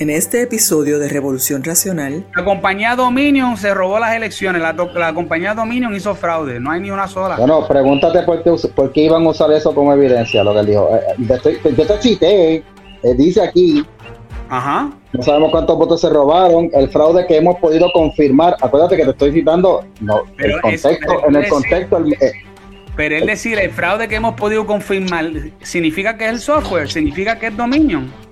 En este episodio de Revolución Racional, la compañía Dominion se robó las elecciones. La, la, compañía Dominion hizo fraude. No hay ni una sola. Bueno, pregúntate por qué, por qué iban a usar eso como evidencia, lo que él dijo. Eh, eh, yo te cité, eh, dice aquí. Ajá. No sabemos cuántos votos se robaron. El fraude que hemos podido confirmar. Acuérdate que te estoy citando. No, el contexto, en el contexto. pero él decir el fraude que hemos podido confirmar significa que es el software, significa que es Dominion.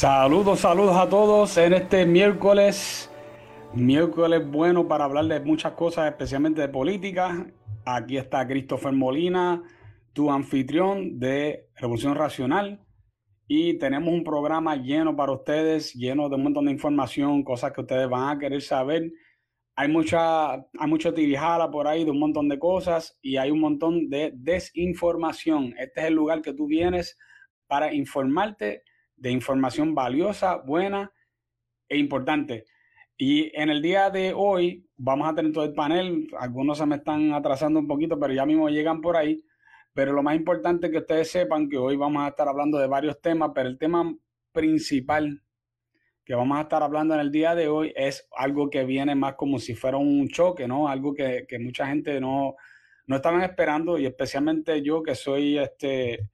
Saludos, saludos a todos en este miércoles. Miércoles bueno para hablar de muchas cosas, especialmente de política. Aquí está Christopher Molina, tu anfitrión de Revolución Racional. Y tenemos un programa lleno para ustedes, lleno de un montón de información, cosas que ustedes van a querer saber. Hay mucha, hay mucha tirijala por ahí de un montón de cosas y hay un montón de desinformación. Este es el lugar que tú vienes para informarte de información valiosa, buena e importante. Y en el día de hoy vamos a tener todo el panel. Algunos se me están atrasando un poquito, pero ya mismo llegan por ahí. Pero lo más importante es que ustedes sepan que hoy vamos a estar hablando de varios temas, pero el tema principal que vamos a estar hablando en el día de hoy es algo que viene más como si fuera un choque, ¿no? Algo que, que mucha gente no, no estaban esperando y especialmente yo que soy este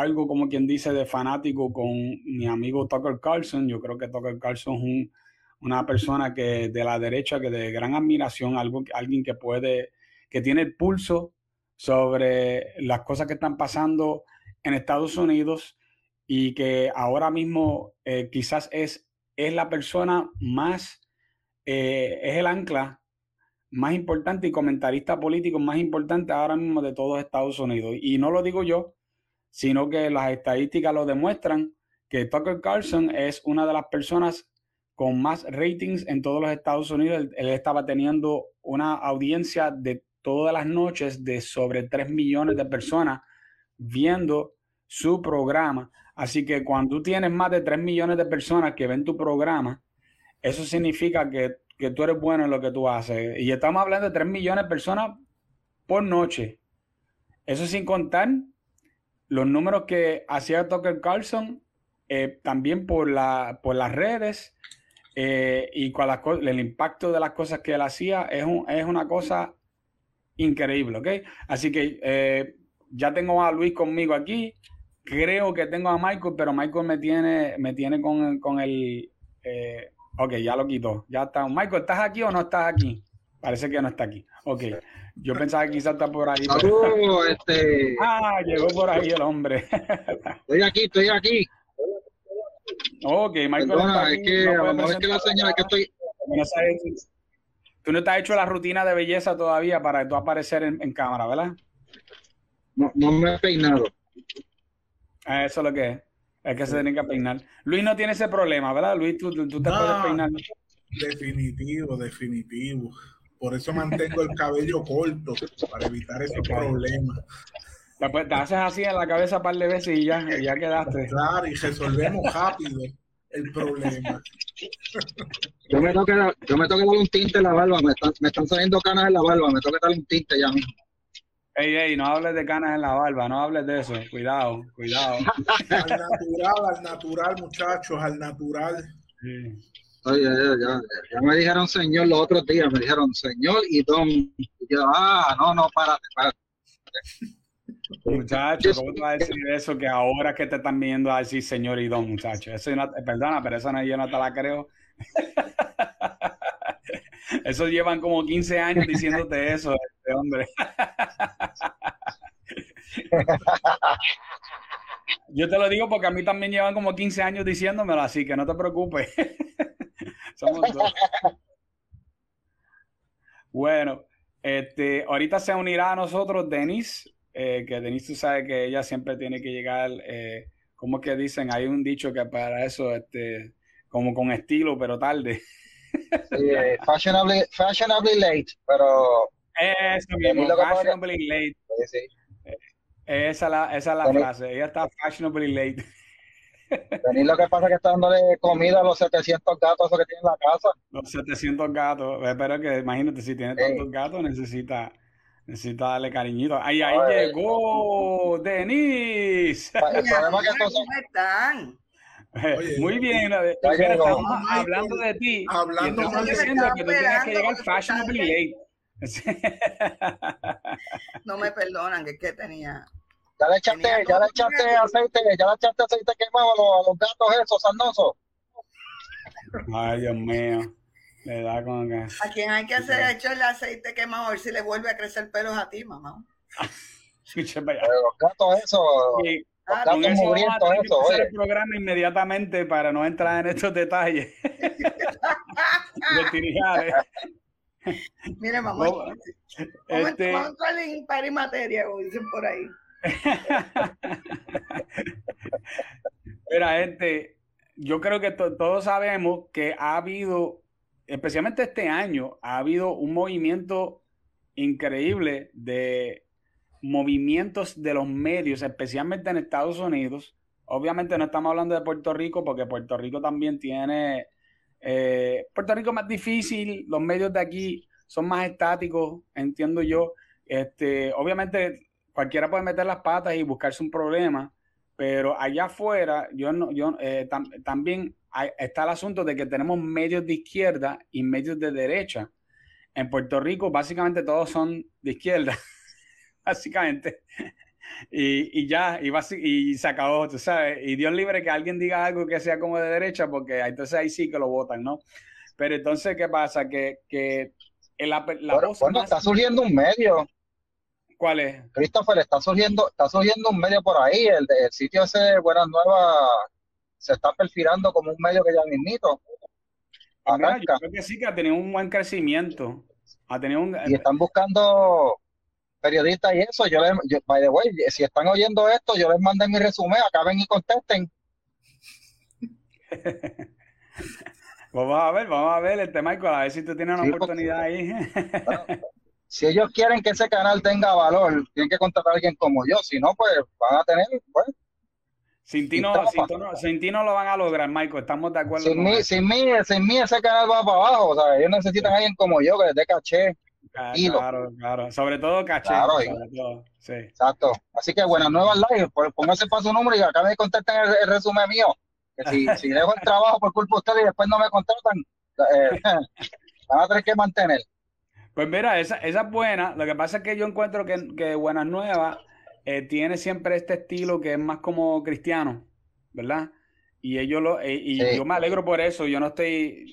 algo como quien dice de fanático con mi amigo Tucker Carlson. Yo creo que Tucker Carlson es una persona que de la derecha, que de gran admiración, algo, alguien que puede, que tiene el pulso sobre las cosas que están pasando en Estados Unidos y que ahora mismo eh, quizás es, es la persona más, eh, es el ancla más importante y comentarista político más importante ahora mismo de todos Estados Unidos. Y no lo digo yo, sino que las estadísticas lo demuestran que Tucker Carlson es una de las personas con más ratings en todos los Estados Unidos. Él, estaba teniendo una audiencia de todas las noches de sobre 3 millones de personas viendo su programa. Así que cuando tú tienes más de 3 millones de personas que ven tu programa, eso significa que, que tú eres bueno en lo que tú haces. Y estamos hablando de 3 millones de personas por noche. Eso sin contar los números que hacía Tucker Carlson eh, también por, la, por las redes eh, y con el impacto de las cosas que él hacía es, es una cosa increíble, ¿ok? Así que eh, ya tengo a Luis conmigo aquí, creo que tengo a Michael, pero Michael me tiene, me tiene con, con el... ok, ya lo quitó, ya está. Michael, ¿estás aquí o no estás aquí? Parece que no está aquí. Ok. Yo pensaba que quizás está por ahí. este... Ah, llegó por ahí el hombre. estoy aquí, estoy aquí. Ok, Michael. Perdona, es que, no es que la señal que estoy. tú no te has hecho la rutina de belleza todavía para tú aparecer en, cámara, ¿verdad? No, no me he peinado. Ah, eso es lo que es. Es que se tiene que peinar. Luis no tiene ese problema, ¿verdad? Luis, tú, tú, te puedes peinar. Definitivo, definitivo. Por eso mantengo el cabello corto, para evitar ese problema. Después te haces así en la cabeza un par de veces y ya, ya quedaste. Claro, y resolvemos rápido el problema. Yo me tengo que, yo me dar un tinte en la barba, me están, me están saliendo canas en la barba, me tengo que dar un tinte ya mismo. Ey, ey, no hables de canas en la barba, no hables de eso. Cuidado, cuidado. Al natural, al natural, muchachos, al natural. Sí. Oye, ya, ya, me dijeron señor los otros días, me dijeron señor y don. Y yo, ah, no, no, párate, párate. Muchacho, ¿cómo te vas a decir eso? Que ahora que te están viendo a decir señor y don, muchacho. Eso no, perdona, pero eso no, yo no te la creo. eso llevan como 15 años diciéndote eso, este hombre. Yo te lo digo porque a mí también llevan como 15 años diciéndomelo, así que no te preocupes. Somos dos. Bueno, este, ahorita se unirá a nosotros Denis, eh, que Denis tú sabes que ella siempre tiene que llegar, eh, como que dicen, hay un dicho que para eso este, como con estilo, pero tarde. Sí, eh, fashionably, fashionably late, pero... Eso mismo, fashionably late. Sí, sí. Esa es la, esa es la frase, ella está fashionably late. Tenéis lo que pasa es que está dándole comida a los 700 gatos que tiene en la casa. Los 700 gatos, pero que imagínate, si tiene tantos gatos, necesita, necesita darle cariñito. Ahí, ahí llegó Denise. ¿Cómo están? Muy bien, estamos hablando de ti. Hablando y diciendo que tú tienes que llegar fashionably late. no me perdonan, que es que tenía ya le echaste, ya le echaste aceite, ya le echaste aceite quemado a los, a los gatos esos sarnosos. Ay, Dios mío. Le da con que... A quien hay que hacer echarle aceite quemado a ver si le vuelve a crecer pelos a ti, mamá. los gatos esos. Sí. Los gatos eso mugrientos, eso. Hacer el programa inmediatamente para no entrar en estos detalles. de Mire, mamá. este... Vamos a entrar en par y materia, como dicen por ahí. Mira, gente, yo creo que todos sabemos que ha habido, especialmente este año, ha habido un movimiento increíble de movimientos de los medios, especialmente en Estados Unidos. Obviamente no estamos hablando de Puerto Rico porque Puerto Rico también tiene... Eh, Puerto Rico es más difícil, los medios de aquí son más estáticos, entiendo yo. Este, obviamente cualquiera puede meter las patas y buscarse un problema, pero allá afuera, yo no, yo eh, también está el asunto de que tenemos medios de izquierda y medios de derecha. En Puerto Rico, básicamente todos son de izquierda, básicamente. Y, ya, y, y se acabó, tú sabes. Y Dios libre que alguien diga algo que sea como de derecha, porque entonces ahí sí que lo votan, ¿no? Pero entonces, ¿qué pasa? Que, que la, la bueno, está surgiendo un medio ¿Cuál es? Christopher, está surgiendo, está surgiendo un medio por ahí, el, el sitio ese Buenas Nuevas se está perfilando como un medio que ya mismito. Ah, yo creo que sí que ha tenido un buen crecimiento. Ha tenido un... Y están buscando periodistas y eso. Yo, yo, by the way, si están oyendo esto, yo les mandé mi resumen, acaben y contesten. vamos a ver, vamos a ver este Michael, a ver si tú tienes una oportunidad ahí si ellos quieren que ese canal tenga valor, tienen que contratar a alguien como yo, si no, pues van a tener, pues. Sin ti, no, sin, ti no lo van a lograr, Michael, estamos de acuerdo. Sin, mí, sin, mí, sin mí ese canal va para abajo, o sea, ellos necesitan a alguien como yo que les dé caché. Claro, claro, sobre todo caché. sobre todo, sí. Exacto. Así que buenas nuevas live, pues, póngase para su número y acá me contestan el, resumen mío. Que si, si dejo el trabajo por culpa de ustedes y después no me contratan, eh, van a tener que mantener. Pues mira, esa, esa es buena. Lo que pasa es que yo encuentro que, que Buenas Nuevas eh, tiene siempre este estilo que es más como cristiano, ¿verdad? Y ellos lo, eh, y yo me alegro por eso. Yo no estoy,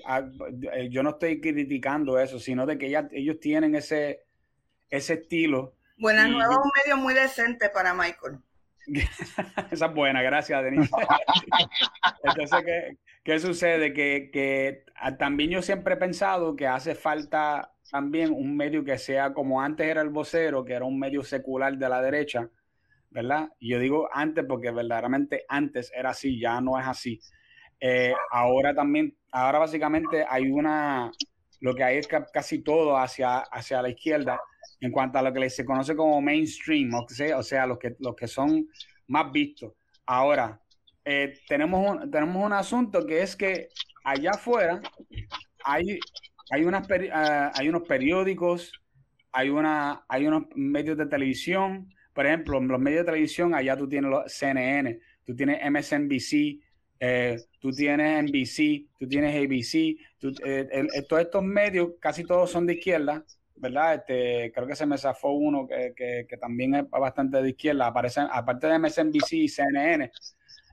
eh, yo no estoy criticando eso, sino de que ellos tienen ese, ese estilo. Buenas Nuevas es un medio muy decente para Michael. Esa es buena, gracias, Denise. Entonces, ¿qué, qué sucede? Que, que, ah, también yo siempre he pensado que hace falta también un medio que sea como antes era el vocero, que era un medio secular de la derecha, ¿verdad? Yo digo antes porque verdaderamente antes era así, ya no es así. Eh, ahora también, ahora básicamente hay una, lo que hay es casi todo hacia, hacia la izquierda en cuanto a lo que se conoce como mainstream, o sea, o sea los, que, los que son más vistos. Ahora, eh, tenemos, un, tenemos un asunto que es que allá afuera hay hay, unas ah, hay unos periódicos, hay, una, hay unos medios de televisión. Por ejemplo, los medios de televisión, allá tú tienes los CNN, tú tienes MSNBC, eh, tú tienes NBC, tú tienes ABC, eh, eh, todos estos medios, casi todos son de izquierda, ¿verdad? Este, creo que se me zafó uno que, que, también es bastante de izquierda, aparecen, aparte de MSNBC y CNN,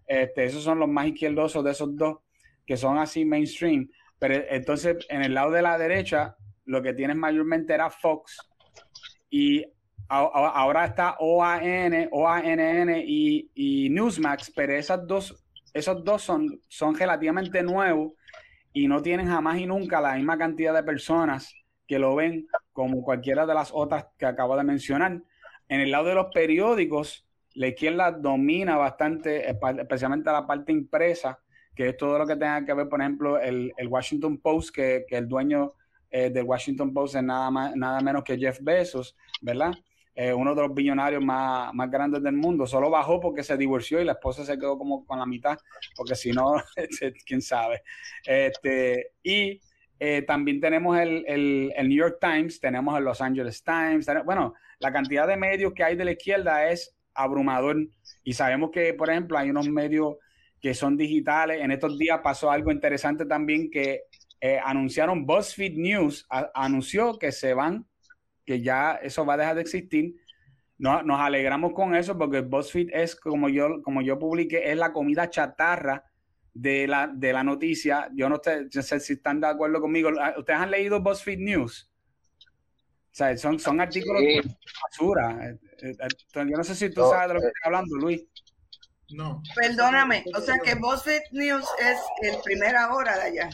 este, esos son los más izquierdosos de esos dos, que son así mainstream. Pero entonces, en el lado de la derecha, lo que tienes mayormente era Fox y ahora está OAN, OANN y, y, Newsmax, pero esas dos, esos dos son, son relativamente nuevos y no tienen jamás y nunca la misma cantidad de personas que lo ven como cualquiera de las otras que acabo de mencionar. En el lado de los periódicos, la izquierda domina bastante, especialmente la parte impresa, que es todo lo que tenga que ver, por ejemplo, el, Washington Post, que, el dueño eh, del Washington Post es nada, más, nada menos que Jeff Bezos, ¿verdad? Eh, uno de los billonarios más, más, grandes del mundo. Solo bajó porque se divorció y la esposa se quedó como con la mitad, porque si no, quién sabe. Este, y eh, también tenemos el, el, New York Times, tenemos el Los Angeles Times. bueno, la cantidad de medios que hay de la izquierda es abrumador. Y sabemos que, por ejemplo, hay unos medios que son digitales. En estos días pasó algo interesante también que eh, anunciaron BuzzFeed News, anunció que se van que ya eso va a dejar de existir. Nos, nos alegramos con eso porque BuzzFeed es, como yo, como yo publiqué, es la comida chatarra de la, de la noticia. Yo no sé, si están de acuerdo conmigo. Ah, ¿Ustedes han leído BuzzFeed News? O sea, son, son artículos de basura. Eh, eh, yo no sé si tú sabes de lo que estoy hablando, Luis. No. Perdóname, o sea que BuzzFeed News es el primera hora de allá.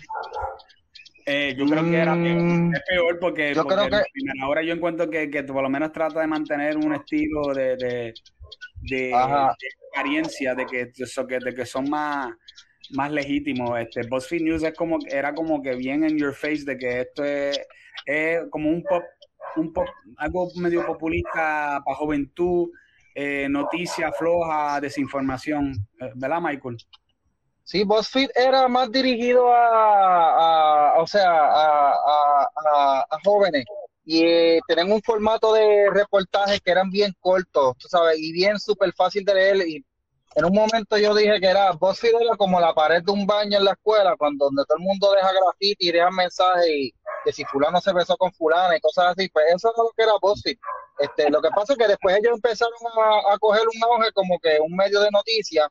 Eh, yo creo que era peor, mm, es peor porque, yo creo que... ahora yo encuentro que, que por lo menos trata de mantener un estilo de, de, de, experiencia, de que, de que son más, más legítimos. Este, BuzzFeed News es como, era como que bien en your face de que esto es, es como un pop, un pop, algo medio populista para juventud, eh, noticia floja, desinformación, eh, ¿verdad, Michael? Sí, BuzzFeed era más dirigido a, o sea, a, jóvenes y eh, tenían un formato de reportajes que eran bien cortos, tú sabes, y bien súper fácil de leer. Y en un momento yo dije que era BuzzFeed era como la pared de un baño en la escuela, cuando donde todo el mundo deja graffiti y deja mensajes y que si fulano se besó con fulana y cosas así, pues eso es lo que era BuzzFeed. Este, lo que pasa es que después ellos empezaron a, a coger un auge como que un medio de noticias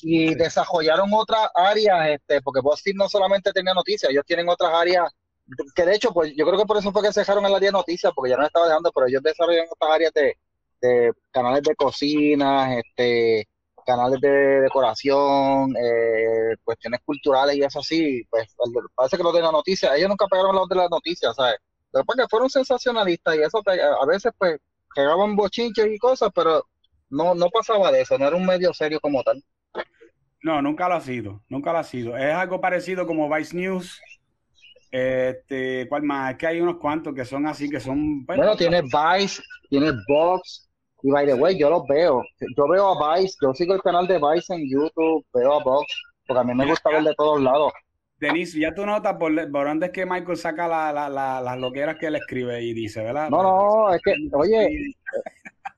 y desarrollaron otras áreas, este, porque BuzzFeed no solamente tenía noticias, ellos tienen otras áreas, que de hecho, pues yo creo que por eso fue que se dejaron el área de noticias, porque ya no estaba dejando, pero ellos desarrollaron otras áreas de, canales de cocina, este, canales de decoración, eh, cuestiones culturales y eso así, pues parece que lo de la noticia, ellos nunca pegaron los de las noticias, ¿sabes? Pero porque fueron sensacionalistas y eso a veces pues pegaban bochinches y cosas, pero no, no pasaba de eso, no era un medio serio como tal. No, nunca lo ha sido, nunca lo ha sido. Es algo parecido como Vice News. Este, ¿cuál más? Es que hay unos cuantos que son así, que son... Pues, bueno, tiene Vice, tiene Vox, y by the way, yo los veo. Yo veo a Vice, yo sigo el canal de Vice en YouTube, veo a Vox, porque a mí me gusta ver de todos lados. Denise, ya tú notas por, por dónde es que Michael saca la, las loqueras que él escribe y dice, ¿verdad? No, no, es que, oye,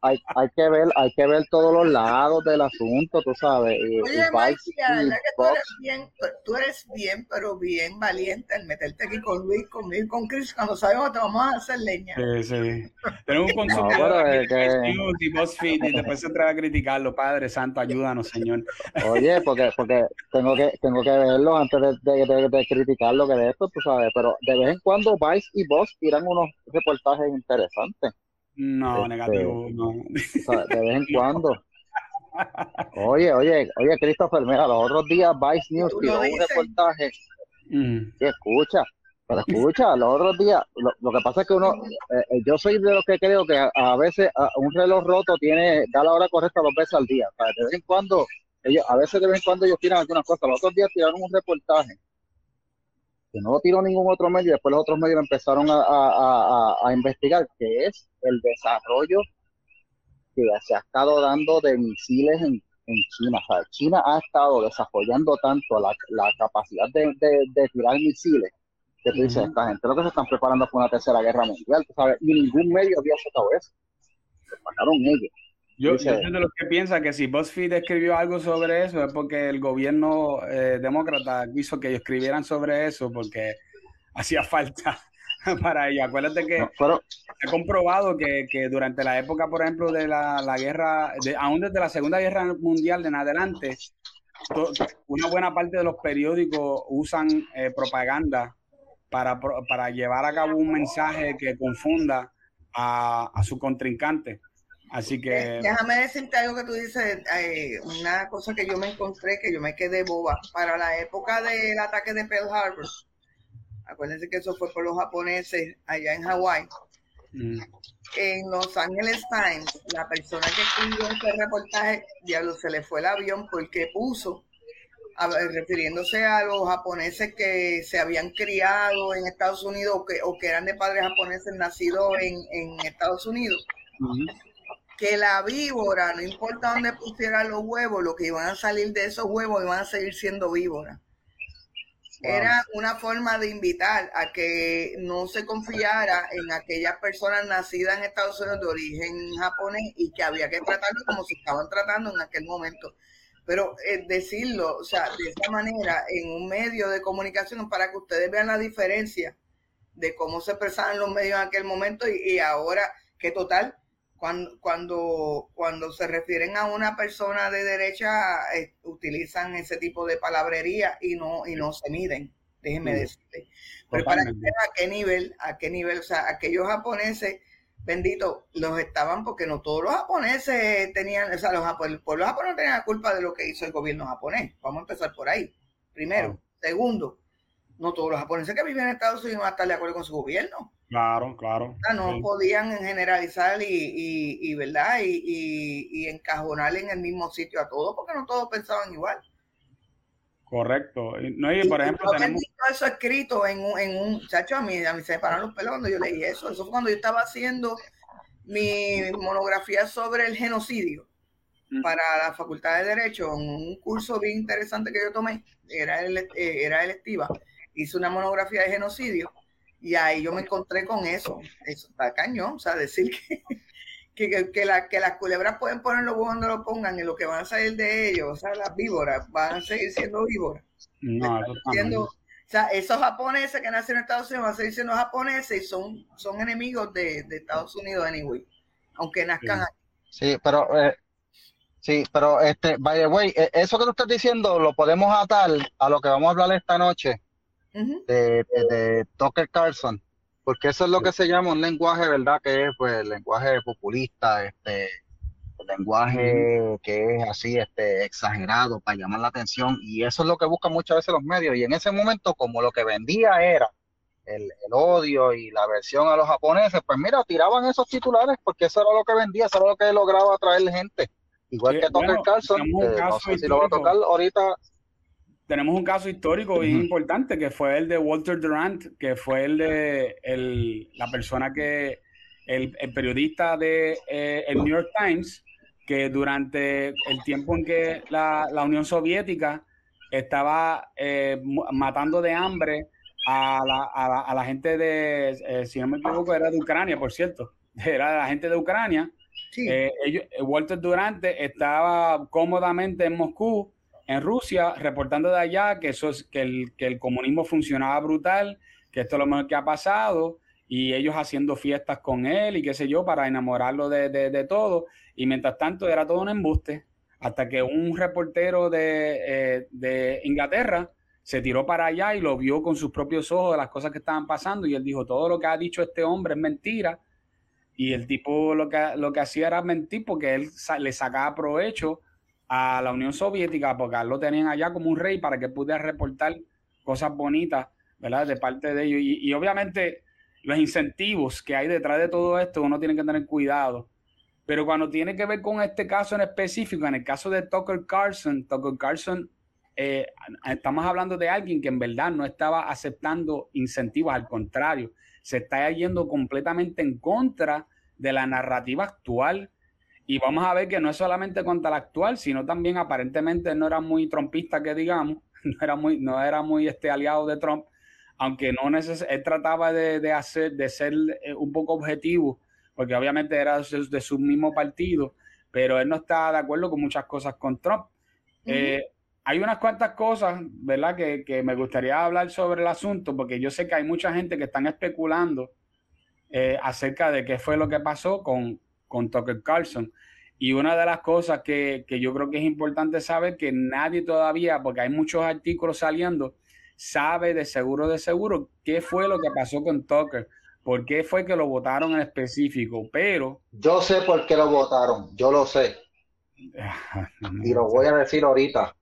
hay, hay, que ver, hay que ver todos los lados del asunto, tú sabes. Oye, Mike, que tú eres bien, tú eres bien, pero bien valiente al meterte aquí con Luis, conmigo y con Chris, cuando sabemos que te vamos a hacer leña. Sí, sí. Tenemos un consumidor no, que... y BuzzFeed y después se trae a criticarlo, Padre Santo, ayúdanos, Señor. Oye, porque, porque tengo que, tengo que verlo antes de, de, de, de criticar lo que de esto, tú sabes, pero de vez en cuando Vice y Boss tiran unos reportajes interesantes. No, este, negativo, no. De vez en cuando. Oye, oye, oye, Christopher, mira, los otros días Vice News tiró un reportaje. Mm. escucha, pero escucha, los otros días, lo, que pasa es que uno, eh, eh, yo soy de los que creo que a, veces un reloj roto tiene, da la hora correcta dos veces al día. de vez en cuando, ellos, a veces de vez en cuando ellos tiran algunas cosas. Los otros días tiraron un reportaje que no lo tiró ningún otro medio, y después los otros medios empezaron a, investigar, que es el desarrollo que se ha estado dando de misiles en, China. O sea, China ha estado desarrollando tanto la, capacidad de, tirar misiles que tú dices, esta gente lo que se están preparando para una tercera guerra mundial, sabes, y ningún medio había aceptado eso. Se pagaron ellos. Yo, soy de los que piensa que si BuzzFeed escribió algo sobre eso es porque el gobierno eh, demócrata quiso que ellos escribieran sobre eso porque hacía falta para ellos. Acuérdate que he comprobado que, durante la época, por ejemplo, de la, guerra, aún desde la Segunda Guerra Mundial en adelante, una buena parte de los periódicos usan eh, propaganda para, para llevar a cabo un mensaje que confunda a, a su contrincante. Así que. Déjame decirte algo que tú dices, eh, una cosa que yo me encontré, que yo me quedé boba. Para la época del ataque de Pearl Harbor, acuérdense que eso fue por los japoneses allá en Hawái. Mm. En Los Angeles Times, la persona que escribió este reportaje, diablo, se le fue el avión porque puso refiriéndose a los japoneses que se habían criado en Estados Unidos o que, o que eran de padres japoneses nacidos en, Estados Unidos, que la víbora, no importa dónde pusiera los huevos, lo que iban a salir de esos huevos iban a seguir siendo víboras. Era una forma de invitar a que no se confiara en aquellas personas nacidas en Estados Unidos de origen japonés y que había que tratarlo como se estaban tratando en aquel momento. Pero eh, decirlo, o sea, de esa manera en un medio de comunicación para que ustedes vean la diferencia de cómo se expresaban los medios en aquel momento y, ahora que total, cuando, cuando, cuando se refieren a una persona de derecha, eh, utilizan ese tipo de palabrería y no, y no se miden, déjenme decirle. Pero para que a qué nivel, a qué nivel, o sea, aquellos japoneses bendito, los estaban porque no todos los japoneses tenían, o sea, los, el pueblo japonés no tenía la culpa de lo que hizo el gobierno japonés. Vamos a empezar por ahí. Primero. Segundo, no todos los japoneses que viven en Estados Unidos van a estar de acuerdo con su gobierno. Claro, claro. no podían generalizar y, y, ¿verdad? Y, y, encajonar en el mismo sitio a todos porque no todos pensaban igual. Correcto. No, y por ejemplo, tenemos... eso escrito en un, en un chacho, a mí, a mí se me pararon los pelos cuando yo leí eso. Eso fue cuando yo estaba haciendo mi monografía sobre el genocidio mm. para la Facultad de Derecho, un curso bien interesante que yo tomé, era, el, eh, era electiva. Hice una monografía de genocidio y ahí yo me encontré con eso. Eso está cañón, o sea, decir que que, que, la, que las culebras pueden poner los huevos donde lo pongan y lo que van a salir de ellos, o sea, las víboras, van a seguir siendo víboras. No, o sea, esos japoneses que nacen en Estados Unidos van a seguir siendo japoneses y son, son enemigos de, de Estados Unidos anyway, aunque nazcan aquí. Sí, pero eh, sí, pero este, by the way, eh, eso que tú estás diciendo lo podemos atar a lo que vamos a hablar esta noche de, de, de Tucker Carlson porque eso es lo que se llama un lenguaje, ¿verdad? Que es pues el lenguaje populista, este, el lenguaje que es así, este, exagerado para llamar la atención, y eso es lo que buscan muchas veces los medios, y en ese momento, como lo que vendía era el, odio y la aversión a los japoneses, pues mira, tiraban esos titulares porque eso era lo que vendía, eso era lo que lograba atraer gente. Igual que Tucker Carlson, no sé si lo va a tocar ahorita tenemos un caso histórico bien importante que fue el de Walter Durant, que fue el de el, la persona que, el, periodista de eh, el New York Times, que durante el tiempo en que la, Unión Soviética estaba eh, matando de hambre a la, a la, gente de, eh, si no me equivoco, era de Ucrania, por cierto, era la gente de Ucrania. ellos, Walter Durante estaba cómodamente en Moscú en Rusia, reportando de allá que, eso es, que, el, que el comunismo funcionaba brutal, que esto es lo mejor que ha pasado, y ellos haciendo fiestas con él y qué sé yo, para enamorarlo de, de, todo. Y mientras tanto era todo un embuste, hasta que un reportero de, eh, de, Inglaterra se tiró para allá y lo vio con sus propios ojos de las cosas que estaban pasando y él dijo, todo lo que ha dicho este hombre es mentira. Y el tipo lo que, lo que hacía era mentir porque él le sacaba provecho a la Unión Soviética, porque lo tenían allá como un rey para que pudiera reportar cosas bonitas, ¿verdad? De parte de ellos. Y, obviamente los incentivos que hay detrás de todo esto, uno tiene que tener cuidado. Pero cuando tiene que ver con este caso en específico, en el caso de Tucker Carlson, Tucker Carlson, eh, estamos hablando de alguien que en verdad no estaba aceptando incentivos, al contrario, se está yendo completamente en contra de la narrativa actual y vamos a ver que no es solamente contra la actual, sino también aparentemente no era muy trompista, que digamos, no era muy, no era muy este aliado de Trump, aunque no neces él trataba de, hacer, de ser eh, un poco objetivo, porque obviamente era de su, mismo partido, pero él no está de acuerdo con muchas cosas con Trump. Eh, hay unas cuantas cosas, ¿verdad?, que, que, me gustaría hablar sobre el asunto, porque yo sé que hay mucha gente que están especulando eh, acerca de qué fue lo que pasó con, con Tucker Carlson. Y una de las cosas que, que, yo creo que es importante saber que nadie todavía, porque hay muchos artículos saliendo, sabe de seguro, de seguro, qué fue lo que pasó con Tucker, por qué fue que lo votaron en específico, pero... Yo sé por qué lo votaron, yo lo sé. y lo voy a decir ahorita.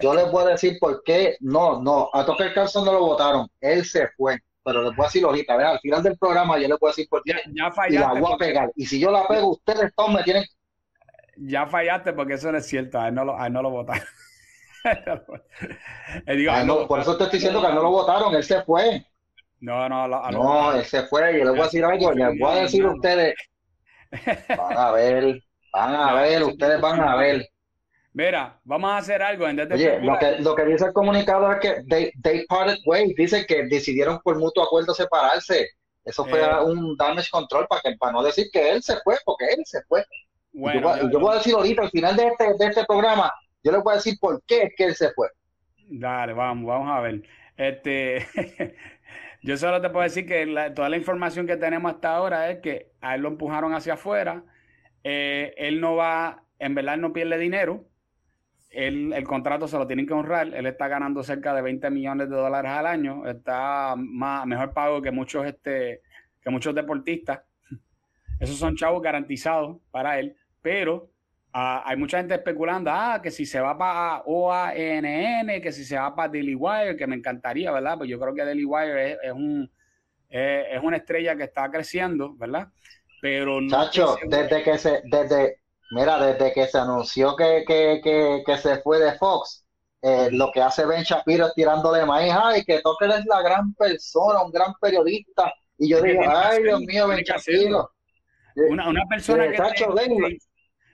Yo les voy a decir por qué. No, no, a Tucker Carlson no lo votaron, él se fue pero les voy a decir ahorita, al final del programa yo les voy a decir por qué. Ya, fallaste. Y la voy a pegar. Y si yo la pego, ustedes todos me tienen. Ya fallaste porque eso no es cierto, a él no lo, a no lo votaron. Ah, por eso te estoy diciendo que no lo votaron, él se fue. No, no, no, él se fue. Yo les voy a decir algo, les voy a decir a ustedes. Van a ver, van a ver, ustedes van a ver. Mira, vamos a hacer algo. En Oye, lo que, lo que dice el comunicador es que they, they parted ways. Dice que decidieron por mutuo acuerdo separarse. Eso fue eh. un damage control para, que, para no decir que él se fue, porque él se fue. Bueno, yo, voy a decir ahorita, al final de este, de este programa, yo les voy a decir por qué es que él se fue. Dale, vamos, vamos a ver. Este, yo solo te puedo decir que toda la información que tenemos hasta ahora es que a él lo empujaron hacia afuera. Eh, él no va, en verdad, no pierde dinero. Él, el contrato se lo tienen que honrar. Él está ganando cerca de 20 millones de dólares al año. Está más, mejor pago que muchos, este, que muchos deportistas. Esos son chavos garantizados para él. Pero Ah, hay mucha gente especulando, ah, que si se va para OANN, que si se va para Daily Wire, que me encantaría, ¿verdad? Pues yo creo que Daily Wire es, un, es una estrella que está creciendo, ¿verdad? Pero no Chacho, desde que se, desde, mira, desde que se anunció que, que, que, que se fue de Fox, eh, lo que hace Ben Shapiro es tirándole maíz, ay, que Toque es la gran persona, un gran periodista. Y yo digo, ay, Dios mío, Ben Shapiro. Una, una persona que... Chacho,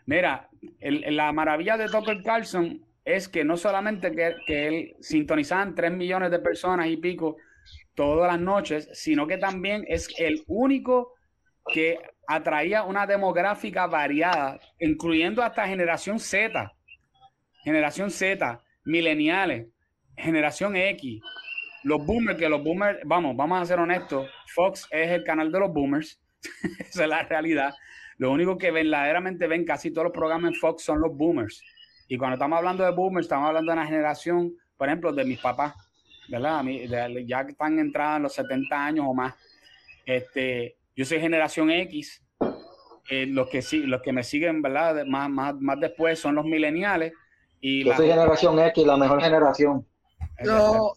Mira, la maravilla de Tucker Carlson es que no solamente que, que él sintonizaban 3 millones de personas y pico todas las noches, sino que también es el único que atraía una demográfica variada, incluyendo hasta generación Z, generación Z, mileniales, generación X, los boomers, que los boomers, vamos, vamos a ser honestos, Fox es el canal de los boomers, esa es la realidad. Lo único que verdaderamente ven casi todos los programas en Fox son los boomers. Y cuando estamos hablando de boomers, estamos hablando de una generación, por ejemplo, de mis papás, ¿verdad? ya que están entrados en los 70 años o más. Este, yo soy generación X. Eh, los, que, los que me siguen, ¿verdad? Más, más, más después son los millennials. Y yo soy generación X, la mejor generación. Los,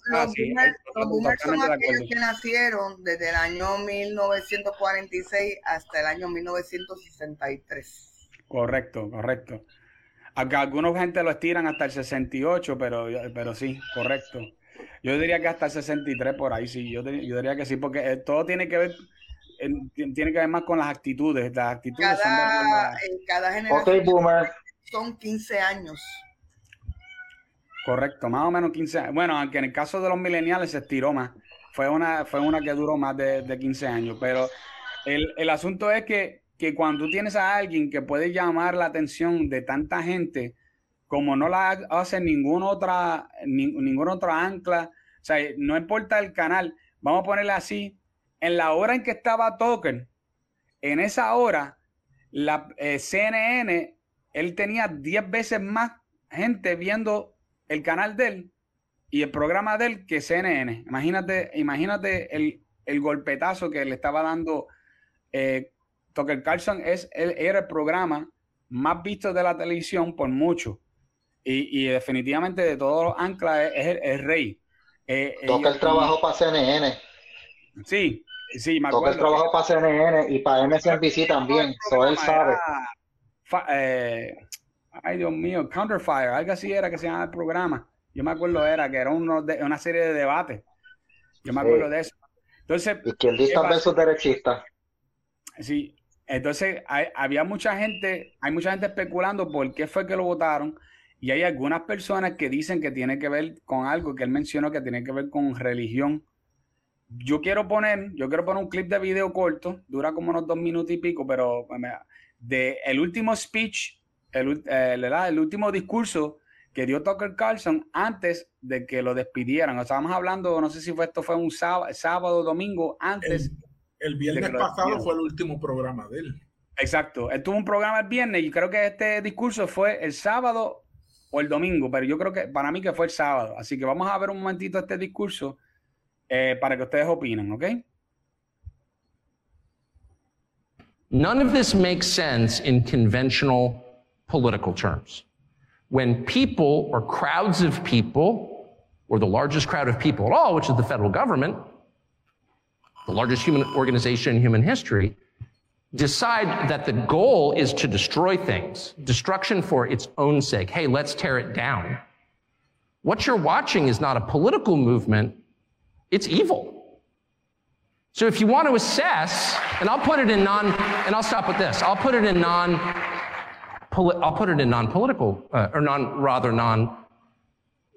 boomers, son aquellos que nacieron desde el año 1946 hasta el año 1963. Correcto, correcto. Acá algunos gente lo estiran hasta el 68, pero, pero sí, correcto. Yo diría que hasta el 63 por ahí, sí. Yo, yo diría que sí, porque eh, todo tiene que ver tiene que ver más con las actitudes. Las actitudes cada, son cada generación son 15 años. Correcto, más o menos 15 años. Bueno, aunque en el caso de los millennials se estiró más. Fue una, fue una que duró más de, de 15 años. Pero el, el asunto es que, que, cuando tú tienes a alguien que puede llamar la atención de tanta gente, como no la hace ninguna otra, ninguna otra ancla, o sea, no importa el canal, vamos a ponerle así, en la hora en que estaba Token, en esa hora, la eh, CNN, él tenía 10 veces más gente viendo el canal de él y el programa de él que CNN. Imagínate, imagínate el, el golpetazo que le estaba dando eh, Tucker Carlson. Es, él, era el programa más visto de la televisión por mucho. Y, y definitivamente de todos los anclas es, el, rey. Eh, Tucker trabajó para CNN. Sí, sí, me acuerdo. Tucker trabajó para CNN y para MSNBC también. Eso él sabe. Eh, ay Dios mío, Counterfire, algo así era que se llama el programa. Yo me acuerdo era que era uno de, una serie de debates. Yo me acuerdo de eso. Entonces, izquierdistas versus derechistas. Sí, entonces hay, había mucha gente, hay mucha gente especulando por qué fue que lo votaron y hay algunas personas que dicen que tiene que ver con algo que él mencionó que tiene que ver con religión. Yo quiero poner, yo quiero poner un clip de video corto, dura como unos dos minutos y pico, pero de el último speech el, eh, el, último discurso que dio Tucker Carlson antes de que lo despidieran. estábamos hablando, no sé si fue esto fue un sábado, sábado domingo antes. El, viernes pasado fue el último programa de él. Exacto. Él tuvo un programa el viernes y creo que este discurso fue el sábado o el domingo, pero yo creo que para mí que fue el sábado. Así que vamos a ver un momentito este discurso eh, para que ustedes opinen, ¿ok? None of this makes sense in conventional political terms. When people or crowds of people, or the largest crowd of people at all, which is the federal government, the largest human organization in human history, decide that the goal is to destroy things, destruction for its own sake. Hey, let's tear it down. what you're watching is not a political movement, it's evil. So if you want to assess, and I'll put it in non, and I'll stop with this. I'll put it in non, I'll put it in non-political, uh, or non, rather non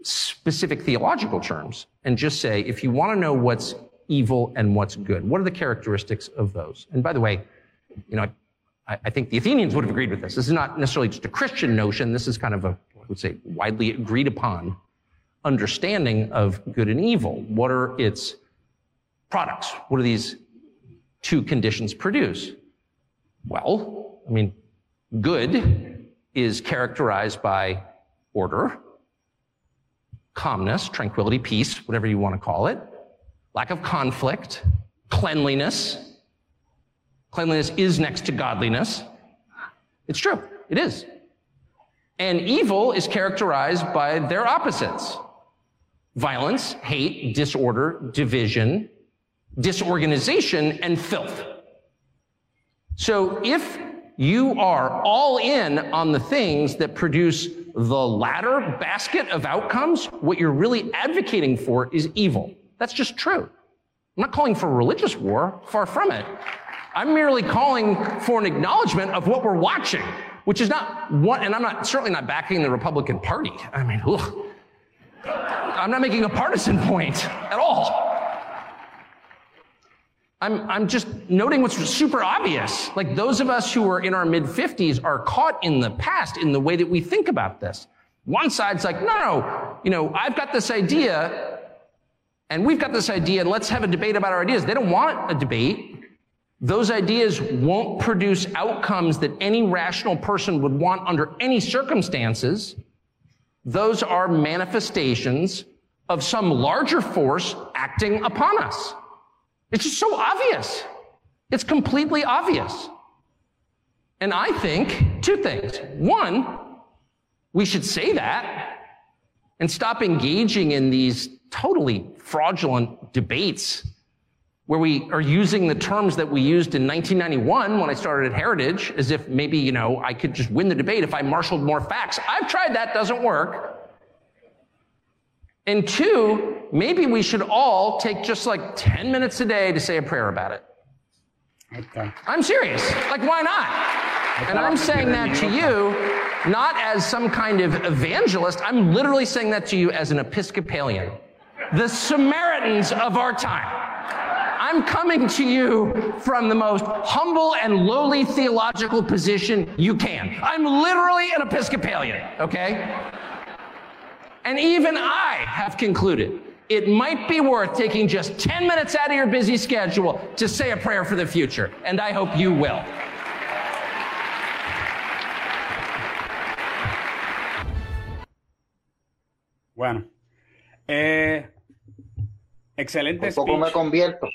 specific theological terms, and just say, if you want to know what's evil and what's good, what are the characteristics of those? And by the way, you know, I, I think the Athenians would have agreed with this. This is not necessarily just a Christian notion. This is kind of a, I would say, widely agreed upon understanding of good and evil. What are its products? What do these two conditions produce? Well, I mean, good is characterized by order, calmness, tranquility, peace, whatever you want to call it, lack of conflict, cleanliness. Cleanliness is next to godliness. It's true. It is. And evil is characterized by their opposites violence, hate, disorder, division, disorganization, and filth. So if you are all in on the things that produce the latter basket of outcomes, what you're really advocating for is evil. That's just true. I'm not calling for religious war, far from it. I'm merely calling for an acknowledgement of what we're watching, which is not what, and I'm not certainly not backing the Republican Party. I mean, ugh. I'm not making a partisan point at all. I'm, I'm just noting what's super obvious. Like those of us who are in our mid 50s are caught in the past in the way that we think about this. One side's like, no, no, you know, I've got this idea and we've got this idea and let's have a debate about our ideas. They don't want a debate. Those ideas won't produce outcomes that any rational person would want under any circumstances. Those are manifestations of some larger force acting upon us. It's just so obvious. It's completely obvious. And I think two things. One, we should say that and stop engaging in these totally fraudulent debates where we are using the terms that we used in 1991 when I started at Heritage as if maybe, you know, I could just win the debate if I marshaled more facts. I've tried that, doesn't work. And two, maybe we should all take just like 10 minutes a day to say a prayer about it. Okay. I'm serious. Like, why not? And I'm saying that to you not as some kind of evangelist. I'm literally saying that to you as an Episcopalian. The Samaritans of our time. I'm coming to you from the most humble and lowly theological position you can. I'm literally an Episcopalian, okay? And even I have concluded it might be worth taking just 10 minutes out of your busy schedule to say a prayer for the future. And I hope you will. Bueno, eh, excelente. Por poco me convierto.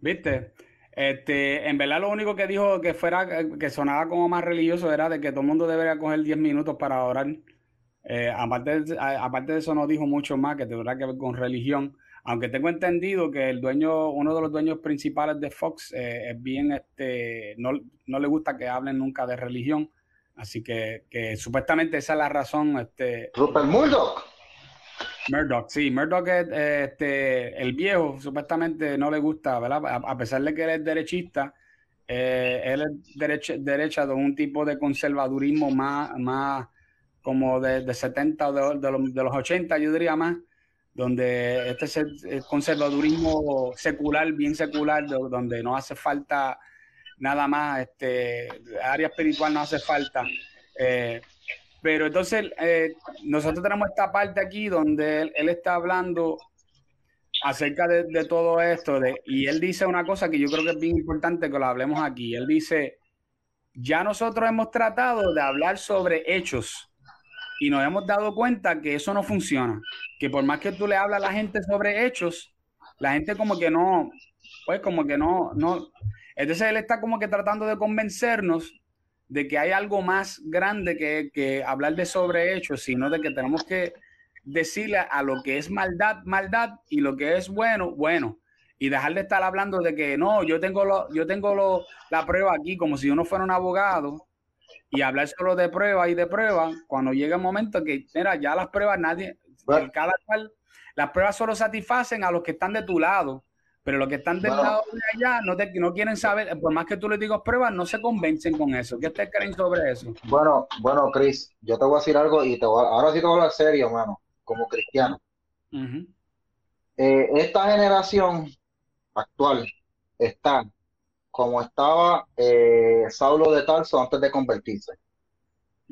¿Viste? Este, en verdad lo único que dijo que fuera, que sonaba como más religioso era de que todo el mundo debería coger 10 minutos para orar. Eh, aparte, de, aparte de eso no dijo mucho más que tendrá que ver con religión, aunque tengo entendido que el dueño, uno de los dueños principales de Fox eh, es bien, este, no, no, le gusta que hablen nunca de religión, así que, que supuestamente esa es la razón. Este, Rupert Murdoch. Murdoch, sí, Murdoch es este, el viejo, supuestamente no le gusta, ¿verdad? A, pesar de que él es derechista, eh, él es derecha, de un tipo de conservadurismo más, más como de, de 70 o de, de, los, 80, yo diría más, donde este es conservadurismo secular, bien secular, donde no hace falta nada más, este, área espiritual no hace falta. Eh, pero entonces eh, nosotros tenemos esta parte aquí donde él, está hablando acerca de, de, todo esto de, y él dice una cosa que yo creo que es bien importante que lo hablemos aquí. Él dice, ya nosotros hemos tratado de hablar sobre hechos y nos hemos dado cuenta que eso no funciona, que por más que tú le hablas a la gente sobre hechos, la gente como que no, pues como que no, no. Entonces él está como que tratando de convencernos de que hay algo más grande que, que hablar de sobre hechos, sino de que tenemos que decirle a lo que es maldad, maldad, y lo que es bueno, bueno. Y dejar de estar hablando de que no, yo tengo, lo, yo tengo lo, la prueba aquí como si uno fuera un abogado y hablar solo de prueba y de prueba, cuando llega el momento que, mira, ya las pruebas nadie, cada cual, las pruebas solo satisfacen a los que están de tu lado, pero los que están del lado de allá no, te, no quieren saber, por más que tú les digas pruebas, no se convencen con eso. ¿Qué ustedes creen sobre eso? Bueno, bueno, Chris, yo te voy a decir algo y te ahora sí te voy a hablar serio, hermano, como cristiano. Eh, esta generación actual está como estaba eh, Saulo de Tarso antes de convertirse.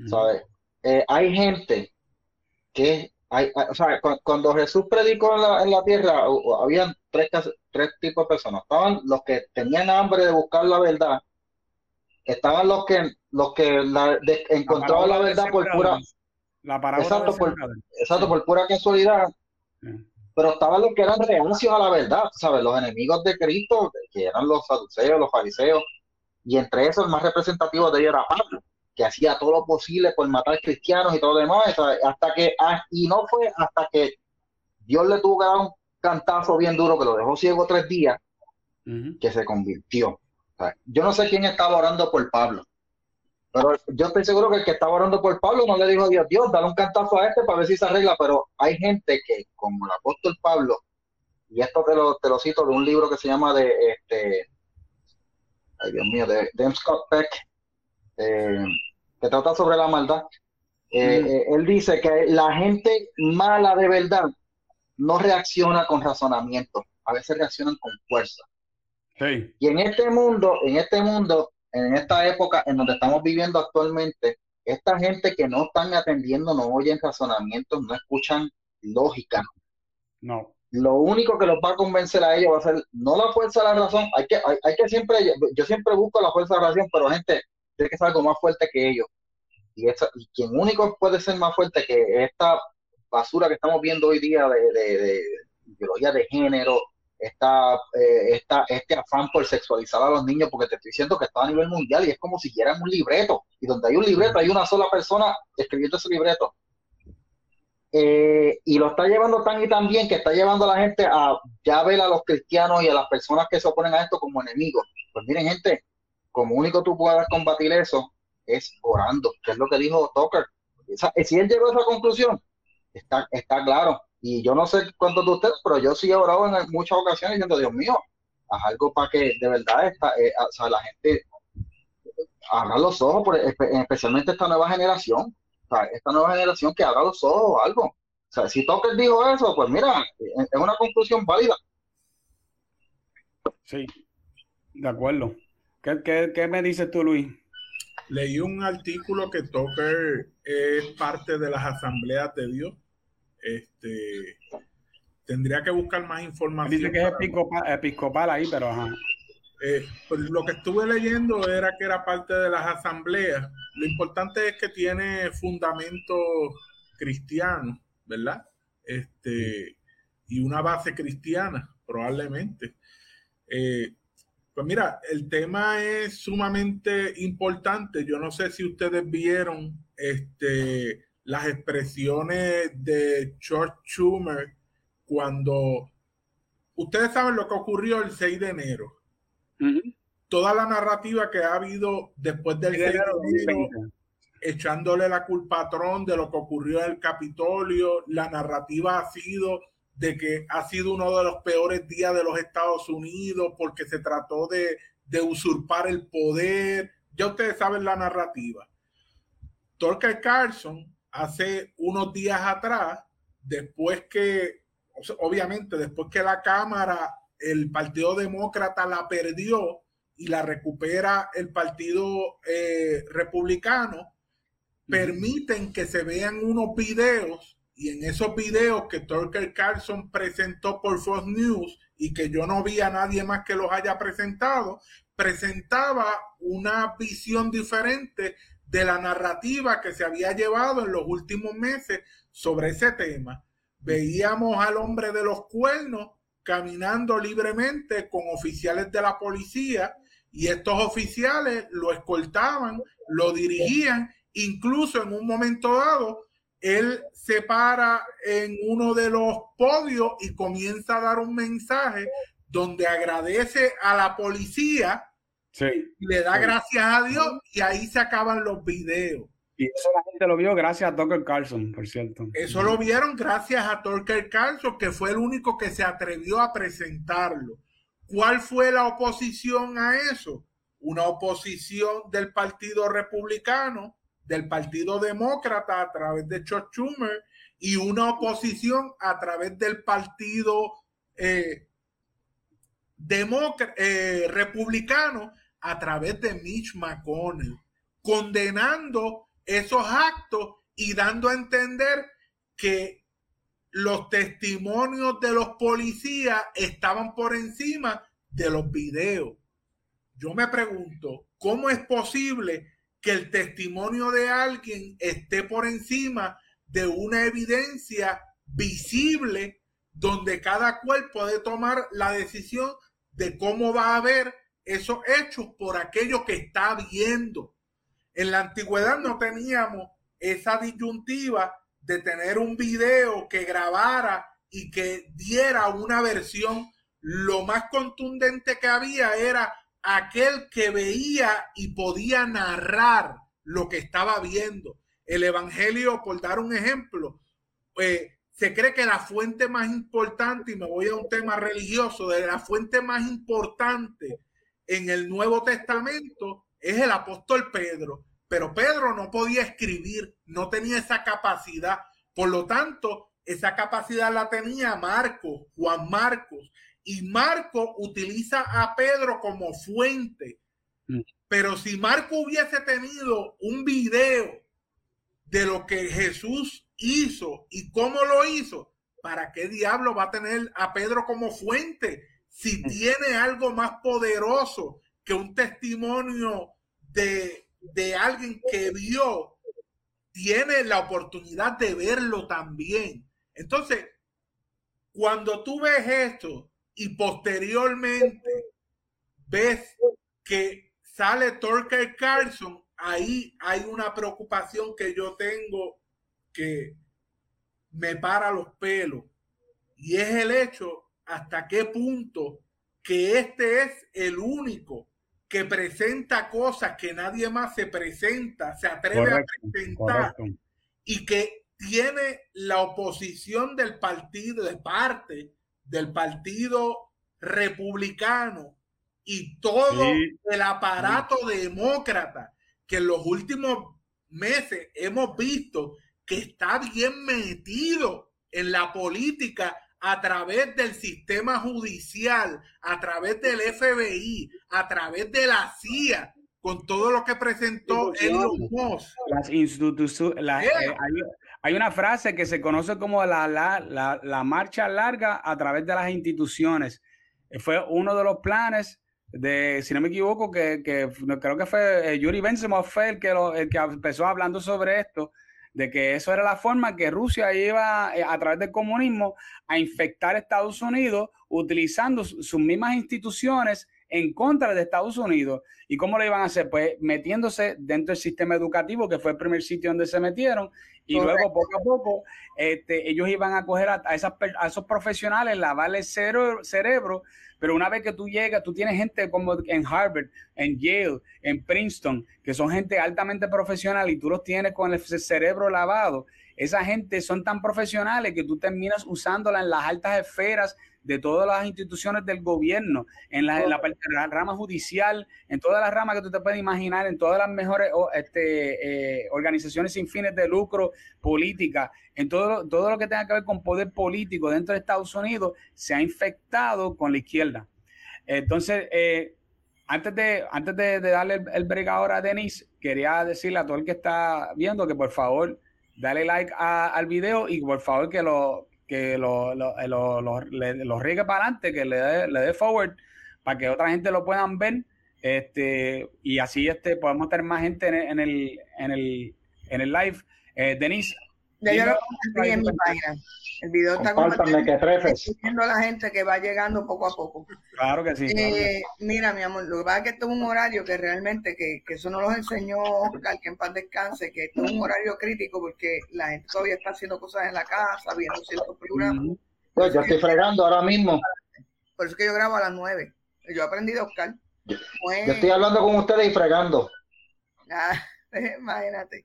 ¿Sabes? Eh, hay gente que, hay, o sea, cuando Jesús predicó en la, en la tierra, había tres, tres tipos de personas. Estaban los que tenían hambre de buscar la verdad, estaban los que, los que la, encontraban la, verdad por pura... La exacto, por, exacto, por pura casualidad. Pero estaban los que eran reacios a la verdad, ¿sabes? Los enemigos de Cristo, que eran los saduceos, los fariseos, y entre esos el más representativo de ellos era Pablo, que hacía todo lo posible por matar cristianos y todo lo demás, hasta que, ah, y no fue hasta que Dios le tuvo que dar un cantazo bien duro que lo dejó ciego tres días, que se convirtió. yo no sé quién estaba orando por Pablo, pero yo estoy seguro que el que estaba orando por Pablo no le dijo a Dios, Dios, dale un cantazo a este para ver si se arregla, pero hay gente que, como el apóstol Pablo, y esto te lo, te lo cito de un libro que se llama de, este, ay Dios mío, de, de Scott Peck, eh, que trata sobre la maldad. Eh, mm. eh, él dice que la gente mala de verdad no reacciona con razonamiento, a veces reaccionan con fuerza. Y en este mundo, en este mundo, en esta época en donde estamos viviendo actualmente, esta gente que no están atendiendo, no oyen razonamientos, no escuchan lógica. No. Lo único que los va a convencer a ellos va a ser no la fuerza de la razón, hay que, hay, que siempre, yo siempre busco la fuerza de la razón, pero gente, tiene que ser algo más fuerte que ellos. Y, esa, y quien único puede ser más fuerte que esta basura que estamos viendo hoy día de, de, de ideología de género, esta, eh, esta, este afán por sexualizar a los niños, porque te estoy diciendo que está a nivel mundial y es como si quieran un libreto, y donde hay un libreto hay una sola persona escribiendo ese libreto. Eh, y lo está llevando tan y tan bien que está llevando a la gente a ya ver a los cristianos y a las personas que se oponen a esto como enemigos. Pues miren, gente, como único tú puedes combatir eso es orando, que es lo que dijo Tucker. si él llegó a esa conclusión, está, está claro y yo no sé cuántos de ustedes, pero yo sí he orado en muchas ocasiones diciendo, Dios mío, haz algo para que de verdad esta, eh, o sea, la gente abra los ojos, por, especialmente esta nueva generación, o sea, esta nueva generación que abra los ojos o algo. O sea, si Tucker dijo eso, pues mira, es una conclusión válida. Sí, de acuerdo. ¿Qué, qué, qué me dices tú, Luis? Leí un artículo que Tucker es parte de las asambleas de Dios este, tendría que buscar más información. Dice que es episcopal, ahí, pero ajá. Eh, pues lo que estuve leyendo era que era parte de las asambleas. Lo importante es que tiene fundamentos cristianos, ¿verdad? Este, y una base cristiana, probablemente. Eh, pues mira, el tema es sumamente importante. Yo no sé si ustedes vieron este, las expresiones de George Schumer cuando ustedes saben lo que ocurrió el 6 de enero. Toda la narrativa que ha habido después del 6 de enero, echándole la culpa a Trump de lo que ocurrió en el Capitolio, la narrativa ha sido de que ha sido uno de los peores días de los Estados Unidos porque se trató de, de usurpar el poder. Ya ustedes saben la narrativa. Torque Carlson hace unos días atrás, después que, obviamente, después que la Cámara, el Partido Demócrata la perdió y la recupera el Partido eh, Republicano, permiten que se vean unos videos y en esos videos que Tucker Carlson presentó por Fox News y que yo no vi a nadie más que los haya presentado, presentaba una visión diferente de la narrativa que se había llevado en los últimos meses sobre ese tema. Veíamos al hombre de los cuernos caminando libremente con oficiales de la policía y estos oficiales lo escoltaban, lo dirigían, incluso en un momento dado, él se para en uno de los podios y comienza a dar un mensaje donde agradece a la policía le da gracias a Dios y ahí se acaban los videos. Y eso la gente lo vio gracias a Tucker Carlson, por cierto. Eso lo vieron gracias a Tucker Carlson, que fue el único que se atrevió a presentarlo. ¿Cuál fue la oposición a eso? Una oposición del Partido Republicano, del Partido Demócrata a través de Chuck Schumer y una oposición a través del Partido eh, eh, Republicano a través de Mitch McConnell, condenando esos actos y dando a entender que los testimonios de los policías estaban por encima de los videos. Yo me pregunto, ¿cómo es posible que el testimonio de alguien esté por encima de una evidencia visible donde cada cual puede tomar la decisión de cómo va a ver esos hechos por aquello que está viendo? En la antigüedad no teníamos esa disyuntiva de tener un video que grabara y que diera una versión. Lo más contundente que había era aquel que veía y podía narrar lo que estaba viendo. El Evangelio, por dar un ejemplo, eh, se cree que la fuente más importante, y me voy a un tema religioso, de la fuente más importante en el Nuevo Testamento es el apóstol Pedro. Pero Pedro no podía escribir, no tenía esa capacidad. Por lo tanto, esa capacidad la tenía Marcos, Juan Marcos. Y Marco utiliza a Pedro como fuente. Mm. Pero si Marco hubiese tenido un video de lo que Jesús hizo y cómo lo hizo, ¿para qué diablo va a tener a Pedro como fuente? Si mm. tiene algo más poderoso que un testimonio de de alguien que vio, tiene la oportunidad de verlo también. Entonces, cuando tú ves esto y posteriormente ves que sale Torker Carlson, ahí hay una preocupación que yo tengo que me para los pelos. Y es el hecho hasta qué punto que este es el único que presenta cosas que nadie más se presenta, se atreve a presentar y que tiene la oposición del partido, de parte del partido republicano y todo el aparato demócrata que en los últimos meses hemos visto que está bien metido en la política a través del sistema judicial, a través del FBI, a través de la CIA, con todo lo que presentó Elon Musk. Las instituciones, eh, hay, una frase que se conoce como la, la, la, marcha larga a través de las instituciones. Fue uno de los planes de, si no me equivoco, que, que creo que fue eh, Yuri Bensemov fue el que, lo, el que empezó hablando sobre esto de que eso era la forma que Rusia iba eh, a través del comunismo a infectar Estados Unidos utilizando sus mismas instituciones en contra de Estados Unidos. ¿Y cómo lo iban a hacer? Pues metiéndose dentro del sistema educativo, que fue el primer sitio donde se metieron, y luego poco a poco este, ellos iban a coger a, esas, a esos profesionales, lavarle el cerebro pero una vez que tú llegas, tú tienes gente como en Harvard, en Yale, en Princeton, que son gente altamente profesional y tú los tienes con el cerebro lavado. Esa gente son tan profesionales que tú terminas usándola en las altas esferas de todas las instituciones del gobierno, en la, rama judicial, en todas las ramas que tú te puedes imaginar, en todas las mejores este, eh, organizaciones sin fines de lucro, política, en todo, todo lo que tenga que ver con poder político dentro de Estados Unidos, se ha infectado con la izquierda. Entonces, eh, antes de, antes de, darle el, el ahora a Denise, quería decirle a todo el que está viendo que por favor dale like al video y por favor que lo que lo, lo, lo, lo riegue para adelante, que le dé, le dé forward para que otra gente lo puedan ver. Este, y así este, podemos tener más gente en el, en el, en el, live. Eh, Denise. Ya yo lo compartí en mi página. El video está compartido. que a la gente que va llegando poco a poco. Claro que sí. Eh, mira, mi amor, lo que pasa es que esto es un horario que realmente, que, que eso no los enseñó Oscar, que en paz descanse, que esto es un horario crítico porque la gente todavía está haciendo cosas en la casa, viendo ciertos programas. Pues yo estoy fregando ahora mismo. Por eso es que yo grabo a las nueve. Yo aprendí de Oscar. Yo, estoy hablando con ustedes y fregando. Ah, imagínate.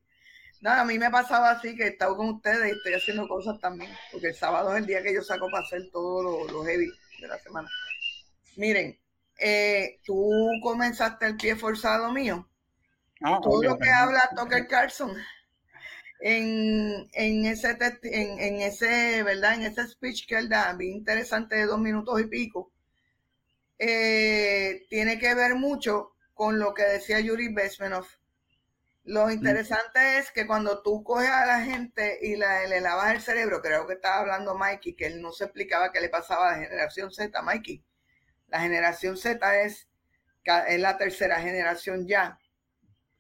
Nada, a mí me ha pasado así que he estado con ustedes y estoy haciendo cosas también, porque el sábado es el día que yo saco para hacer todo lo, heavy de la semana. Miren, eh, tú comenzaste el pie forzado mío. Ah, todo lo que habla Tucker Carlson en, en ese en, en, ese, ¿verdad? En ese speech que él da, bien interesante de dos minutos y pico, eh, tiene que ver mucho con lo que decía Yuri Besmenov. Lo interesante es que cuando tú coges a la gente y la, le lavas el cerebro, creo que estaba hablando Mikey, que él no se explicaba qué le pasaba a la generación Z, Mikey. La generación Z es, es la tercera generación ya,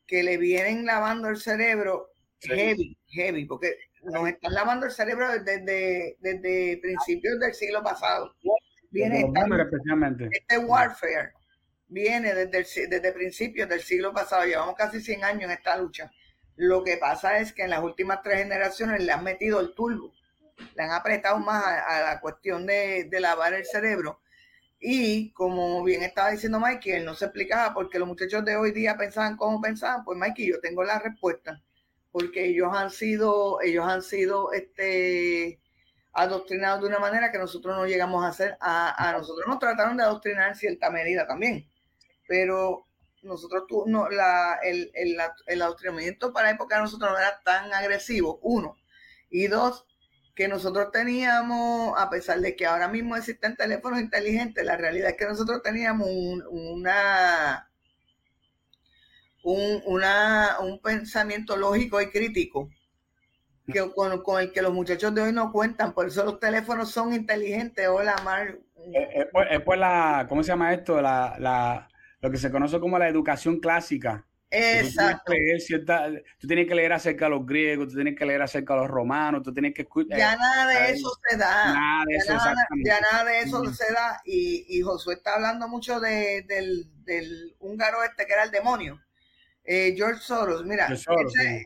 que le vienen lavando el cerebro heavy, heavy, porque nos están lavando el cerebro desde, desde principios del siglo pasado. Viene este warfare viene desde, desde principios del siglo pasado. Llevamos casi 100 años en esta lucha. Lo que pasa es que en las últimas tres generaciones le han metido el turbo, le han apretado más a, la cuestión de, de, lavar el cerebro. Y como bien estaba diciendo Mikey, él no se explicaba porque los muchachos de hoy día pensaban cómo pensaban. Pues Mikey, yo tengo la respuesta porque ellos han sido, ellos han sido este, adoctrinados de una manera que nosotros no llegamos a hacer. A, nosotros nos trataron de adoctrinar en cierta medida también, pero nosotros tu, no, la, el, el, el, adoctrinamiento para la época de nosotros no era tan agresivo, uno. Y dos, que nosotros teníamos, a pesar de que ahora mismo existen teléfonos inteligentes, la realidad es que nosotros teníamos una un, una, un pensamiento lógico y crítico que, con, el que los muchachos de hoy no cuentan. Por eso los teléfonos son inteligentes. Hola, Mar. Es, es, pues, la, ¿cómo se llama esto? La, la, lo que se conoce como la educación clásica. Exacto. Tú tienes, que leer acerca de los griegos, tú tienes que leer acerca de los romanos, tú tienes que escuchar. Ya nada de eso se da. Nada de eso, ya, nada, de eso se da. Y, y Josué está hablando mucho de, del, del húngaro este que era el demonio. Eh, George Soros, mira,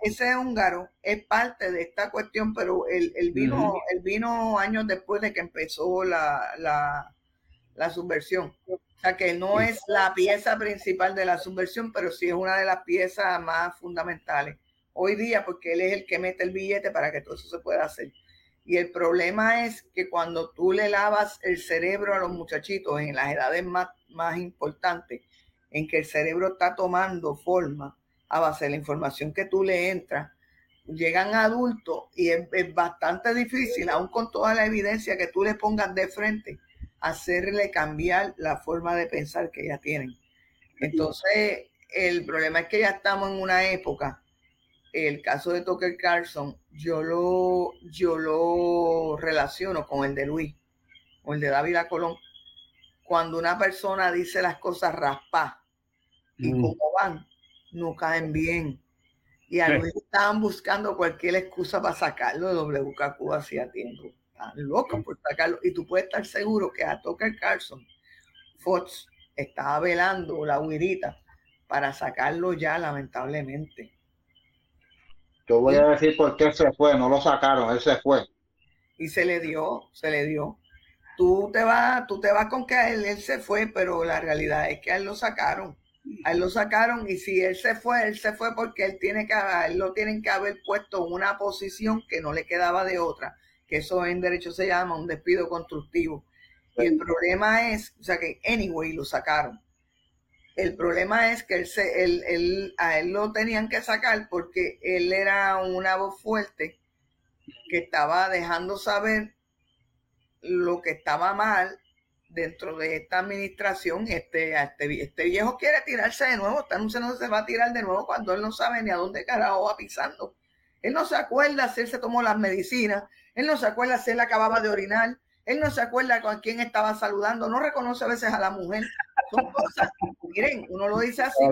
ese, húngaro es parte de esta cuestión, pero él, vino, vino años después de que empezó la, subversión. O sea que no es la pieza principal de la subversión, pero sí es una de las piezas más fundamentales hoy día, porque él es el que mete el billete para que todo eso se pueda hacer. Y el problema es que cuando tú le lavas el cerebro a los muchachitos en las edades más, más importantes, en que el cerebro está tomando forma a base de la información que tú le entras, llegan adultos y es, bastante difícil, aún con toda la evidencia que tú le pongas de frente, hacerle cambiar la forma de pensar que ya tienen. Entonces, el problema es que ya estamos en una época, el caso de Tucker Carlson, yo lo, yo lo relaciono con el de Luis, o el de David Colón, cuando una persona dice las cosas raspa y mm. como van, no caen bien. Y a veces estaban buscando cualquier excusa para sacarlo de WKQ hacía tiempo. Están locos por sacarlo. Y tú puedes estar seguro que a Tucker Carlson, Fox estaba velando la huirita para sacarlo ya, lamentablemente. Yo voy a decir por qué se fue, no lo sacaron, él se fue. Y se le dio, se le dio tú te vas, tú te vas con que él, se fue, pero la realidad es que a él lo sacaron. A él lo sacaron y si él se fue, él se fue porque él tiene que, él lo tienen que haber puesto en una posición que no le quedaba de otra, que eso en derecho se llama un despido constructivo. Y el problema es, o sea que anyway lo sacaron. El problema es que él se, él, él, a él lo tenían que sacar porque él era una voz fuerte que estaba dejando saber lo que estaba mal dentro de esta administración, este, este, este viejo quiere tirarse de nuevo, esta no se va a tirar de nuevo cuando él no sabe ni a dónde carajo va pisando. Él no se acuerda si él se tomó las medicinas, él no se acuerda si él acababa de orinar, él no se acuerda con quién estaba saludando, no reconoce a veces a la mujer. Son cosas, miren, uno lo dice así.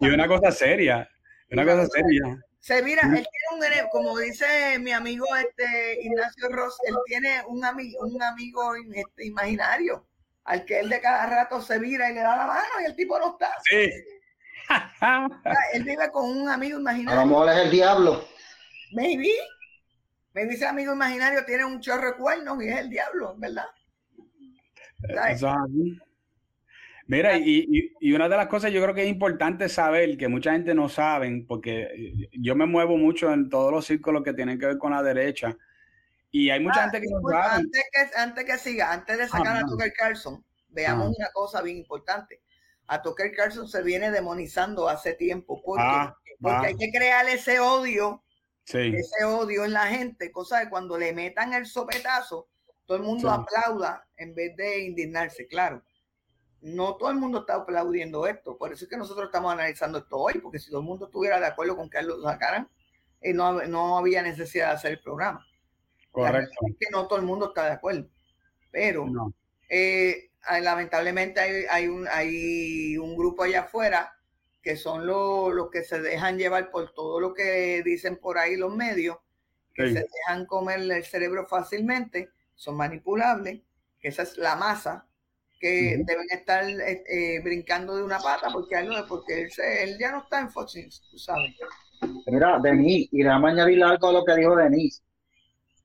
y una cosa seria, una cosa seria. Se mira, él tiene un, como dice mi amigo este Ignacio Ross, él tiene un, amigo un amigo este, imaginario al que él de cada rato se vira y le da la mano y el tipo no está. Sí. él vive con un amigo imaginario. A lo mejor es el diablo. Maybe. Maybe ese amigo imaginario tiene un chorro de cuernos y es el diablo, ¿verdad? Mira, y, y, una de las cosas yo creo que es importante saber, que mucha gente no sabe, porque yo me muevo mucho en todos los círculos que tienen que ver con la derecha, y hay mucha ah, gente que no sabe. Antes que, antes que siga, antes de sacar a Tucker Carlson, veamos una cosa bien importante. A Tucker Carlson se viene demonizando hace tiempo. porque ah, Porque ah. hay que crear ese odio, ese odio en la gente, cosa de cuando le metan el sopetazo, todo el mundo aplauda en vez de indignarse, claro no todo el mundo está aplaudiendo esto. Por eso es que nosotros estamos analizando esto hoy, porque si todo el mundo estuviera de acuerdo con que lo sacaran, eh, no, no, había necesidad de hacer el programa. Correcto. que no todo el mundo está de acuerdo. Pero eh, lamentablemente hay, hay, un, hay un grupo allá afuera que son los, que se dejan llevar por todo lo que dicen por ahí los medios, que se dejan comer el cerebro fácilmente, son manipulables, que esa es la masa que deben estar eh, eh, brincando de una pata porque, porque él, él, ya no está en Fox tú sabes. Mira, Denis, y déjame añadir algo a lo que dijo Denis.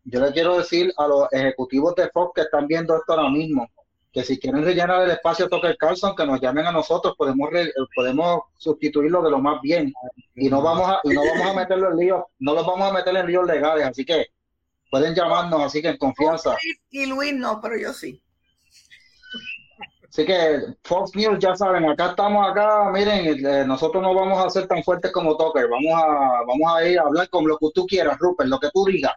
Yo le quiero decir a los ejecutivos de Fox que están viendo esto ahora mismo, que si quieren rellenar el espacio Tucker Carlson, que nos llamen a nosotros, podemos podemos sustituirlo de lo más bien y no vamos a y no vamos a meterlo en líos, no los vamos a meter en líos legales, así que pueden llamarnos, así que en confianza. Y Luis no, pero yo sí. Así que Fox News ya saben, acá estamos acá, miren, eh, nosotros no vamos a ser tan fuertes como Tucker, vamos a, vamos a ir a hablar con lo que tú quieras, Rupert, lo que tú digas.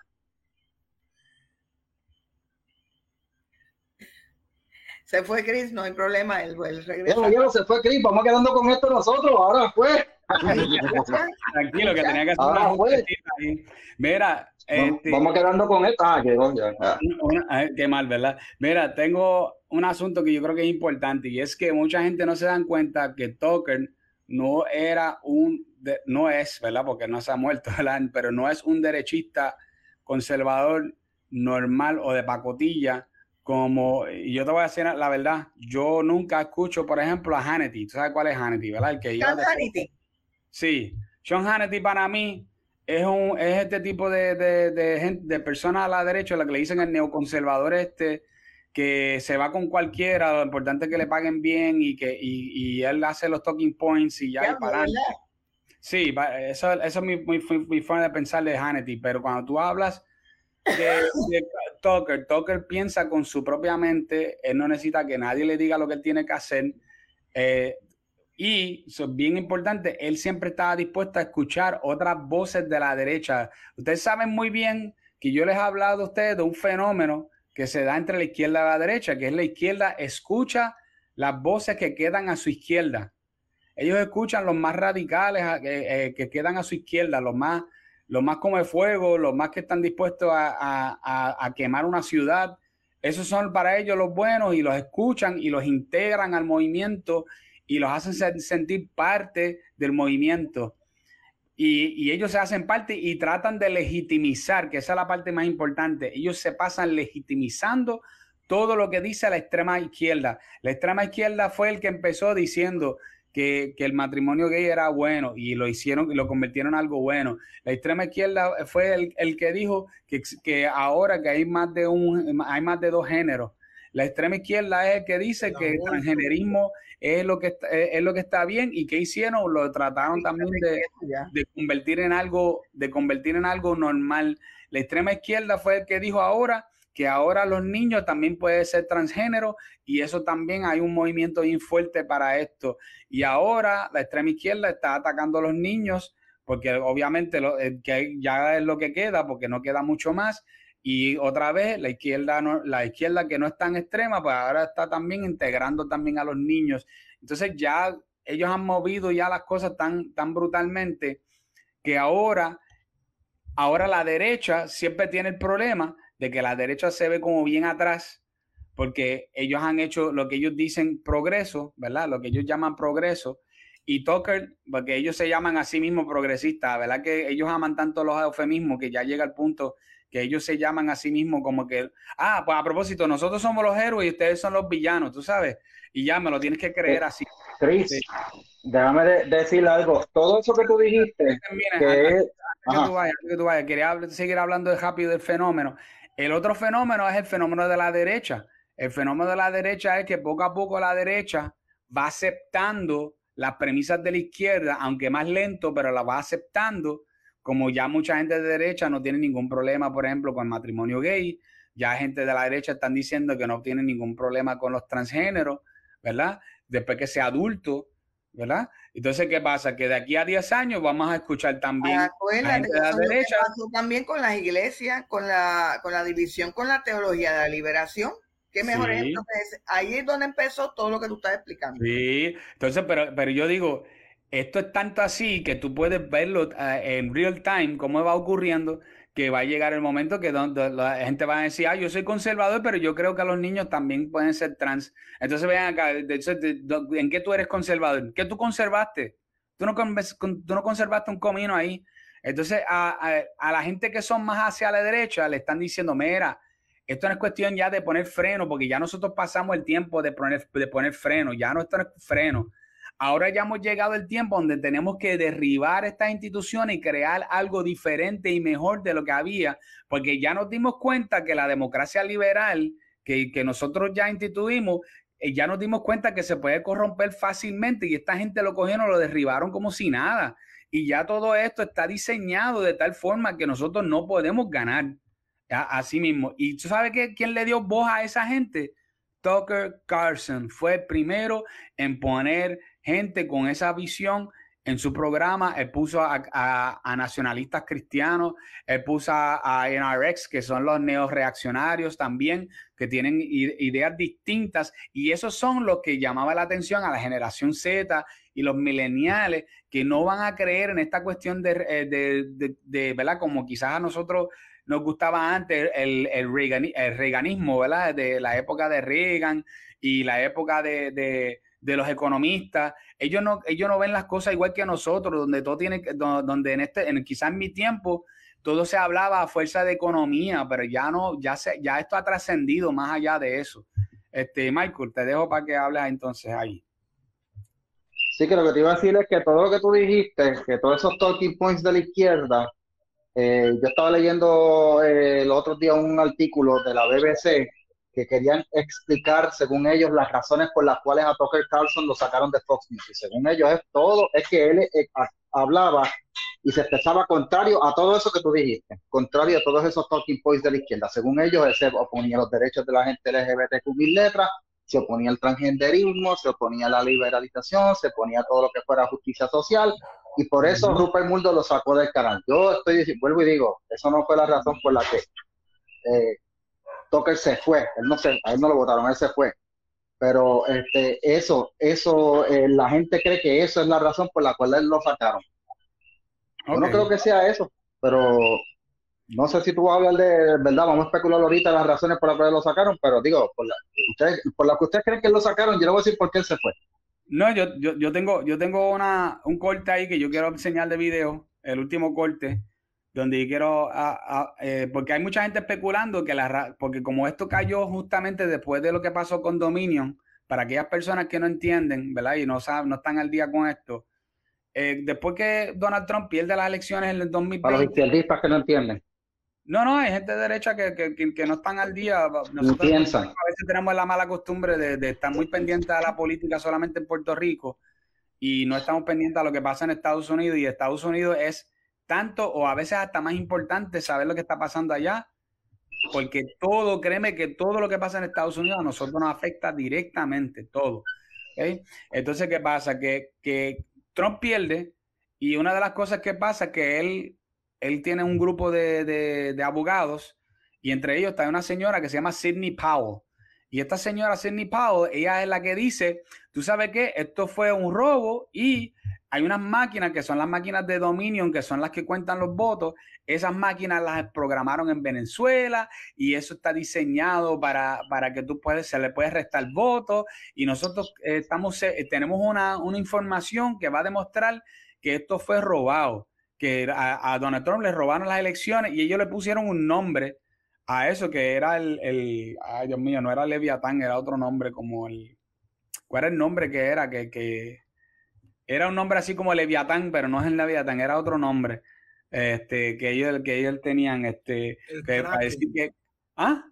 Se fue Chris, no hay problema, él, él se fue Chris, vamos quedando con esto nosotros, ahora fue. Tranquilo, que tenía que hacer una fue. Mira, este, vamos quedando con esto. Ah, ah, qué mal, ¿verdad? Mira, tengo un asunto que yo creo que es importante y es que mucha gente no se dan cuenta que Tucker no era un, no es, ¿verdad? Porque no se ha muerto, ¿verdad? Pero no es un derechista conservador normal o de pacotilla como, y yo te voy a decir la verdad, yo nunca escucho, por ejemplo, a Hannity. ¿Tú sabes cuál es Hannity, verdad? El que Hannity. Sí, Sean Hannity para mí es, un, es este tipo de, de, de, de personas a la derecha, la que le dicen el neoconservador este, que se va con cualquiera, lo importante es que le paguen bien y que y, él hace los talking points y ya, y para Sí, eso, eso es mi, mi, forma de pensar de Hannity, pero cuando tú hablas de, de Tucker, Tucker piensa con su propia mente, él no necesita que nadie le diga lo que él tiene que hacer. Eh, y eso es bien importante, él siempre estaba dispuesto a escuchar otras voces de la derecha. Ustedes saben muy bien que yo les he hablado a ustedes de un fenómeno que se da entre la izquierda y la derecha, que es la izquierda escucha las voces que quedan a su izquierda. Ellos escuchan los más radicales eh, eh, que quedan a su izquierda, los más, los más como el fuego, los más que están dispuestos a quemar una ciudad. Esos son para ellos los buenos y los escuchan y los integran al movimiento y los hacen sentir parte del movimiento. Y, ellos se hacen parte y tratan de legitimizar, que esa es la parte más importante. Ellos se pasan legitimizando todo lo que dice la extrema izquierda. La extrema izquierda fue el que empezó diciendo que, el matrimonio gay era bueno y lo hicieron y lo convirtieron en algo bueno. La extrema izquierda fue el, que dijo que, que, ahora que hay más de un hay más de dos géneros. La extrema izquierda es el que dice que el transgenerismo es lo que está, es lo que está bien y que hicieron lo trataron también de, convertir en algo de convertir en algo normal la extrema izquierda fue el que dijo ahora que ahora los niños también pueden ser transgénero y eso también hay un movimiento bien fuerte para esto y ahora la extrema izquierda está atacando a los niños porque obviamente eh, que ya es lo que queda porque no queda mucho más y otra vez, la izquierda, la izquierda que no es tan extrema, pues ahora está también integrando también a los niños. Entonces ya ellos han movido ya las cosas tan, tan brutalmente que ahora, ahora la derecha siempre tiene el problema de que la derecha se ve como bien atrás, porque ellos han hecho lo que ellos dicen progreso, ¿verdad? Lo que ellos llaman progreso. Y Tucker, porque ellos se llaman a sí mismos progresistas, ¿verdad? Que ellos aman tanto los eufemismos que ya llega el punto que ellos se llaman a sí mismos como que, ah, pues a propósito, nosotros somos los héroes y ustedes son los villanos, tú sabes, y ya me lo tienes que creer eh, así. Chris, déjame decir algo, todo eso que tú dijiste, que, tú vayas, que tú vayas, quería seguir hablando de rápido del fenómeno. El otro fenómeno es el fenómeno de la derecha. El fenómeno de la derecha es que poco a poco la derecha va aceptando las premisas de la izquierda, aunque más lento, pero la va aceptando, como ya mucha gente de derecha no tiene ningún problema, por ejemplo, con el matrimonio gay, ya gente de la derecha están diciendo que no tienen ningún problema con los transgéneros, ¿verdad? Después que sea adulto, ¿verdad? Entonces, ¿qué pasa? Que de aquí a 10 años vamos a escuchar también a gente de la derecha. también con las iglesias, con la, con la división, con la teología de la liberación. ¿Qué mejor ejemplo que Ahí es donde empezó todo lo que tú estás explicando. Sí, entonces, pero, pero yo digo, esto es tanto así que tú puedes verlo eh, en real time, cómo va ocurriendo, que va a llegar el momento que donde la gente va a decir, ah, yo soy conservador, pero yo creo que los niños también pueden ser trans. Entonces vean acá, ¿en qué tú eres conservador? ¿Qué tú conservaste? Tú no, tú no conservaste un comino ahí. Entonces a, a, la gente que son más hacia la derecha le están diciendo, mira, esto no es cuestión ya de poner freno, porque ya nosotros pasamos el tiempo de poner, de poner freno, ya no es freno. Ahora ya hemos llegado el tiempo donde tenemos que derribar estas instituciones y crear algo diferente y mejor de lo que había, porque ya nos dimos cuenta que la democracia liberal que, nosotros ya instituimos, eh, ya nos dimos cuenta que se puede corromper fácilmente y esta gente lo cogieron, lo derribaron como si nada. Y ya todo esto está diseñado de tal forma que nosotros no podemos ganar. Así mismo. ¿Y tú sabes que, quién le dio voz a esa gente? Tucker Carlson fue el primero en poner gente con esa visión en su programa. Él puso a, nacionalistas cristianos, él puso a, NRX, que son los neoreaccionarios también, que tienen ideas distintas. Y esos son los que llamaban la atención a la generación Z y los millennials, que no van a creer en esta cuestión de, eh, de, de, ¿verdad? Como quizás a nosotros nos gustaba antes el, el, reaganismo, ¿verdad? De la época de Reagan y la época de, los economistas. Ellos no, ellos no ven las cosas igual que nosotros, donde todo tiene, donde en este, en, quizás en mi tiempo, todo se hablaba a fuerza de economía, pero ya no, ya se, ya esto ha trascendido más allá de eso. Este, Michael, te dejo para que hables entonces ahí. Sí, que lo que te iba a decir es que todo lo que tú dijiste, que todos esos talking points de la izquierda, eh, yo estaba leyendo eh, el otro día un artículo de la BBC que querían explicar, según ellos, las razones por las cuales a Tucker Carlson lo sacaron de Fox News. Y según ellos, es todo, es que él eh, hablaba y se expresaba contrario a todo eso que tú dijiste, contrario a todos esos talking points de la izquierda. Según ellos, él se oponía a los derechos de la gente LGBTQ mil letras, se oponía al transgenderismo, se oponía a la liberalización, se oponía a todo lo que fuera justicia social, y por eso Rupert Murdo lo sacó del canal. Yo estoy diciendo, vuelvo y digo, eso no fue la razón por la que eh, Tucker se fue, él no se, a él no lo votaron, él se fue. Pero este, eso, eso, eh, la gente cree que eso es la razón por la cual él lo sacaron. Yo no creo que sea eso, pero no sé si tú vas a hablar de, verdad, vamos a especular ahorita las razones por las cuales lo sacaron, pero digo, por la, ustedes, por la que ustedes creen que lo sacaron, yo le voy a decir por qué él se fue. No, yo, yo, yo tengo, yo tengo una, un corte ahí que yo quiero enseñar de video, el último corte, donde quiero, eh, porque hay mucha gente especulando que la, porque como esto cayó justamente después de lo que pasó con Dominion, para aquellas personas que no entienden, ¿verdad? Y no saben, no están al día con esto. Eh, después que Donald Trump pierde las elecciones en el 2020. Para los izquierdistas que no entienden. No, no, hay gente de derecha que, que, no están al día. Nosotros a veces tenemos la mala costumbre de, estar muy pendientes a la política solamente en Puerto Rico y no estamos pendientes a lo que pasa en Estados Unidos. Y Estados Unidos es tanto o a veces hasta más importante saber lo que está pasando allá, porque todo, créeme que todo lo que pasa en Estados Unidos a nosotros nos afecta directamente, todo. Entonces, ¿qué pasa? Que, que Trump pierde y una de las cosas que pasa es que él él tiene un grupo de, abogados y entre ellos está una señora que se llama Sidney Powell. Y esta señora Sidney Powell, ella es la que dice, tú sabes qué, esto fue un robo y hay unas máquinas que son las máquinas de Dominion, que son las que cuentan los votos. Esas máquinas las programaron en Venezuela y eso está diseñado para, para que tú puedes, se le puede restar votos. Y nosotros eh, estamos, eh, tenemos una, una información que va a demostrar que esto fue robado que a, Donald Trump le robaron las elecciones y ellos le pusieron un nombre a eso que era el, el ay Dios mío, no era Leviatán, era otro nombre como el, ¿cuál era el nombre que era? Que, que era un nombre así como Leviatán, pero no es el Leviatán, era otro nombre, este, que ellos, que ellos tenían, este, que para decir que, ¿ah?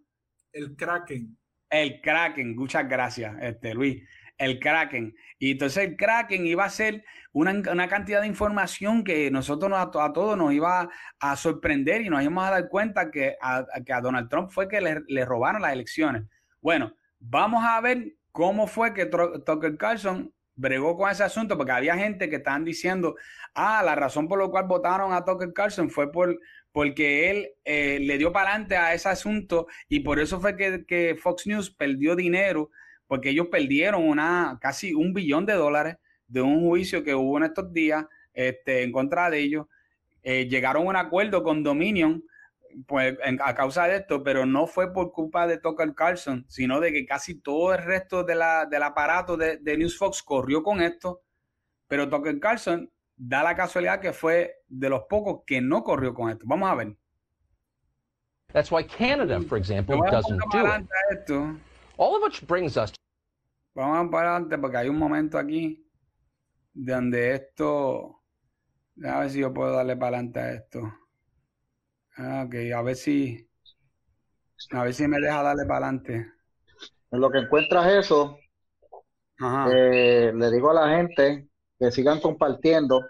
El Kraken. El Kraken, muchas gracias, este, Luis. el Kraken. Y entonces el Kraken iba a ser una, una cantidad de información que nosotros a, a, todos nos iba a sorprender y nos íbamos a dar cuenta que a, que a Donald Trump fue que le, le, robaron las elecciones. Bueno, vamos a ver cómo fue que Tucker Carlson bregó con ese asunto, porque había gente que estaban diciendo, ah, la razón por la cual votaron a Tucker Carlson fue por, porque él eh, le dio para adelante a ese asunto y por eso fue que, que, Fox News perdió dinero, porque ellos perdieron una, casi un billón de dólares de un juicio que hubo en estos días este, en contra de ellos. Eh, llegaron a un acuerdo con Dominion pues, a causa de esto, pero no fue por culpa de Tucker Carlson, sino de que casi todo el resto de la, del aparato de, de News Fox corrió con esto, pero Tucker Carlson da la casualidad que fue de los pocos que no corrió con esto. Vamos a ver. That's why Canada, for example, doesn't do it. Esto. All of which brings us. Vamos a para adelante porque hay un momento aquí donde esto. A ver si yo puedo darle para adelante a esto. Ah, ok, a ver si. A ver si me deja darle para adelante. En lo que encuentras eso, eh, le digo a la gente que sigan compartiendo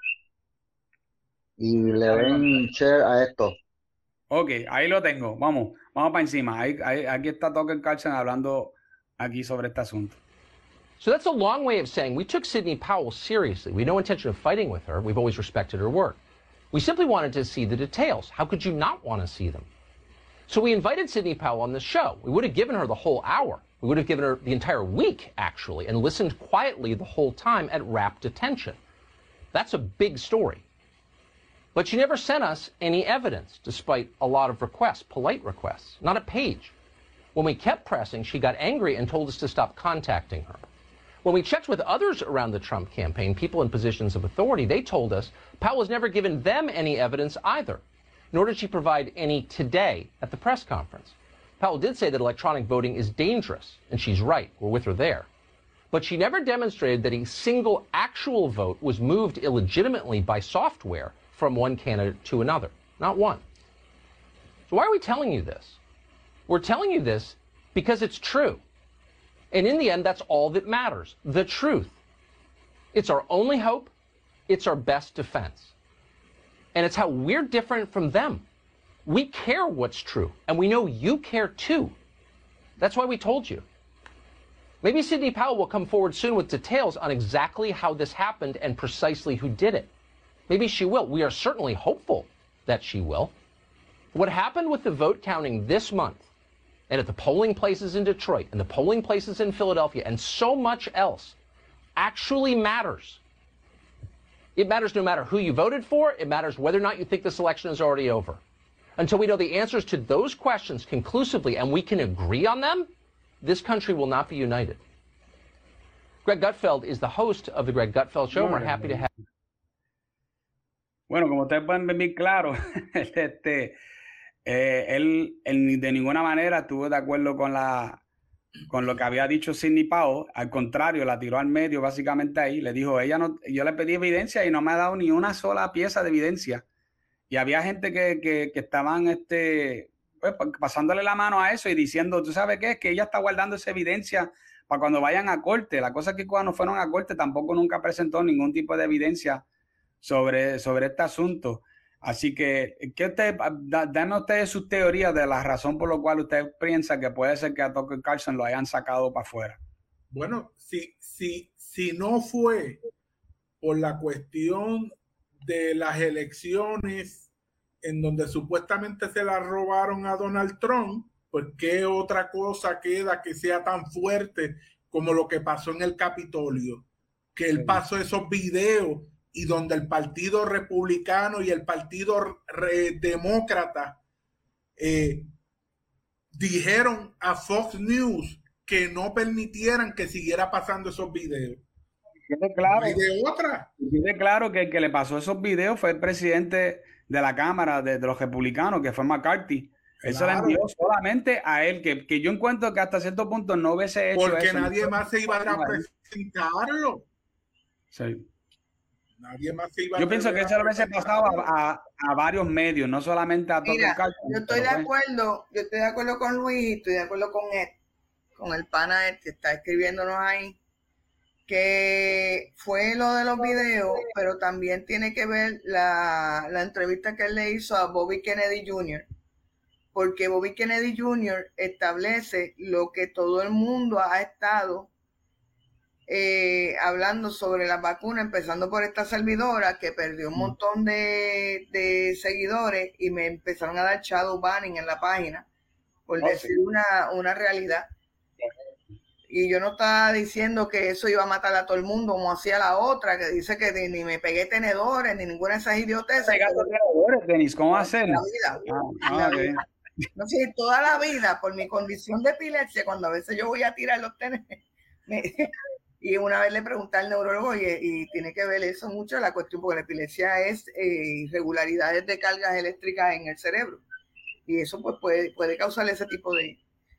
y le den share a esto. Ok, ahí lo tengo. Vamos, vamos para encima. Ahí, ahí, aquí está Tucker Carlson hablando aquí sobre este asunto. So that's a long way of saying we took Sidney Powell seriously. We no intention of fighting with her. We've always respected her work. We simply wanted to see the details. How could you not want to see them? So we invited Sidney Powell on the show. We would have given her the whole hour. We would have given her the entire week, actually, and listened quietly the whole time at rapt attention. That's a big story. But she never sent us any evidence, despite a lot of requests, polite requests, not a page. When we kept pressing, she got angry and told us to stop contacting her. When we checked with others around the Trump campaign, people in positions of authority, they told us Powell has never given them any evidence either, nor did she provide any today at the press conference. Powell did say that electronic voting is dangerous, and she's right. We're with her there. But she never demonstrated that a single actual vote was moved illegitimately by software from one candidate to another. Not one. So why are we telling you this? We're telling you this because it's true. And in the end, that's all that matters the truth. It's our only hope, it's our best defense. And it's how we're different from them. We care what's true, and we know you care too. That's why we told you. Maybe Sidney Powell will come forward soon with details on exactly how this happened and precisely who did it. Maybe she will. We are certainly hopeful that she will. What happened with the vote counting this month and at the polling places in Detroit and the polling places in Philadelphia and so much else actually matters. It matters no matter who you voted for. It matters whether or not you think this election is already over. Until we know the answers to those questions conclusively and we can agree on them, this country will not be united. Greg Gutfeld is the host of the Greg Gutfeld Show. We're happy to have. Bueno, como ustedes pueden ver claro, este, eh, él, de ninguna manera estuvo de acuerdo con la con lo que había dicho Sidney Powell, al contrario, la tiró al medio básicamente ahí, le dijo, ella no, yo le pedí evidencia y no me ha dado ni una sola pieza de evidencia y había gente que, que, que estaban este, pues, pasándole la mano a eso y diciendo, ¿tú sabes qué? Es que ella está guardando esa evidencia para cuando vayan a corte. La cosa es que cuando fueron a corte tampoco nunca presentó ningún tipo de evidencia sobre, sobre este asunto. Así que, ¿qué dame ustedes sus teorías de la razón por la cual usted piensa que puede ser que a Tucker Carlson lo hayan sacado para afuera. Bueno, si, si, si no fue por la cuestión de las elecciones en donde supuestamente se la robaron a Donald Trump, pues qué otra cosa queda que sea tan fuerte como lo que pasó en el Capitolio, que él pasó esos videos y donde el Partido Republicano y el Partido Demócrata eh, dijeron a Fox News que no permitieran que siguiera pasando esos videos. Claro, de otra. Quede claro que el que le pasó esos videos fue el presidente de la Cámara de, de los Republicanos, que fue McCarthy. Eso le envió solamente a él, que, que, yo encuentro que hasta cierto punto no hubiese hecho Porque nadie más se iba a presentarlo. Sí. Nadie más se iba Yo pienso que eso lo hubiese pasado a, a, varios medios, no solamente a Mira, Yo estoy de acuerdo, yo estoy de acuerdo con Luis, estoy de acuerdo con él, con el pana que está escribiéndonos ahí que fue lo de los videos, pero también tiene que ver la, la entrevista que él le hizo a Bobby Kennedy Jr., porque Bobby Kennedy Jr. establece lo que todo el mundo ha estado eh, hablando sobre la vacuna, empezando por esta servidora que perdió un mm. montón de, de seguidores y me empezaron a dar shadow banning en la página por oh, decir una, una realidad. Y yo no estaba diciendo que eso iba a matar a todo el mundo como hacía la otra, que dice que ni, me pegué tenedores, ni ninguna de esas idioteces. tenedores, Denis? ¿Cómo hacerlo? La vida. Ah, ah, no sé, toda la vida, por mi condición de epilepsia, cuando a veces yo voy a tirar los tenedores, y una vez le pregunté al neurólogo, y, y, tiene que ver eso mucho la cuestión, porque la epilepsia es eh, irregularidades de cargas eléctricas en el cerebro. Y eso pues puede, puede causar ese tipo de,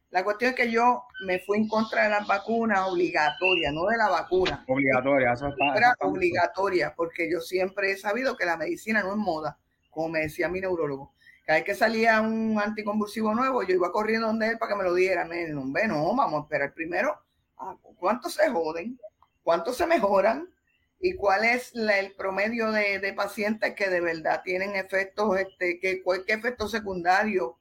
la cuestión es que yo me fui en contra de las vacunas obligatorias, no de la vacuna. Obligatoria, eso está. Era obligatoria, porque yo siempre he sabido que la medicina no es moda, como me decía mi neurólogo. Cada vez que salía un anticonvulsivo nuevo, yo iba corriendo donde él para que me lo diera. Me dijo, no, vamos a esperar primero cuántos se joden, cuántos se mejoran y cuál es el promedio de, pacientes que de verdad tienen efectos, este, que cualquier efecto secundario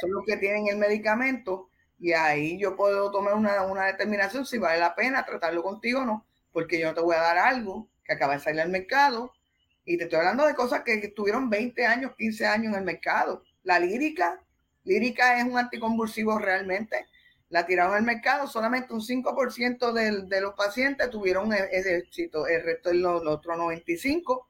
son los que tienen el medicamento y ahí yo puedo tomar una, determinación si vale la pena tratarlo contigo o no, porque yo no te voy a dar algo que acaba de salir al mercado. Y te estoy hablando de cosas que estuvieron 20 años, 15 años en el mercado. La lírica, lírica es un anticonvulsivo realmente. La tiraron al mercado, solamente un 5% de, de los pacientes tuvieron ese éxito, el resto de los, los otros 95%,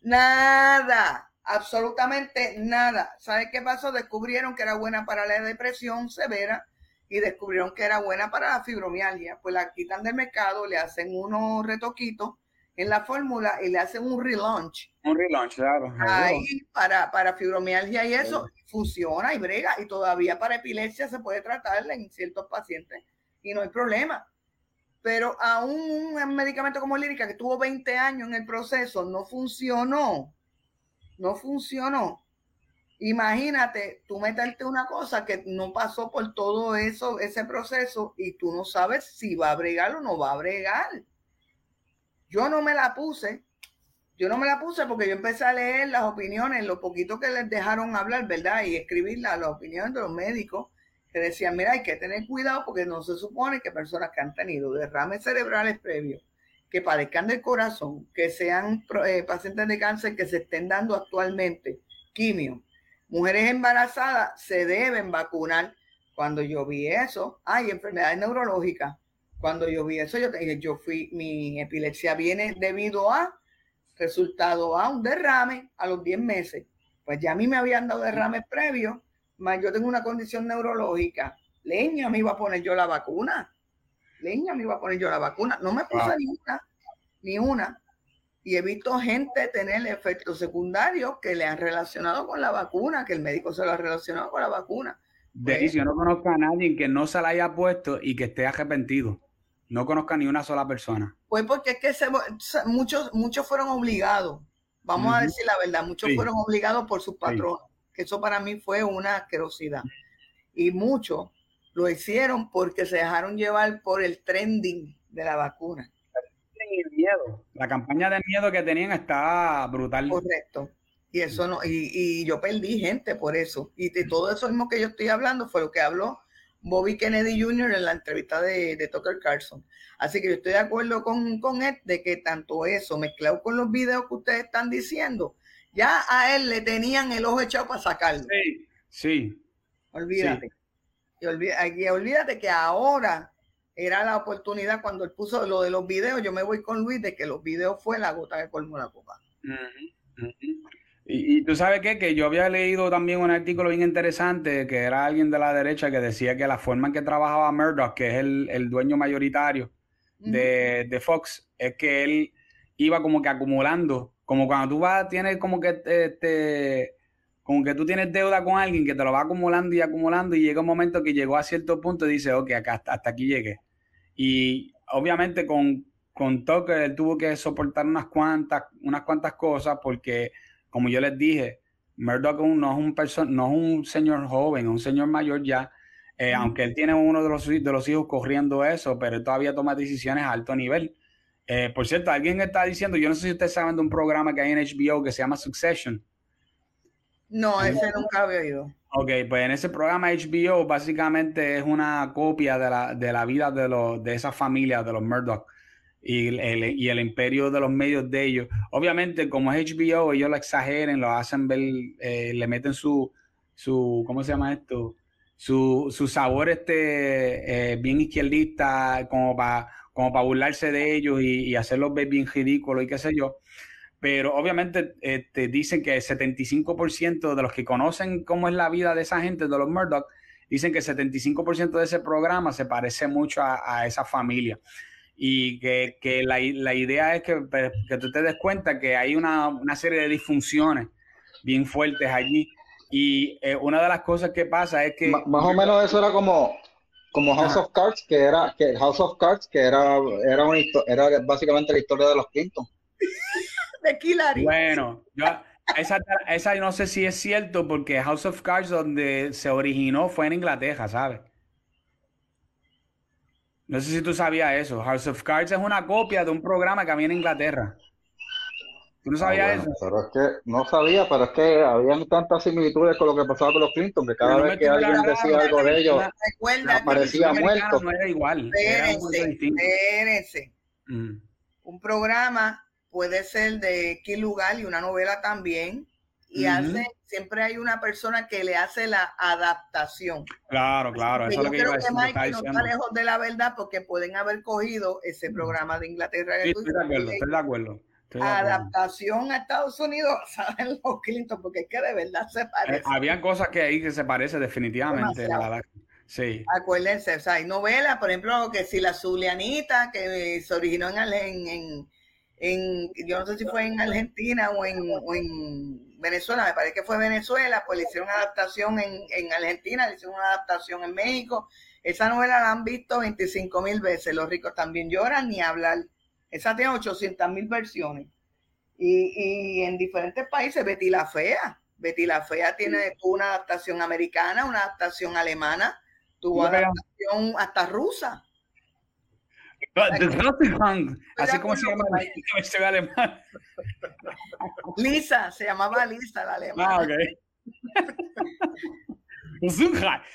nada, absolutamente nada. ¿Sabes qué pasó? Descubrieron que era buena para la depresión severa, y descubrieron que era buena para la fibromialgia. Pues la quitan del mercado, le hacen unos retoquitos en la fórmula y le hacen un relaunch. Un relaunch, claro. Ahí para, para fibromialgia y eso funciona y brega y todavía para epilepsia se puede tratar en ciertos pacientes y no hay problema. Pero a un medicamento como lírica que tuvo 20 años en el proceso no funcionó. No funcionó. Imagínate tú meterte una cosa que no pasó por todo eso, ese proceso, y tú no sabes si va a bregar o no va a bregar. Yo no me la puse, yo no me la puse porque yo empecé a leer las opiniones, lo poquito que les dejaron hablar, ¿verdad? Y escribir las, opiniones de los médicos que decían, mira, hay que tener cuidado porque no se supone que personas que han tenido derrames cerebrales previos, que padezcan del corazón, que sean eh, pacientes de cáncer que se estén dando actualmente quimio, Mujeres embarazadas se deben vacunar. Cuando yo vi eso, hay enfermedades neurológicas. Cuando yo vi eso, yo, yo fui, mi epilepsia viene debido a resultado a un derrame a los 10 meses. Pues ya a mí me habían dado derrames previos, más yo tengo una condición neurológica. Leña me iba a poner yo la vacuna. Leña me iba a poner yo la vacuna. No me puse ni una, ni una y he visto gente tener efectos secundarios que le han relacionado con la vacuna, que el médico se lo ha relacionado con la vacuna. De pues, yo no conozco a nadie que no se la haya puesto y que esté arrepentido. No conozco a ni una sola persona. Pues porque es que muchos, muchos fueron obligados. Vamos a decir la verdad, muchos fueron obligados por sus patrones. Que eso para mí fue una asquerosidad. Y muchos lo hicieron porque se dejaron llevar por el trending de la vacuna el miedo. La campaña de miedo que tenían está brutal. Correcto. Y eso no, y, yo perdí gente por eso. Y de todo eso mismo que yo estoy hablando fue lo que habló Bobby Kennedy Jr. en la entrevista de, de Tucker Carlson. Así que yo estoy de acuerdo con, con él de que tanto eso mezclado con los videos que ustedes están diciendo, ya a él le tenían el ojo echado para sacarlo. Sí, sí. Olvídate. Y olvídate, olvídate que ahora era la oportunidad cuando él puso lo de los videos. Yo me voy con Luis de que los videos fue la gota que colmó la copa. Y, tú sabes qué, que yo había leído también un artículo bien interesante que era alguien de la derecha que decía que la forma en que trabajaba Murdoch, que es el, dueño mayoritario de, Fox, es que él iba como que acumulando, como cuando tú vas, tienes como que este, como que tú tienes deuda con alguien que te lo va acumulando y acumulando y llega un momento que llegó a cierto punto y dice, ok, acá, hasta aquí llegué. Y obviamente con, con Tucker él tuvo que soportar unas cuantas, unas cuantas cosas porque, como yo les dije, Murdoch no es un person no es un señor joven, es un señor mayor ya. Eh, aunque él tiene uno de los, de los hijos corriendo eso, pero él todavía toma decisiones a alto nivel. Eh, por cierto, alguien está diciendo, yo no sé si ustedes saben de un programa que hay en HBO que se llama Succession. No, ese nunca había oído. Ok, pues en ese programa HBO básicamente es una copia de la, de la vida de, los, de esa familia, de los Murdoch y el, imperio de los medios de ellos. Obviamente, como es HBO, ellos lo exageren, lo hacen ver, eh, le meten su, su, ¿cómo se llama esto? Su, su sabor este, eh, bien izquierdista, como para como para burlarse de ellos y, hacerlos ver bien ridículos y qué sé yo. Pero obviamente te este, dicen que el 75% de los que conocen cómo es la vida de esa gente, de los Murdoch, dicen que el 75% de ese programa se parece mucho a, a esa familia y que, que la, la, idea es que, pues, que, tú te des cuenta que hay una, una serie de disfunciones bien fuertes allí. Y eh, una de las cosas que pasa es que... M más o menos eso era como, como House Ajá. of Cards, que era que House of Cards, que era, era, una, era básicamente la historia de los Clinton. de Hillary. Bueno, yo, esa, esa no sé si es cierto, porque House of Cards, donde se originó, fue en Inglaterra, ¿sabes? No sé si tú sabías eso. House of Cards es una copia de un programa que había en Inglaterra. ¿Tú no sabías ah, bueno, eso? Pero es que no sabía, pero es que habían tantas similitudes con lo que pasaba con los Clinton, que cada no vez que alguien decía algo de ellos, aparecía muerto. No era igual. Espérense. Mm. Un programa puede ser de qué lugar y una novela también. Y uh -huh. hace, siempre hay una persona que le hace la adaptación. Claro, claro. Eso yo es lo que creo que Mike no está lejos de la verdad porque pueden haber cogido ese programa de Inglaterra. Sí, estoy, de acuerdo, estoy de acuerdo. Estoy de adaptación a Estados Unidos, saben los Clinton, porque es que de verdad se parece. Eh, habían cosas que ahí que se parece definitivamente. La, sí. Acuérdense, o sea, hay novelas, por ejemplo, que si la Zulianita, que se originó en, en, en, en, yo no sé si fue en Argentina o en, o en Venezuela, me parece que fue Venezuela, pues le hicieron una adaptación en, en Argentina, le hicieron una adaptación en México. Esa novela la han visto 25 mil veces. Los ricos también lloran ni hablar. Esa tiene 800 mil versiones. Y, y, en diferentes países, Betty la Fea. Betty la Fea tiene una adaptación americana, una adaptación alemana, tuvo una adaptación hasta rusa. Así como se llama la versión alemana. Lisa, se llamaba Lisa la alemana. Ah, ok.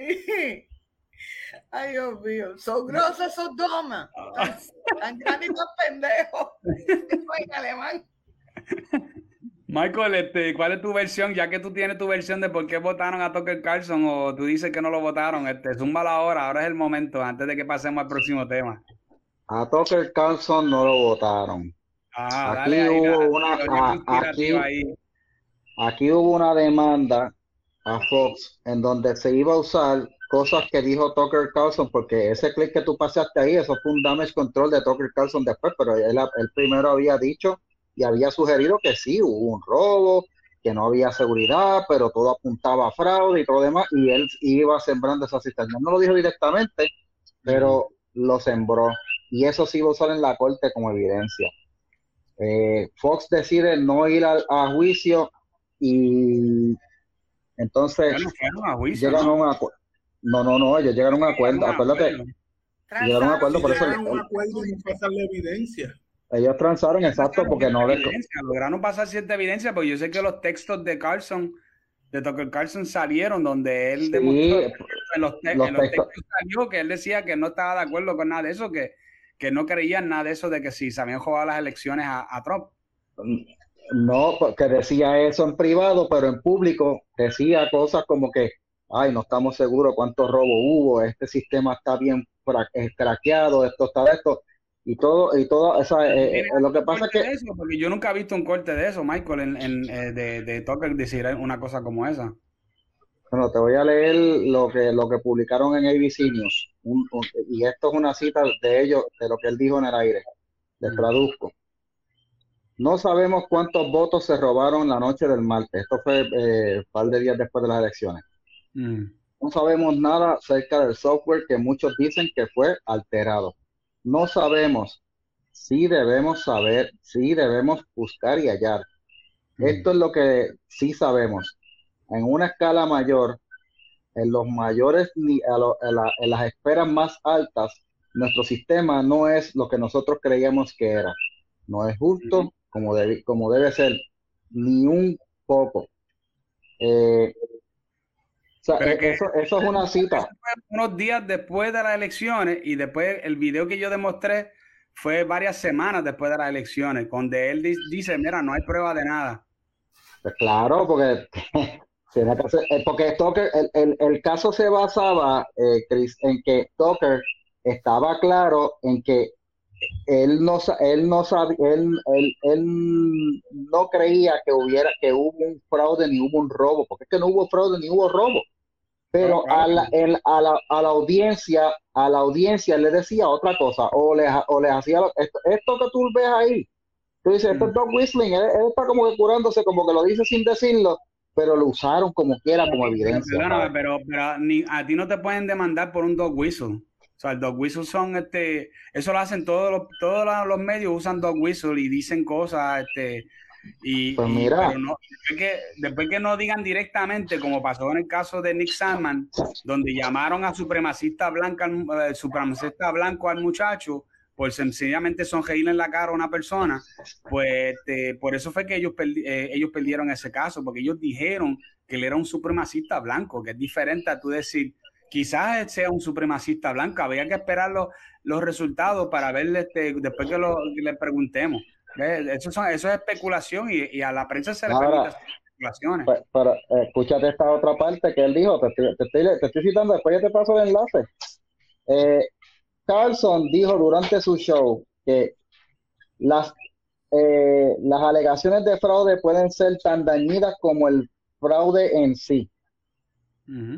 Ay, Dios mío, son grosas, son domas. Tan grandes y pendejos. en alemán. Michael, este, ¿cuál es tu versión? Ya que tú tienes tu versión de por qué votaron a Tucker Carlson o tú dices que no lo votaron, este, zúmbala ahora, ahora es el momento, antes de que pasemos al próximo tema. A Tucker Carlson no lo votaron. Ah, aquí dale hubo una, la a- aquí, ahí. aquí hubo una demanda a Fox en donde se iba a usar cosas que dijo Tucker Carlson, porque ese clip que tú pasaste ahí, eso fue un damage control de Tucker Carlson después, pero él, él primero había dicho y había sugerido que sí, hubo un robo, que no había seguridad, pero todo apuntaba a fraude y todo demás, y él iba sembrando esa cisterna. No lo dijo directamente, pero lo sembró, y eso sí iba a usar en la corte como evidencia. Eh, Fox decide no ir a, a juicio y entonces fueron a juicio, llegan ¿no? a un acuerdo. No, no, no, ellos llegaron a un acuerdo. Llegaron Acuérdate, llegaron a un acuerdo, por eso llegaron a un acuerdo y no pasan la evidencia. Ellos transaron, exacto, porque no le, Evidencia, lograron pasar cierta evidencia, porque yo sé que los textos de Carlson, de Tucker Carlson salieron donde él Sí, demostró en los, te- los en los textos- textos salió que él decía que no estaba de acuerdo con nada de eso, que, que no creía en nada de eso de que si se habían jugado las elecciones a, a Trump. No, porque decía eso en privado, pero en público decía cosas como que, ay, no estamos seguros cuántos robos hubo, este sistema está bien eh, craqueado, esto está esto, y todo, y todo, o sea, eh, eh, lo que pasa es que eso, porque yo nunca he visto un corte de eso, Michael, en, en, eh, de, de Tucker decir una cosa como esa. Bueno, te voy a leer lo que, lo que publicaron en ABC News. Un- un- y esto es una cita de ellos, de lo que él dijo en el aire. Les Mm. traduzco. No sabemos cuántos votos se robaron la noche del martes. Esto fue eh, un par de días después de las elecciones. Mm. No sabemos nada acerca del software que muchos dicen que fue alterado. No sabemos. Sí debemos saber, sí debemos buscar y hallar. Mm. Esto es lo que sí sabemos. En una escala mayor, en los mayores, ni a lo- en, la- en las esferas más altas, nuestro sistema no es lo que nosotros creíamos que era. No es justo como, debe, como debe ser, ni un poco. Eh, sea, que- eso, eso es una cita. unos días después de las elecciones y después el video que yo demostré fue varias semanas después de las elecciones, donde él di- dice, mira, no hay prueba de nada. Pues claro, porque, eh, porque Tucker, el, el- el caso se basaba, eh, Chris, en que Tucker estaba claro en que él no, él no sabía, él, él, él no creía que hubiera, que hubo un fraude ni hubo un robo, porque es que no hubo fraude ni hubo robo. Pero a la, el- a la, a la audiencia, a la audiencia le decía otra cosa, o les, o les hacía lo- esto, esto que tú ves ahí, tú dices, esto es dog whistling, él, él está como que curándose, como que lo dice sin decirlo, pero lo usaron como quiera, como evidencia. ¿sabes? pero, pero ni, a ti no te pueden demandar por un dog whistle. O sea, el dog whistle son, este, eso lo hacen todos los, todos los- medios usan dog whistle y dicen cosas, este, y, Pues y- mira. pero no, después que, después que no digan directamente, como pasó en el caso de Nick Sandman, donde llamaron a supremacista blanca, eh, supremacista blanco al muchacho, por sencillamente sonreírle en la cara a una persona, pues este, por eso fue que ellos, perdi- eh, ellos perdieron ese caso, porque ellos dijeron que él era un supremacista blanco, que es diferente a tú decir, quizás sea un supremacista blanco, había que esperar los, los resultados para ver este, después que, lo, que le preguntemos. Eso, son, eso es especulación y, y a la prensa se le Ahora, permite hacer especulaciones. Pero escúchate esta otra parte que él dijo, te estoy, te estoy, te estoy citando, después ya te paso el enlace. Eh, Carlson dijo durante su show que las, eh, las alegaciones de fraude pueden ser tan dañinas como el fraude en sí.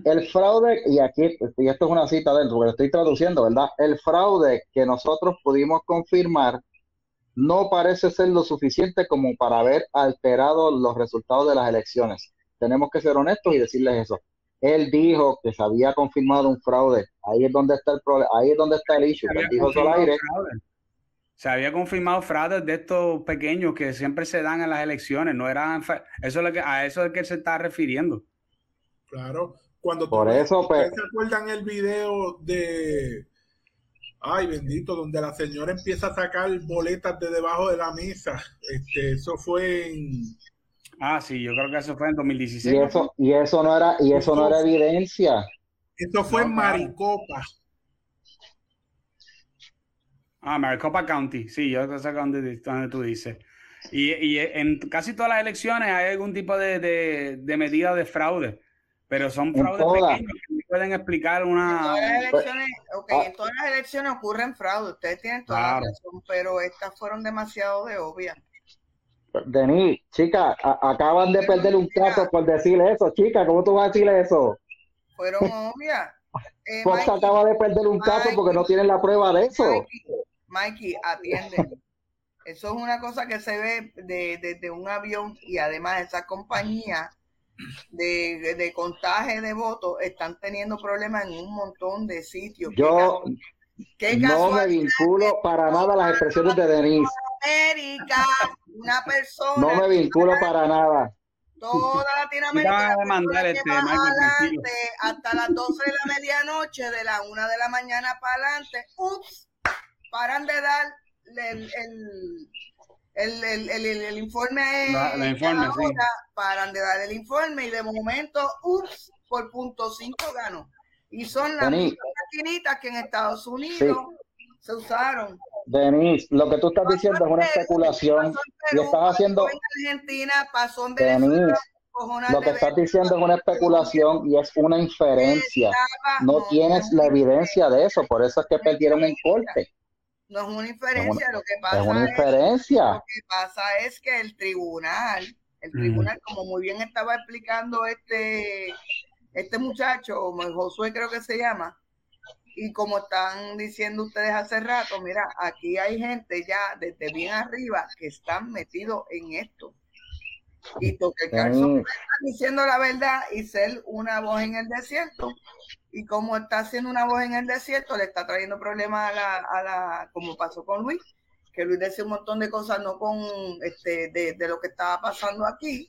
El fraude, y aquí, y esto es una cita dentro, porque lo estoy traduciendo, ¿verdad? El fraude que nosotros pudimos confirmar no parece ser lo suficiente como para haber alterado los resultados de las elecciones. Tenemos que ser honestos y decirles eso. Él dijo que se había confirmado un fraude. Ahí es donde está el problema, ahí es donde está el issue. Él dijo aire. fraude. Se había confirmado fraudes de estos pequeños que siempre se dan en las elecciones. No eran eso es lo que, a eso es que él se está refiriendo. Claro. Cuando Por tú- eso, pues- ¿ustedes se acuerdan el video de ay bendito, donde la señora empieza a sacar boletas de debajo de la mesa? Este, eso fue en Ah, sí, yo creo que eso fue en 2016. Y eso, y eso no era, y eso no era evidencia. eso fue No, en. Maricopa. Ah, Maricopa County, sí, yo sé dónde, dónde tú dices. Y, y en casi todas las elecciones hay algún tipo de, de, de medida de fraude, pero son fraudes todas. pequeños que pueden explicar En todas las una... elecciones, ok, Ah. en todas las elecciones ocurren fraude, ustedes tienen toda Claro. la razón, pero estas fueron demasiado de obvias. Denis, chica, acaban de perder un caso por decirle eso, chica, ¿cómo tú vas a decirle eso? Fueron obvias. Eh, Fox Mikey, acaba de perder un caso porque no tienen la prueba de eso. Mikey, Mikey, atiende. Eso es una cosa que se ve de- desde un avión y además esa compañía de, de, de contaje de votos están teniendo problemas en un montón de sitios. Yo Qué no me vinculo para nada a las expresiones de Denise. América, una persona No me vinculo para nada. toda Latinoamérica a este, adelante, hasta las 12 de la medianoche, de la 1 de la mañana para adelante, ups, paran de dar el, el, el, el, el- el- el informe, La- el informe, a sí. hora, paran de dar el informe y de momento, ups, por punto 5 ganó. Y son las mismas maquinitas que en Estados Unidos se usaron. Denise, lo que tú estás diciendo es una especulación y estás haciendo, en Argentina, pasó en Venezuela. Denise, cojones lo que estás diciendo es una especulación y es una inferencia. No tienes la evidencia de eso, por eso es que perdieron en corte. No es una inferencia, lo que pasa Es una es, inferencia. lo que pasa es que el tribunal, el Ujú. tribunal, como muy bien estaba explicando este, este muchacho, Josué creo que se llama, y como están diciendo ustedes hace rato, mira, aquí hay gente ya desde bien arriba que están metidos en esto. Y Carlson Denise, está diciendo la verdad y ser una voz en el desierto. Y como está siendo una voz en el desierto, le está trayendo problemas a la, a la, como pasó con Luis, que Luis decía un montón de cosas, no con este, de, de lo que estaba pasando aquí.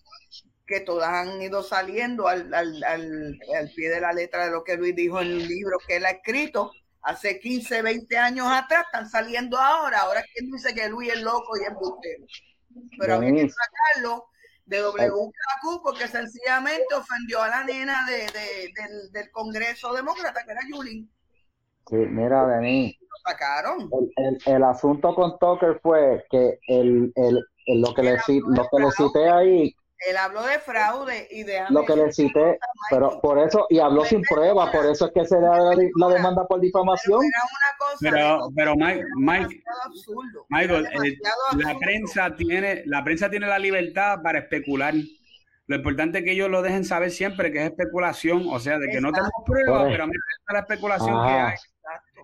que todas han ido saliendo al, al, al, al, pie de la letra de lo que Luis dijo en el libro que él ha escrito hace 15, 20 años atrás, están saliendo ahora. Ahora, ¿quién dice que Luis es loco y es bustero? Pero había que sacarlo de WKQ porque sencillamente ofendió a la nena de, de, del, del, Congreso Demócrata, que era Yulín. Sí, mira, Denis. Lo sacaron. El, el, el, asunto con Tucker fue que el, el, lo, que le, lo que le cité ahí él habló de fraude y de... Lo que le cité, pero por eso, y habló sin prueba, por eso es que se da la, demanda por difamación. Pero, pero Mike, Mike Michael, eh, la prensa tiene, la prensa tiene la libertad para especular. Lo importante es que ellos lo dejen saber siempre que es especulación, o sea, de que no tenemos pruebas, pero a mí me la especulación que hay.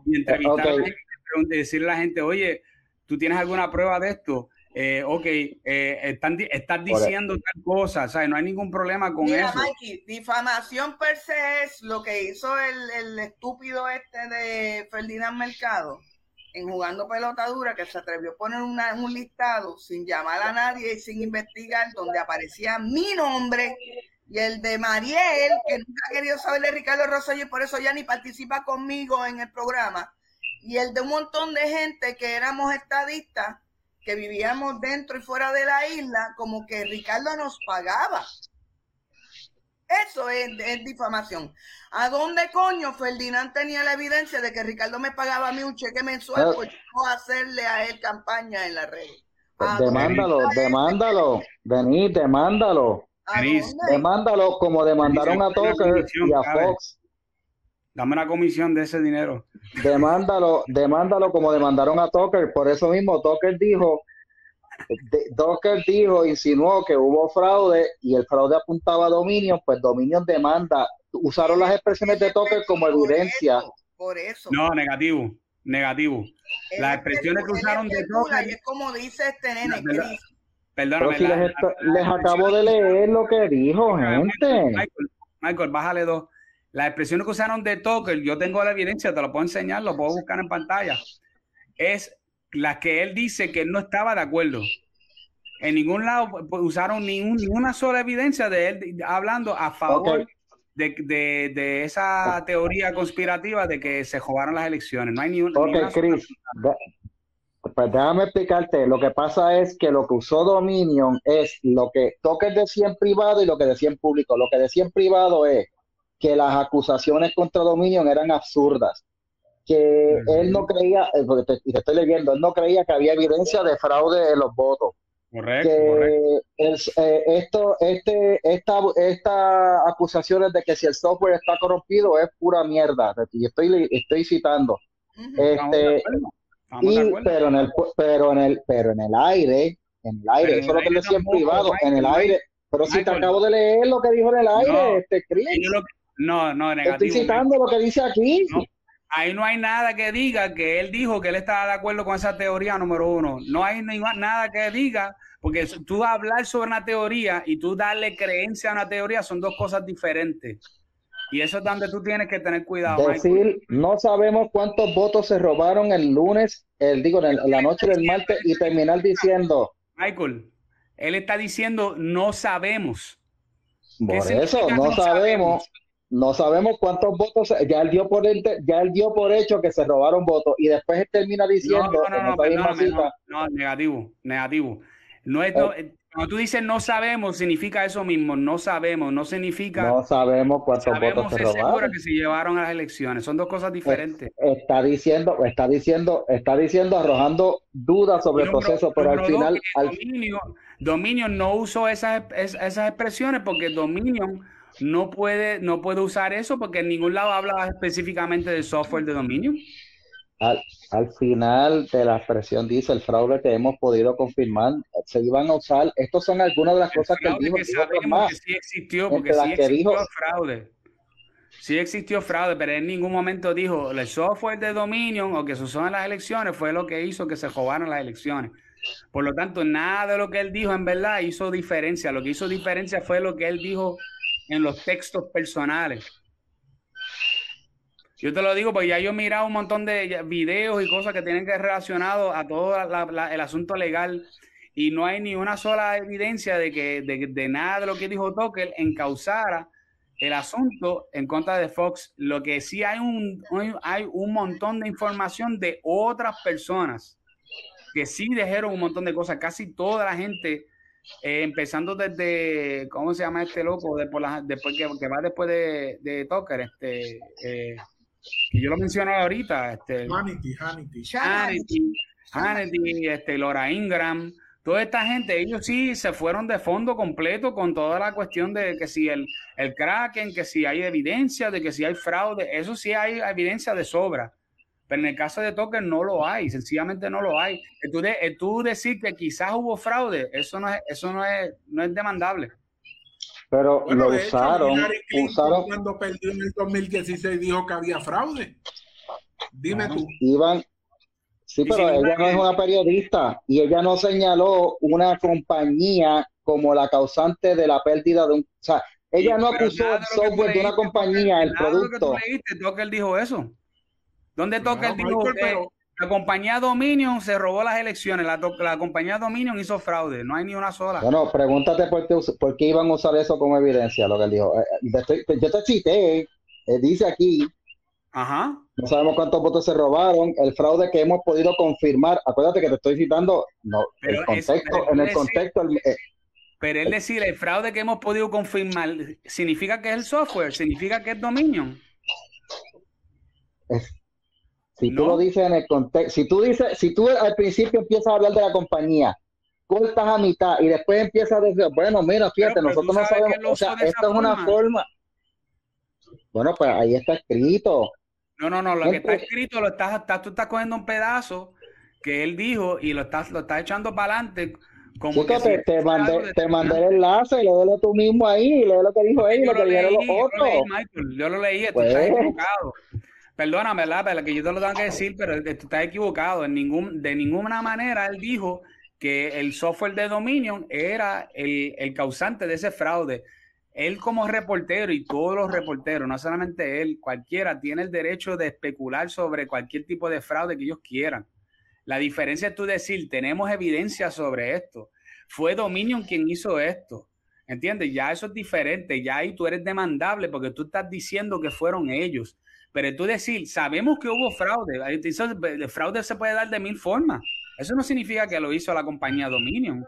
Y entrevistar a la gente, decirle a la gente, oye, ¿tú tienes alguna prueba de esto? Eh, ok, eh, están, estás diciendo tal cosa, ¿sabes? No hay ningún problema con Mira, eso. Mikey, difamación per se es lo que hizo el, el estúpido este de Ferdinand Mercado en jugando pelota dura, que se atrevió a poner una, un listado sin llamar a nadie y sin investigar, donde aparecía mi nombre y el de Mariel, que nunca ha querido saber de Ricardo Rosselló y por eso ya ni participa conmigo en el programa, y el de un montón de gente que éramos estadistas que vivíamos dentro y fuera de la isla, como que Ricardo nos pagaba. Eso es, difamación. ¿A dónde coño Ferdinand tenía la evidencia de que Ricardo me pagaba a mí un cheque mensual por no hacerle a él campaña en la red? Demándalo, demándalo, Denis, demándalo. Demándalo como demandaron a Tucker y a Fox. Dame una comisión de ese dinero. Demándalo, demándalo como demandaron a Tucker. Por eso mismo, Tucker dijo, Tucker dijo, insinuó que hubo fraude y el fraude apuntaba a Dominion, pues Dominion demanda. Usaron las expresiones de Tucker como evidencia. Por eso. No, negativo, negativo. Las expresiones que usaron de Tucker. Es como dice este nene, Perdóname. Si les, les, acabo de leer lo que dijo, gente. Michael, Michael, bájale dos. Las expresiones que usaron de Tucker, yo tengo la evidencia, te lo puedo enseñar, lo puedo buscar en pantalla. Es la que él dice que él no estaba de acuerdo. En ningún lado usaron ningún, ninguna sola evidencia de él hablando a favor de, de, de, esa teoría conspirativa de que se jugaron las elecciones. No hay ni, Ok, Chris, pues déjame explicarte. Lo que pasa es que lo que usó Dominion es lo que Tucker decía en privado y lo que decía en público. Lo que decía en privado es que las acusaciones contra Dominion eran absurdas, que él no creía, eh, porque te, te, estoy leyendo, él no creía que había evidencia de fraude en los votos. Correcto, que correcto. Es, eh, esto, este, esta, esta acusaciones de que si el software está corrompido es pura mierda. Y estoy, estoy citando. Este, y, pero en el, pero en el, pero en el aire, en el aire, eso es lo que decía en privado, en el aire. Pero si te acabo de leer lo que dijo en el aire, no, este Chris. No, no, negativo. Estoy citando lo que dice aquí. No, ahí no hay nada que diga que él dijo que él estaba de acuerdo con esa teoría número uno. No hay nada que diga, porque tú hablar sobre una teoría y tú darle creencia a una teoría son dos cosas diferentes. Y eso es donde tú tienes que tener cuidado. Decir, Michael. no sabemos cuántos votos se robaron el lunes, el digo, en, la noche del martes y terminar diciendo. Michael, él está diciendo no sabemos. Por eso, no, no sabemos. sabemos no sabemos cuántos votos, ya él dio por ya él dio por hecho que se robaron votos y después él termina diciendo no, no, no, no, no, negativo, negativo. No es, no, cuando tú dices no sabemos, significa eso mismo, no sabemos, no significa No sabemos cuántos sabemos votos se robaron. que se llevaron a las elecciones, son dos cosas diferentes. Está diciendo, está diciendo, está diciendo arrojando dudas sobre el proceso, pero al final al... Dominion, Dominion no usó esas, esas expresiones porque Dominion no puede, no puede usar eso porque en ningún lado habla específicamente del software de dominio. Al, al, final de la expresión dice el fraude que hemos podido confirmar, se iban a usar, estas son algunas de las el cosas que él dijo. Que sabemos que sí existió, porque sí existió dijo, fraude. Sí existió fraude, pero en ningún momento dijo el software de Dominion o que se usó en las elecciones fue lo que hizo que se robaran las elecciones. Por lo tanto, nada de lo que él dijo en verdad hizo diferencia. Lo que hizo diferencia fue lo que él dijo en los textos personales. Yo te lo digo porque ya yo he mirado un montón de videos y cosas que tienen que ver relacionados a todo el asunto legal y no hay ni una sola evidencia de que de, nada de lo que dijo Tucker encausara el asunto en contra de Fox. Lo que sí hay un, hay un montón de información de otras personas que sí dijeron un montón de cosas. Casi toda la gente, eh, empezando desde, ¿cómo se llama este loco? Después, después que, va después de, de Tucker, este, eh, que yo lo mencioné ahorita. Este, Hannity, Hannity. Hannity, Hannity, este, Laura Ingram toda esta gente, ellos sí se fueron de fondo completo con toda la cuestión de que si el, el Kraken, que si hay evidencia, de que si hay fraude, eso sí hay evidencia de sobra. Pero en el caso de Token no lo hay, sencillamente no lo hay. Tú, de, tú decir que quizás hubo fraude, eso no es, eso no es, no es demandable. Pero lo usaron, usaron. Cuando perdió en el 2016 dijo que había fraude. Dime tú. Iban, Sí, pero ella no es una periodista y ella no señaló una compañía como la causante de la pérdida de un... O sea, ella no acusó el software de una compañía, el producto. Que tú leíste, dijo eso. ¿Dónde toca el dijo que la compañía Dominion se robó las elecciones? La, la, compañía Dominion hizo fraude, no hay ni una sola. Bueno, pregúntate por qué, por qué iban a usar eso como evidencia, lo que él dijo. Eh, eh, yo te cité, eh, dice aquí Ajá. No sabemos cuántos votos se robaron. El fraude que hemos podido confirmar. Acuérdate que te estoy citando. No, el contexto, en el contexto. Eh, pero él decir el fraude que hemos podido confirmar significa que es el software, significa que es Dominion. Si tú lo dices en el contexto, si tú dices, si tú al principio empiezas a hablar de la compañía, cortas a mitad y después empiezas a decir, bueno, mira, fíjate, nosotros no sabemos, o sea, esto es una forma. Bueno, pues ahí está escrito. No, no, no, lo que está escrito lo estás, estás, tú estás cogiendo un pedazo que él dijo y lo estás, lo estás echando para adelante. Como que te, te, mandé, te mandé el enlace, léelo tú mismo ahí, lee lo que dijo él y lo que dijeron los otros. Yo lo leí, Michael, yo lo leí, tú estás pues. equivocado. Perdóname, ¿verdad? Pero que yo te lo tengo que decir, pero tú estás equivocado. En ningún, de ninguna manera él dijo que el software de Dominion era el, el causante de ese fraude él como reportero y todos los reporteros, no solamente él, cualquiera tiene el derecho de especular sobre cualquier tipo de fraude que ellos quieran. La diferencia es tú decir, tenemos evidencia sobre esto. Fue Dominion quien hizo esto. ¿Entiendes? Ya eso es diferente. Ya ahí tú eres demandable porque tú estás diciendo que fueron ellos. Pero tú decir, sabemos que hubo fraude. El fraude se puede dar de mil formas. Eso no significa que lo hizo la compañía Dominion.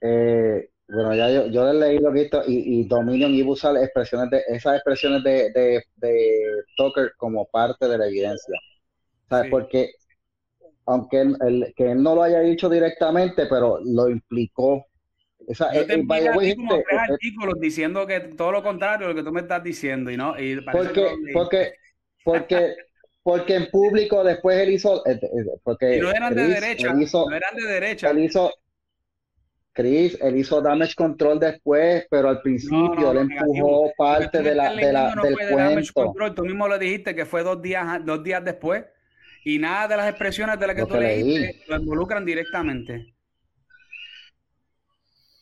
Eh, bueno, ya yo, yo he leído esto y, y Dominion iba a usar expresiones de, esas expresiones de, de, de Tucker como parte de la evidencia. ¿Sabes? Porque aunque él, que él no lo haya dicho directamente, pero lo implicó. Esa, yo te eh, eh, como tres eh, artículos diciendo que todo lo contrario de lo que tú me estás diciendo y no y porque, porque, porque, porque en público después él hizo porque y no eran de derecha no eran de derecha. él hizo Chris, él hizo damage control después, pero al principio le empujó parte de la, de la, del cuento. Tú mismo lo dijiste que fue dos días, dos días después y nada de las expresiones de las que tú leíste lo involucran directamente.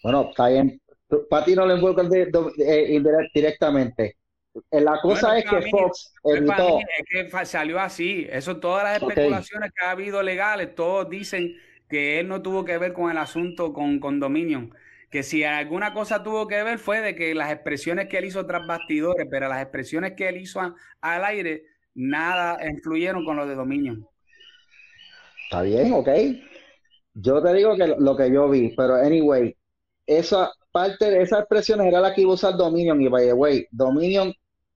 Bueno, está bien. Para ti no lo involucran eh, directamente. Eh, la cosa es que Fox evitó. Es que salió así. Eso, todas las especulaciones que ha habido legales, todos dicen que él no tuvo que ver con el asunto con, con Dominion. Que si alguna cosa tuvo que ver fue de que las expresiones que él hizo tras bastidores, pero las expresiones que él hizo al aire, nada influyeron con lo de Dominion. Está bien, ok. Yo te digo que lo que yo vi, pero anyway, esa parte de esas expresiones era la que iba a usar Dominion y by the way, Dominion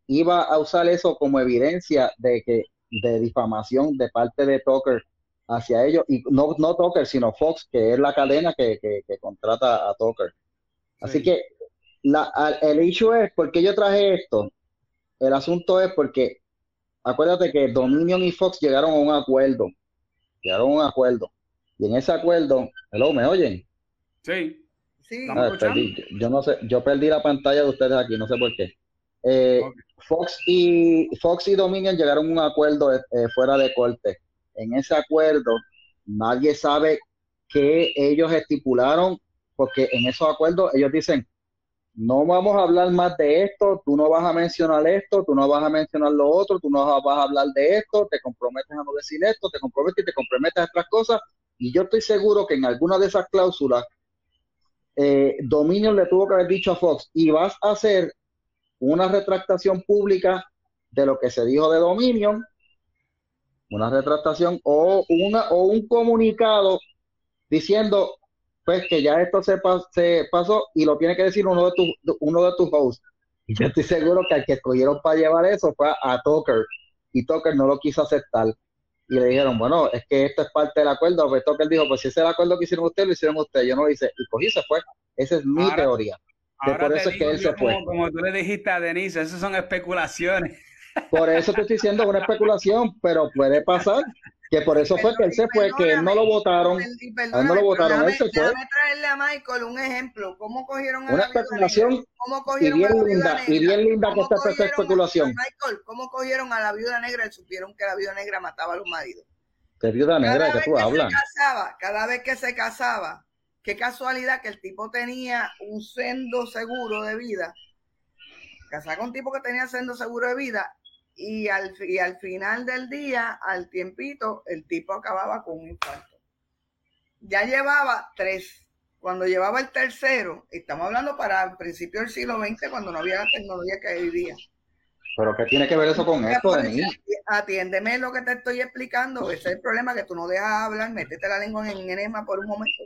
iba a usar eso como evidencia de que de difamación de parte de Tucker hacia ellos, y no, no Tucker, sino Fox, que es la cadena que, contrata a Tucker. Así que la, el hecho es, ¿por qué yo traje esto? El asunto es porque, acuérdate que Dominion y Fox llegaron a un acuerdo, llegaron a un acuerdo, y en ese acuerdo, hello, ¿me oyen? Sí, sí. Ah, yo no sé, yo perdí la pantalla de ustedes aquí, no sé por qué. Eh, Fox y Fox y Dominion llegaron a un acuerdo eh, fuera de corte en ese acuerdo nadie sabe qué ellos estipularon, porque en esos acuerdos ellos dicen, no vamos a hablar más de esto, tú no vas a mencionar esto, tú no vas a mencionar lo otro, tú no vas a hablar de esto, te comprometes a no decir esto, te comprometes y te comprometes a otras cosas, Y yo estoy seguro que en alguna de esas cláusulas, eh, Dominion le tuvo que haber dicho a Fox, y vas a hacer una retractación pública de lo que se dijo de Dominion, una retractación o, una, o un comunicado diciendo pues que ya esto se, se pasó y lo tiene que decir uno de tus uno de tus hosts. Y yo estoy seguro que al que escogieron para llevar eso fue a Tucker y Tucker no lo quiso aceptar. Y le dijeron, bueno, es que esto es parte del acuerdo. Pues Tucker dijo, pues si ese es el acuerdo que hicieron ustedes, lo hicieron ustedes. Yo no lo hice. Y cogí se fue. Esa es mi teoría. por eso es que él se fue. Como tú le dijiste a Denise, esas son especulaciones. Por eso te estoy diciendo una especulación, pero puede pasar. Que por eso fue que él se fue, que no lo votaron. no lo votaron, él se fue. Déjame traerle a Michael un ejemplo. ¿Cómo cogieron a Una especulación y bien linda, y bien linda que está esa especulación. Michael, ¿cómo cogieron a la viuda negra y supieron que la viuda negra mataba a los maridos? ¿Qué viuda negra que tú hablas? Cada vez que se casaba, qué casualidad que el tipo tenía un sendo seguro de vida. Casaba con un tipo que tenía sendo seguro de vida y al, y al final del día, al tiempito, el tipo acababa con un infarto. Ya llevaba tres. Cuando llevaba el tercero, estamos hablando para el principio del siglo XX, cuando no había la tecnología que hoy día. Pero ¿qué tiene que ver eso con esto, de Atiéndeme lo que te estoy explicando. Ese es el problema, que tú no dejas hablar, métete la lengua en enema por un momento.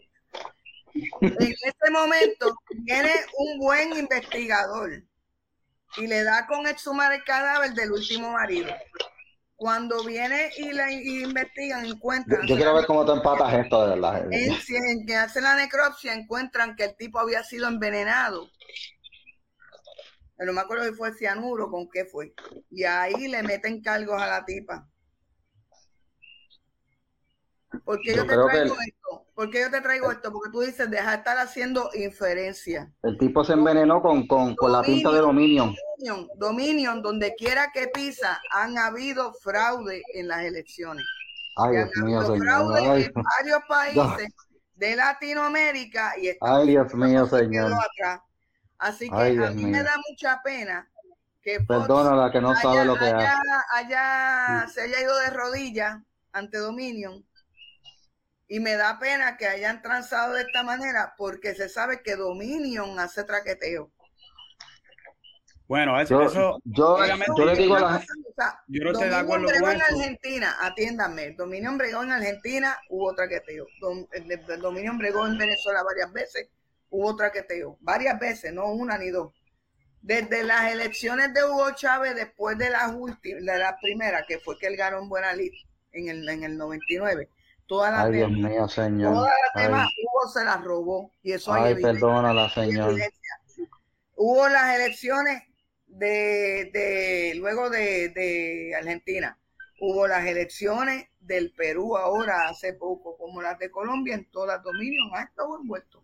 En este momento viene un buen investigador y le da con exhumar el cadáver del último marido. Cuando viene y la investigan, encuentran. Yo, quiero ver cómo te empatas esto de verdad. En, en que hacen la necropsia, encuentran que el tipo había sido envenenado. No me acuerdo si fue cianuro, con qué fue. Y ahí le meten cargos a la tipa. ¿Por qué yo, te traigo esto? ¿Por qué yo te traigo esto? Porque tú dices, deja de estar haciendo inferencia. El tipo se envenenó con, con, con la pinta de Dominion. Dominion. donde quiera que pisa, han habido fraude en las elecciones. Ay, Dios mío, señor. fraude en varios países de Latinoamérica y Ay, Dios mío, señor. Así que a mí me da mucha pena que Perdónala que no sabe lo que haya, haya, se haya ido de rodillas ante Dominion y me da pena que hayan transado de esta manera porque se sabe que Dominion hace traqueteo. Bueno, eso, yo, yo, le digo a la yo no estoy de acuerdo con en Argentina, atiéndame, Dominion bregó en Argentina, hubo traqueteo. Dominion bregó en Venezuela varias veces, hubo traqueteo. Varias veces, no una ni dos. Desde las elecciones de Hugo Chávez, después de las últimas, de la primera, que fue que él ganó en Buena Lid en el, en el 99, Toda la Ay, Dios mío, Señor. Toda la tema Hugo se las robó. Y eso Ay, perdónala, Señor. Hubo las elecciones de, de luego de, de, Argentina. Hubo las elecciones del Perú ahora hace poco, como las de Colombia, en todas las dominios han estado envueltos.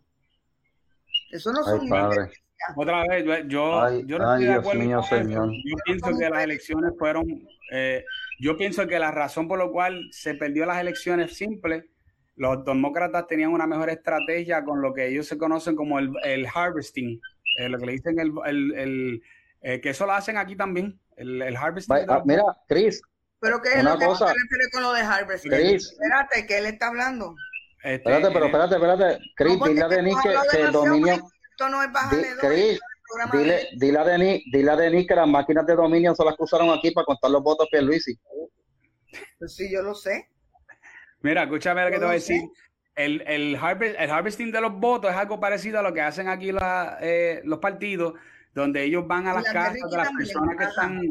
Eso no son padre. Otra vez, yo, yo no estoy de acuerdo señor. Yo pienso que las elecciones fueron eh, yo pienso que la razón por la cual se perdió las elecciones simple, los demócratas tenían una mejor estrategia con lo que ellos se conocen como el, el harvesting, eh, lo que le dicen el, el, eh, que eso lo hacen aquí también, el, harvesting. Ah, mira, Chris. Pero qué es lo que cosa, refiere con lo de harvesting. Chris. Espérate, que él está hablando. Este, espérate, pero espérate, espérate. Chris, dile a Denis que, el dominio. Esto no es bajarle Chris, Dile, dile, a Denis, dile a Denis que las máquinas de dominio se las que usaron aquí para contar los votos Luisi. Pues sí, yo lo sé. Mira, escúchame lo que te voy a decir. El, el, el, harvesting de los votos es algo parecido a lo que hacen aquí eh, los partidos, donde ellos van a las casas de las personas que están,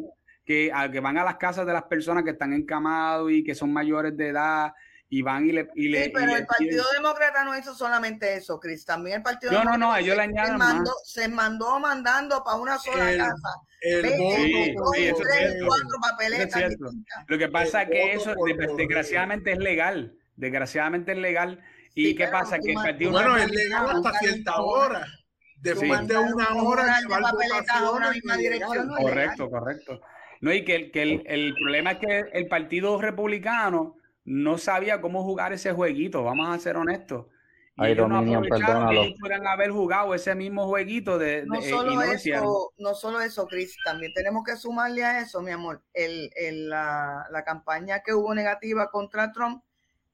que, que van a las casas de las personas que están encamados y que son mayores de edad y van y le. Y le sí, pero el Partido Demócrata no hizo solamente eso, Cris. También el Partido no, Demócrata. No, no, ellos le añaden. Se mandó, se mandó mandando para una sola casa. El sí, sí, tres, cuatro papeletas. Es Lo que pasa es que eso, desgraciadamente, es legal. Desgraciadamente es legal. ¿Y qué pasa? Que el Partido Bueno, es legal hasta cierta hora. Después de una hora, Correcto, correcto. No, y que, que el, el problema es que el Partido Republicano no sabía cómo jugar ese jueguito, vamos a ser honestos. Y ellos no aprovecharon que ellos pudieran haber jugado ese mismo jueguito de, no solo eso, no solo eso, Chris, también tenemos que sumarle a eso, mi amor, el, el, la, la, campaña que hubo negativa contra Trump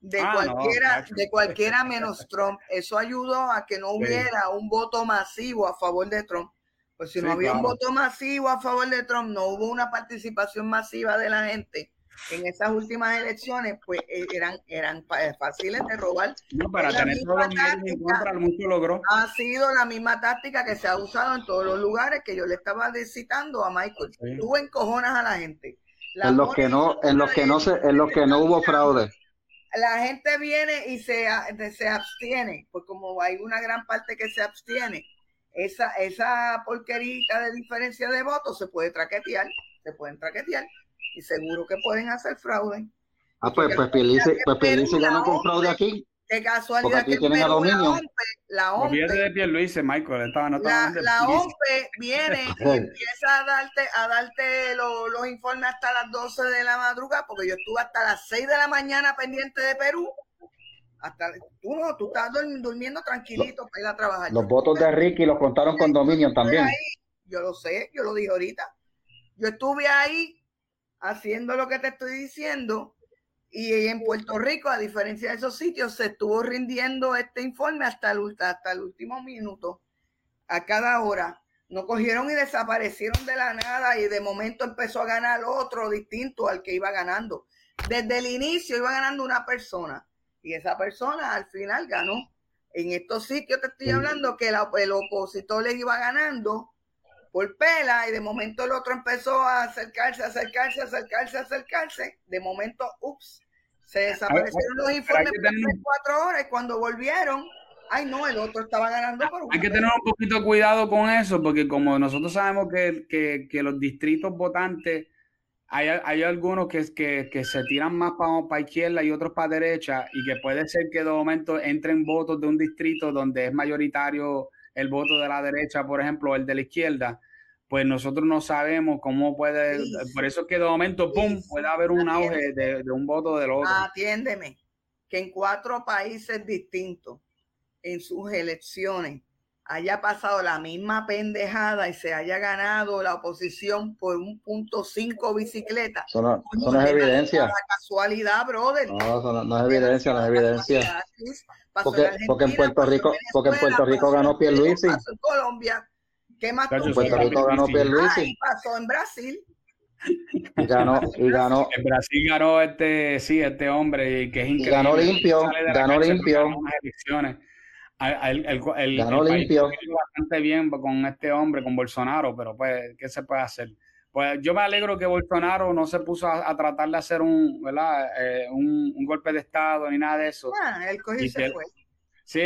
de Ah, no, cualquiera, macho. de cualquiera menos Trump. Eso ayudó a que no hubiera un voto masivo a favor de Trump. Pues si no Sí, había un claro. voto masivo a favor de Trump, no hubo una participación masiva de la gente en esas últimas elecciones, pues eh, eran, eran fa- fáciles de robar. No, para tener todos los medios en contra, mucho logró. Ha sido la misma táctica que se ha usado en todos los lugares que yo le estaba citando a Michael. Sí. Tú encojonas a la gente. La En los que no, en los que no se, en los que no hubo fraude. la gente viene y se, se abstiene, pues como hay una gran parte que se abstiene, esa, esa porquerita de diferencia de votos se puede traquetear, se pueden traquetear y seguro que pueden hacer fraude. Ah, pues, pues Pierluisi, pues Pierluisi ganó con fraude aquí. Qué casualidad aquí que tienen a Perú, la Dominion. OMPE, la de OMPE, Pierluisi, Michael. Estaba, no estaba la, de la. OMPE viene y empieza a darte, a darte lo- los informes hasta las 12 de la madrugada, porque yo estuve hasta las 6 de la mañana pendiente de Perú. Hasta, tú no, tú estás dur- durmiendo tranquilito para ir a trabajar. Los Yo votos de Ricky los contaron con Dominion también. ahí, yo lo sé, yo lo dije ahorita. Yo estuve ahí haciendo lo que te estoy diciendo y en Puerto Rico, a diferencia de esos sitios, se estuvo rindiendo este informe hasta el, hasta el último minuto, a cada hora. No cogieron y desaparecieron de la nada y de momento empezó a ganar otro distinto al que iba ganando. Desde el inicio iba ganando una persona y esa persona al final ganó. En estos sitios te estoy hablando que la- el opositor le iba ganando por pela y de momento el otro empezó a acercarse, acercarse, acercarse, acercarse. De momento, ups, se desaparecieron los informes por tener- cuatro horas y cuando volvieron, ay no, el otro estaba ganando por Hay que tener un poquito de cuidado con eso, porque como nosotros sabemos que, que- que los distritos votantes, hay, hay algunos que, que, que se tiran más para izquierda y otros para derecha, y que puede ser que de momento entren votos de un distrito donde es mayoritario el voto de la derecha, por ejemplo, el de la izquierda, pues nosotros no sabemos cómo puede, Sí, por eso es que de momento, sí, ¡pum!, puede haber un auge de, de un voto del otro. Atiéndeme, que en cuatro países distintos, en sus elecciones, haya pasado la misma pendejada y se haya ganado la oposición por un punto cinco bicicletas. Eso no, eso no es evidencia. La casualidad, brother. No, eso no, no es evidencia, no es evidencia. Pasó Porque- en porque en Puerto pasó en Rico- porque en Puerto Rico ganó Pierluisi. Pasó en Colombia. ¿Qué más En Puerto? Rico ganó Ah, Pierluisi y pasó en Brasil. y ganó, y ganó, En Brasil ganó este, sí, este hombre que es increíble. ganó limpio, la ganó limpio. ganó. Al- el- el- el- Ganó limpio. bastante bien con este hombre, con Bolsonaro, pero pues, ¿qué se puede hacer? Pues yo me alegro que Bolsonaro no se puso a, a tratar de hacer un, ¿verdad? Eh, un, un golpe de Estado ni nada de eso. Ah, él cogió y se fue. Sí,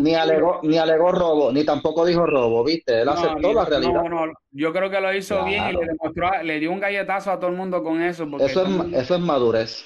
ni, alegó, ni alegó robo, ni tampoco dijo robo, ¿viste? Él No, aceptó la realidad. no, no, yo creo que lo hizo bien y le demostró, le dio un galletazo a todo el mundo con eso. Porque Eso es, mundo- eso es madurez.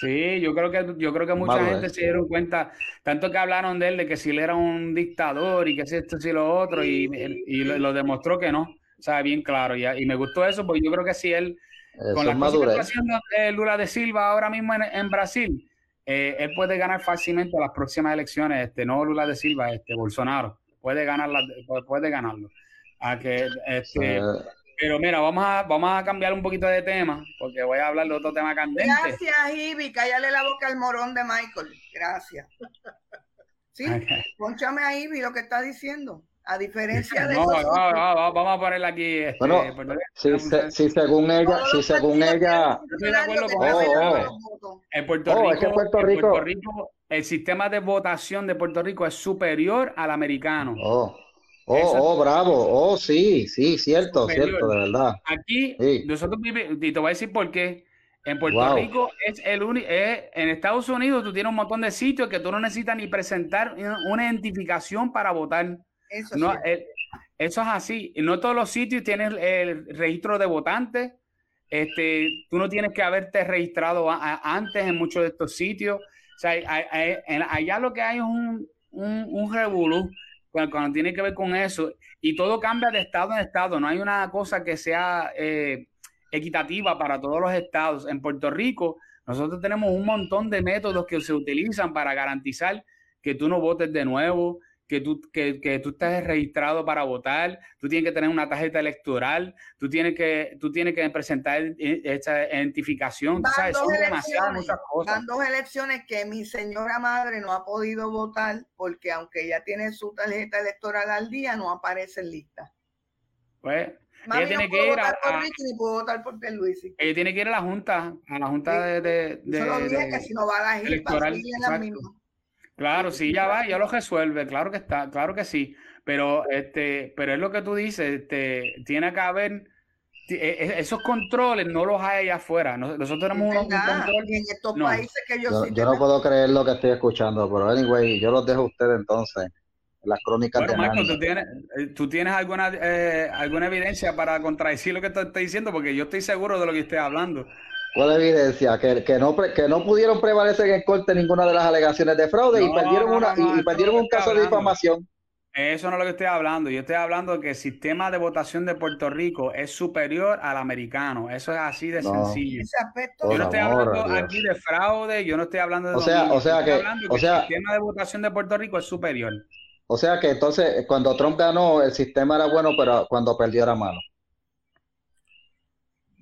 Sí, yo creo que yo creo que mucha Madurez. gente se dieron cuenta, tanto que hablaron de él, de que si él era un dictador y que si esto, si lo otro, y, y lo, lo demostró que no, o sea, bien claro, y, y me gustó eso, porque yo creo que si él, Eso con que está madurez. haciendo eh, Lula de Silva ahora mismo en, en Brasil, eh, él puede ganar fácilmente las próximas elecciones, este, no Lula de Silva, este, Bolsonaro, puede ganar puede ganarlo. A que, este, Eh, pero mira, vamos a, vamos a cambiar un poquito de tema, porque voy a hablar de otro tema candente. Gracias, Ivy. Cállale la boca al morón de Michael. Gracias. Sí, ponchame a Ivy lo que está diciendo. A diferencia de No, no, otros. no, no, vamos a ponerle aquí. Este, Bueno, si, se- si según ella, Todos si según ella, Yo estoy de acuerdo con Oh, oh. En Puerto, Oh, Rico, es que Puerto en Puerto Rico, el sistema de votación de Puerto Rico es superior al americano. oh, oh, oh, bravo, oh, sí, sí, cierto, Superior. cierto, de verdad. Aquí, Sí. nosotros vivimos, y te voy a decir por qué. En Puerto Wow. Rico es el único, en Estados Unidos tú tienes un montón de sitios que tú no necesitas ni presentar una una identificación para votar. Eso No, eso es así. No todos los sitios tienen el registro de votantes. Este, tú no tienes que haberte registrado a- a- antes en muchos de estos sitios. O sea, allá lo que hay es un, un, un revolú cuando, cuando tiene que ver con eso. Y todo cambia de estado en estado. No hay una cosa que sea eh, equitativa para todos los estados. En Puerto Rico, nosotros tenemos un montón de métodos que se utilizan para garantizar que tú no votes de nuevo, que tú, que, que, tú estés registrado para votar, tú tienes que tener una tarjeta electoral, tú tienes que, tú tienes que presentar esta identificación. Sabes, dos elecciones, van dos elecciones que mi señora madre no ha podido votar porque aunque ella tiene su tarjeta electoral al día, no aparece en lista. Pues ella tiene que ir a, a votar por ella tiene que ir a la junta, a la junta de, de, de, Solo dije que si no va a la electoral. Claro, sí, ya va, ya lo resuelve, claro que está, claro que sí, pero este, pero es lo que tú dices, este, tiene que haber e, e, esos controles no los hay allá afuera. Nosotros tenemos un, control. En estos países que yo, yo, yo no puedo creer lo que estoy escuchando, pero anyway, yo los dejo a ustedes entonces. Las crónicas bueno, de Marco, ¿tú tienes, ¿tú tienes alguna, eh, alguna evidencia para contradecir lo que te estoy diciendo? Porque yo estoy seguro de lo que estoy hablando. ¿Cuál evidencia? Que, que, no, que no pudieron prevalecer en corte ninguna de las alegaciones de fraude y perdieron, una, y, perdieron un caso de difamación. Eso no es lo que estoy hablando. Yo estoy hablando de que el sistema de votación de Puerto Rico es superior al americano. Eso es así de sencillo. Yo no estoy hablando aquí de fraude, yo no estoy hablando de... O sea, o sea que, o sea, el sistema de votación de Puerto Rico es superior. O sea que entonces cuando Trump ganó el sistema era bueno, pero cuando perdió era malo.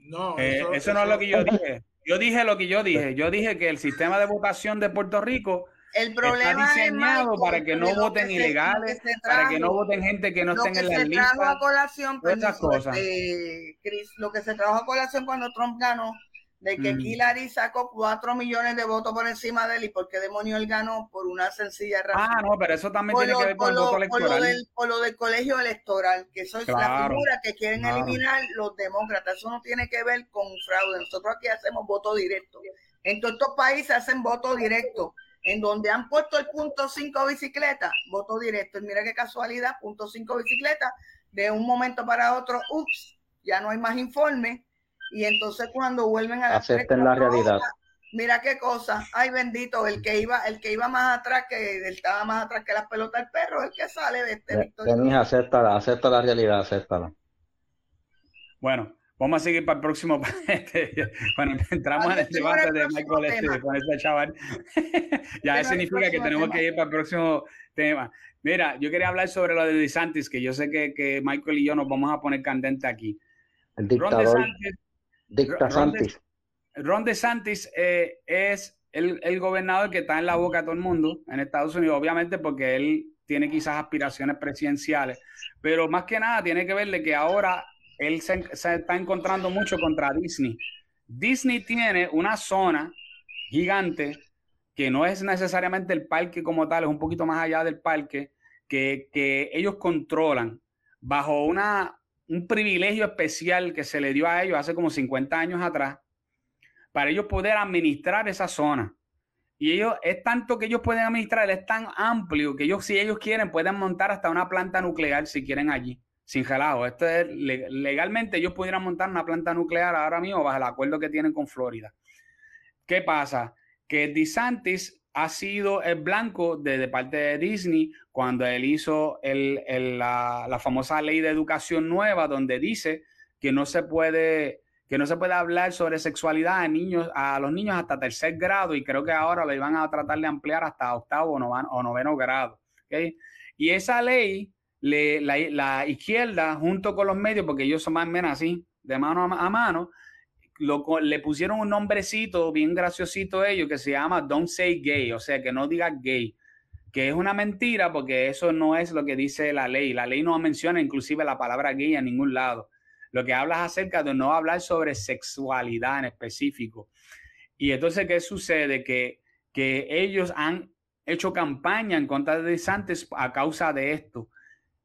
No, eh, eso, no es lo que yo dije. Yo dije lo que yo dije. Yo dije que el sistema de votación de Puerto Rico el problema está diseñado para que no voten ilegales, para que no voten gente que no estén en la lista. A colación, cosas. Chris, lo que se trajo a colación cuando Trump ganó de que mm. Hillary sacó cuatro millones de votos por encima de él y por qué demonio él ganó por una sencilla razón. Ah, no, pero eso también tiene que ver con el voto electoral. Por lo, del, por lo del colegio electoral, que eso es la figura que quieren eliminar los demócratas. Eso no tiene que ver con fraude. Nosotros aquí hacemos voto directo. En todos estos países hacen voto directo. En donde han puesto el punto 5 bicicleta, voto directo. Y mira qué casualidad, punto 5 bicicleta, de un momento para otro, ups, ya no hay más informe y entonces cuando vuelven a la acepten la realidad. Mira qué cosa, ay bendito, el que iba, el que iba más atrás, que estaba más atrás que las pelotas del perro, el que sale de este victoria. acepta, acepta la realidad, acéptala. Bueno, vamos a seguir para el próximo. bueno, entramos en el debate de Michael este, con ese chaval. ya eso significa que tenemos que ir para el próximo tema. Mira, yo quería hablar sobre lo de DeSantis, que yo sé que, que Michael y yo nos vamos a poner candente aquí. El dictador. Ron DeSantis eh, es el, gobernador que está en la boca de todo el mundo en Estados Unidos, obviamente porque él tiene quizás aspiraciones presidenciales, pero más que nada tiene que verle que ahora él se, está encontrando mucho contra Disney. Disney tiene una zona gigante que no es necesariamente el parque como tal, es un poquito más allá del parque, que, que ellos controlan bajo una, un privilegio especial que se le dio a ellos hace como 50 años atrás, para ellos poder administrar esa zona. Y ellos, es tanto que ellos pueden administrar, es tan amplio que ellos, si ellos quieren, pueden montar hasta una planta nuclear si quieren allí, sin gelado. Esto es, legalmente ellos pudieran montar una planta nuclear ahora mismo bajo el acuerdo que tienen con Florida. ¿Qué pasa? Que DeSantis ha sido el blanco de, parte de Disney cuando él hizo la, famosa ley de educación nueva donde dice que no se puede que no se puede hablar sobre sexualidad a niños a los niños hasta tercer grado y creo que ahora lo iban a tratar de ampliar hasta octavo o noveno, grado y esa ley la, izquierda junto con los medios porque ellos son más o menos así de mano a mano le pusieron un nombrecito bien graciosito ellos que se llama Don't Say Gay, o sea, que no diga gay, que es una mentira porque eso no es lo que dice la ley. La ley no menciona inclusive la palabra gay en ningún lado. Lo que habla es acerca de no hablar sobre sexualidad en específico. Y entonces, ¿qué sucede? Que, que ellos han hecho campaña en contra de DeSantis a causa de esto.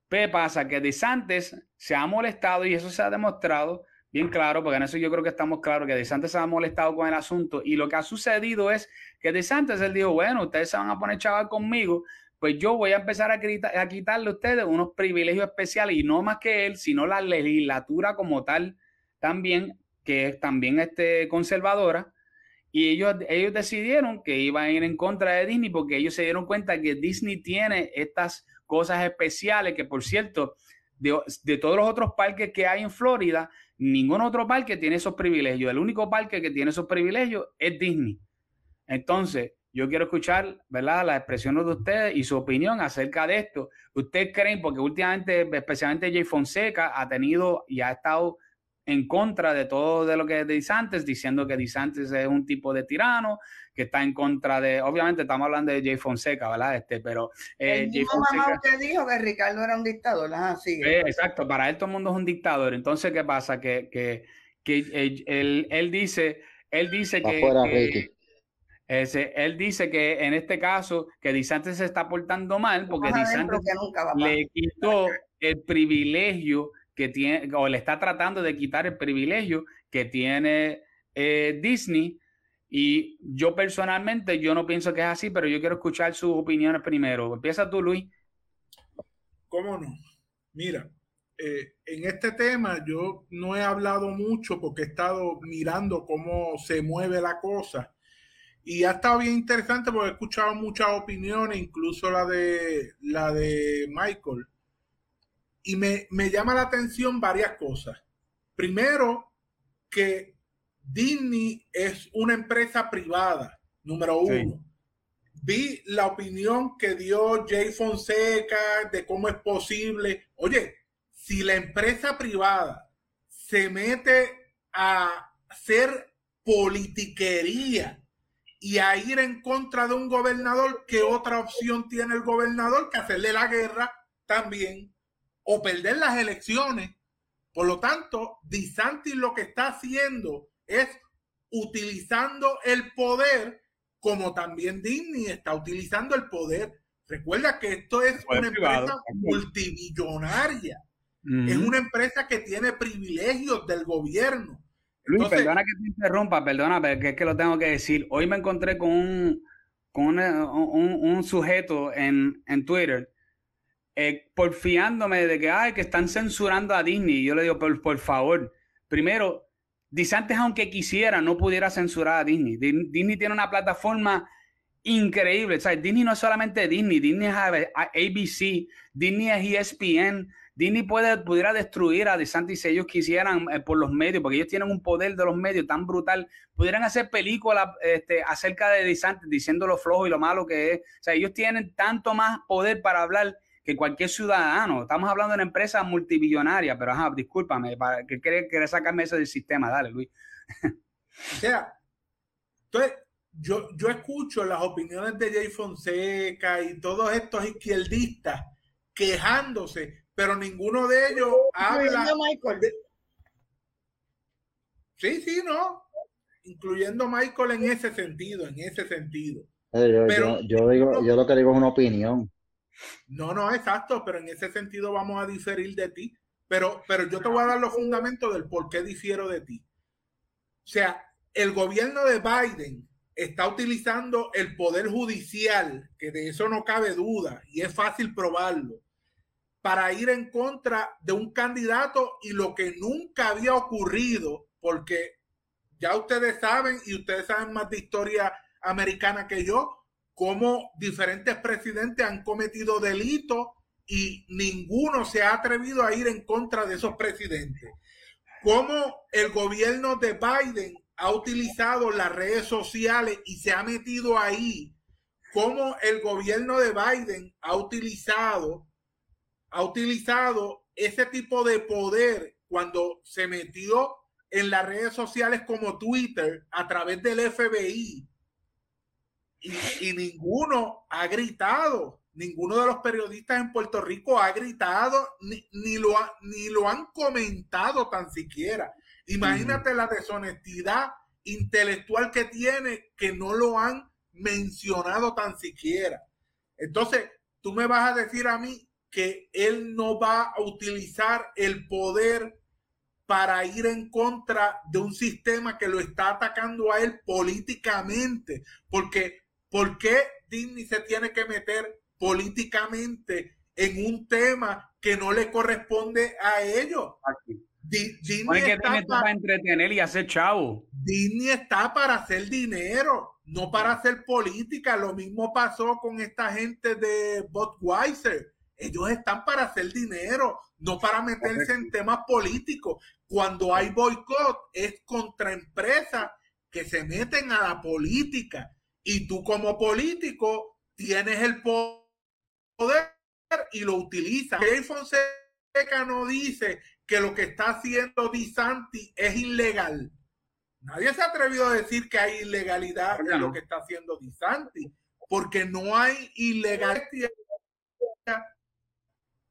¿Qué pasa? Que DeSantis se ha molestado y eso se ha demostrado bien claro, porque en eso yo creo que estamos claros que DeSantis se ha molestado con el asunto y lo que ha sucedido es que DeSantis él dijo, bueno, ustedes se van a poner chaval conmigo, pues yo voy a empezar a, a quitarle a ustedes unos privilegios especiales y no más que él, sino la legislatura como tal también, que es también este, conservadora. Y ellos, ellos decidieron que iban a ir en contra de Disney porque ellos se dieron cuenta que Disney tiene estas cosas especiales que, por cierto, de, de todos los otros parques que hay en Florida, Ningún otro parque tiene esos privilegios. El único parque que tiene esos privilegios es Disney. Entonces, yo quiero escuchar, ¿verdad?, las expresiones de ustedes y su opinión acerca de esto. ¿Ustedes creen, porque últimamente, especialmente Jay Fonseca, ha tenido y ha estado en contra de todo de lo que es DeSantis, diciendo que DeSantis es un tipo de tirano, que está en contra de, obviamente estamos hablando de Jay Fonseca, ¿verdad? Este, pero eh, el mismo mamá usted dijo que Ricardo era un dictador, así. Eh, exacto, para él todo el mundo es un dictador. Entonces, ¿qué pasa? Que, que, que él, él, dice, él dice que, ese, él dice que en este caso que DeSantis se está portando mal porque DeSantis le quitó el privilegio que tiene, o le está tratando de quitar el privilegio que tiene eh, Disney. Y yo personalmente, yo no pienso que es así, pero yo quiero escuchar sus opiniones primero. Empieza tú, Luis. ¿Cómo no? Mira, eh, en este tema yo no he hablado mucho porque he estado mirando cómo se mueve la cosa. Y ha estado bien interesante porque he escuchado muchas opiniones, incluso la de la de Michael y me, llama la atención varias cosas. Primero, que Disney es una empresa privada, número uno. Vi la opinión que dio Jay Fonseca de cómo es posible. Oye, si la empresa privada se mete a hacer politiquería y a ir en contra de un gobernador, ¿qué otra opción tiene el gobernador que hacerle la guerra también? O perder las elecciones. Por lo tanto, DeSantis lo que está haciendo es utilizando el poder como también Disney está utilizando el poder. Recuerda que esto es una empresa multimillonaria. Es una empresa que tiene privilegios del gobierno. Luis, perdona que te interrumpa, perdona, pero es que lo tengo que decir. Hoy me encontré con un, con un, sujeto en, en Twitter eh, porfiándome de que, ay, que están censurando a Disney. Yo le digo, por, por favor, primero, antes aunque quisiera, no pudiera censurar a Disney. Disney tiene una plataforma increíble. O Disney no es solamente Disney, Disney es ABC, Disney es ESPN. Disney puede, pudiera destruir a DeSantis si ellos quisieran eh, por los medios, porque ellos tienen un poder de los medios tan brutal. Pudieran hacer películas este, acerca de DeSantis diciendo lo flojo y lo malo que es. O sea, ellos tienen tanto más poder para hablar que cualquier ciudadano. Estamos hablando de una empresa multibillonaria, pero ajá, discúlpame, para que quiere, sacarme eso del sistema. Dale, Luis. o sea, entonces, yo, yo escucho las opiniones de Jay Fonseca y todos estos izquierdistas quejándose, pero ninguno de ellos habla. Michael. Sí, sí, no. Incluyendo Michael en ese sentido, en ese sentido. Pero, yo, digo, yo lo que digo es una opinión. No, no, exacto, pero en ese sentido vamos a diferir de ti. Pero, pero yo te voy a dar los fundamentos del por qué difiero de ti. O sea, el gobierno de Biden está utilizando el poder judicial, que de eso no cabe duda y es fácil probarlo, para ir en contra de un candidato y lo que nunca había ocurrido, porque ya ustedes saben y ustedes saben más de historia americana que yo, cómo diferentes presidentes han cometido delitos y ninguno se ha atrevido a ir en contra de esos presidentes. Cómo el gobierno de Biden ha utilizado las redes sociales y se ha metido ahí. Cómo el gobierno de Biden ha utilizado, ha utilizado ese tipo de poder cuando se metió en las redes sociales como Twitter a través del FBI y, ninguno ha gritado, ninguno de los periodistas en Puerto Rico ha gritado, ni, lo, ni lo han comentado tan siquiera. Imagínate la deshonestidad intelectual que tiene que no lo han mencionado tan siquiera. Entonces, tú me vas a decir a mí que él no va a utilizar el poder para ir en contra de un sistema que lo está atacando a él políticamente, porque ¿Por qué Disney se tiene que meter políticamente en un tema que no le corresponde a ellos? Disney está para entretener y hacer chavo. Disney está para hacer dinero, no para hacer política. Lo mismo pasó con esta gente de Budweiser. Ellos están para hacer dinero, no para meterse en temas políticos. Cuando hay boicot es contra empresas que se meten a la política y tú como político tienes el poder y lo utilizas. Jay Fonseca no dice que lo que está haciendo Disanti es ilegal. Nadie se ha atrevido a decir que hay ilegalidad en lo que está haciendo Disanti, porque no hay ilegalidad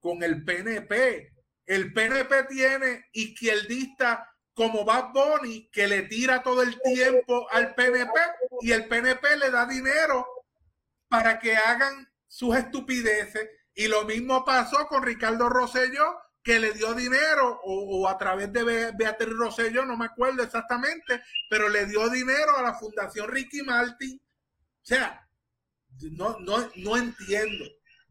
con el PNP. El PNP tiene izquierdista como Bad Bunny que le tira todo el tiempo al PNP y el PNP le da dinero para que hagan sus estupideces. Y lo mismo pasó con Ricardo Rosselló, que le dio dinero, o, a través de Beatriz Rosselló, no me acuerdo exactamente, pero le dio dinero a la Fundación Ricky Martin. O sea, no, no, no entiendo.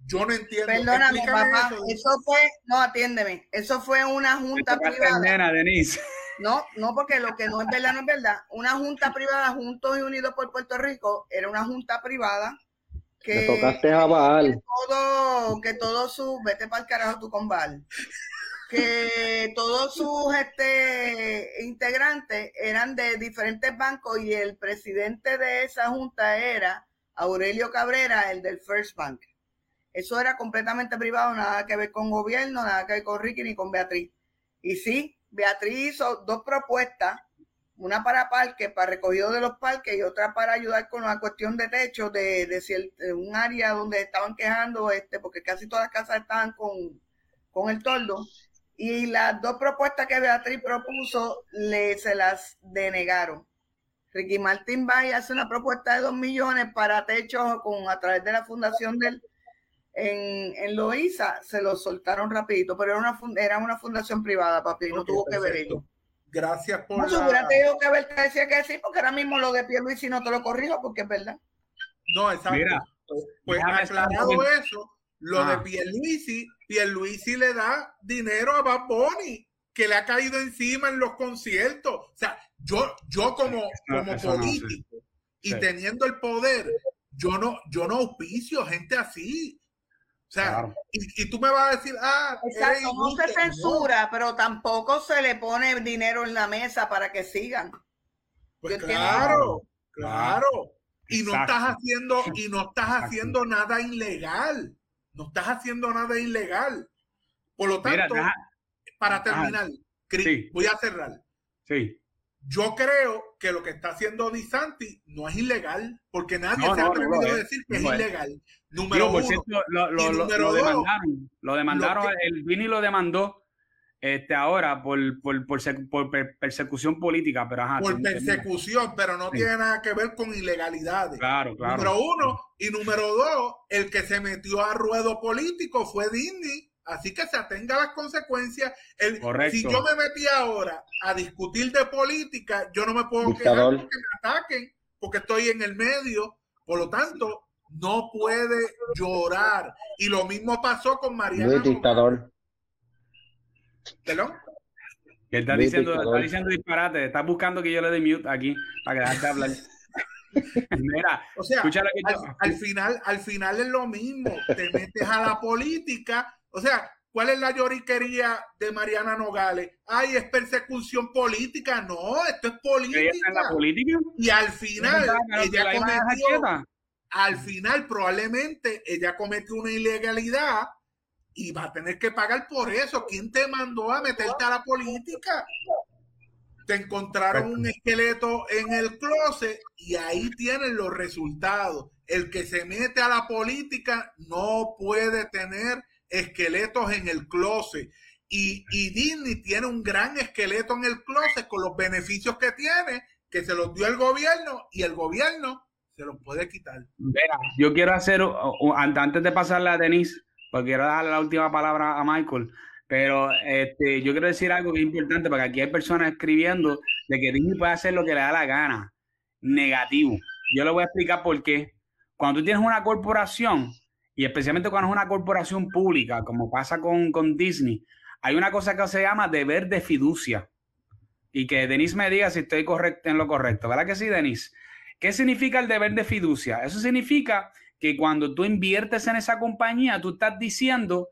Yo no entiendo. Perdóname, papá, eso. fue, no, atiéndeme, eso fue una junta privada. No, no, porque lo que no es verdad no es verdad. Una junta privada, Juntos y Unidos por Puerto Rico, era una junta privada que, tocaste a Baal. que todo, que todo su, vete para el carajo tú con Baal, que todos sus este, integrantes eran de diferentes bancos y el presidente de esa junta era Aurelio Cabrera, el del First Bank. Eso era completamente privado, nada que ver con gobierno, nada que ver con Ricky ni con Beatriz. Y sí, Beatriz hizo dos propuestas, una para parques, para recogido de los parques y otra para ayudar con la cuestión de techo de, de, un área donde estaban quejando, este, porque casi todas las casas estaban con, con el toldo. Y las dos propuestas que Beatriz propuso le, se las denegaron. Ricky Martín va y hace una propuesta de dos millones para techos con, a través de la fundación del en, en Loíza se lo soltaron rapidito, pero era una, era una fundación privada, papi, no tuvo que ver ello. Gracias por no, la... hubiera tenido que ver que decía que sí, porque ahora mismo lo de Pierluisi no te lo corrijo, porque es verdad. No, exacto. Mira, pues aclarado eso, lo de Pierluisi, Pierluisi le da dinero a Bad Bunny, que le ha caído encima en los conciertos. O sea, yo, yo como, como político y teniendo el poder, yo no, yo no auspicio gente así. O sea, y, tú me vas a decir, ah, Exacto, no se censura, pero tampoco se le pone dinero en la mesa para que sigan. Pues claro, claro. Y no estás haciendo, y no estás haciendo nada ilegal. No estás haciendo nada ilegal. Por lo tanto, para terminar, voy a cerrar. Sí. Yo creo que lo que está haciendo Disanti no es ilegal, porque nadie se ha atrevido a decir que es ilegal. Número uno. lo, lo, lo, demandaron. Lo demandaron, el Vini lo demandó este ahora por, por, por, persecución política, pero Por persecución, pero no tiene nada que ver con ilegalidades. Claro, claro. Número uno. Y número dos, el que se metió a ruedo político fue Disney Así que se atenga a las consecuencias. El, si yo me metí ahora a discutir de política, yo no me puedo quedar porque me ataquen, porque estoy en el medio. Por lo tanto, no puede llorar. Y lo mismo pasó con Mariana. dictador. ¿Perdón? Que está diciendo, está diciendo disparate, está buscando que yo le dé mute aquí para que dejarte hablar. Mira, o sea, al, al, final, al final es lo mismo. Te metes a la política o sea, ¿cuál es la lloriquería de Mariana Nogales? Ay, es persecución política. No, esto es política. política? Y al final, ella cometió, al final probablemente ella cometió una ilegalidad y va a tener que pagar por eso. ¿Quién te mandó a meterte a la política? Te encontraron un esqueleto en el closet y ahí tienen los resultados. El que se mete a la política no puede tener esqueletos en el closet. Y, y, Disney tiene un gran esqueleto en el closet con los beneficios que tiene, que se los dio el gobierno y el gobierno se los puede quitar. yo quiero hacer, antes de pasarle a Denise, porque quiero darle la última palabra a Michael, pero este, yo quiero decir algo que es importante, porque aquí hay personas escribiendo de que Disney puede hacer lo que le da la gana. Negativo. Yo le voy a explicar por qué. Cuando tú tienes una corporación, y especialmente cuando es una corporación pública, como pasa con, con Disney, hay una cosa que se llama deber de fiducia. Y que Denise me diga si estoy correcto en lo correcto. ¿Verdad que sí, Denise? ¿Qué significa el deber de fiducia? Eso significa que cuando tú inviertes en esa compañía, tú estás diciendo,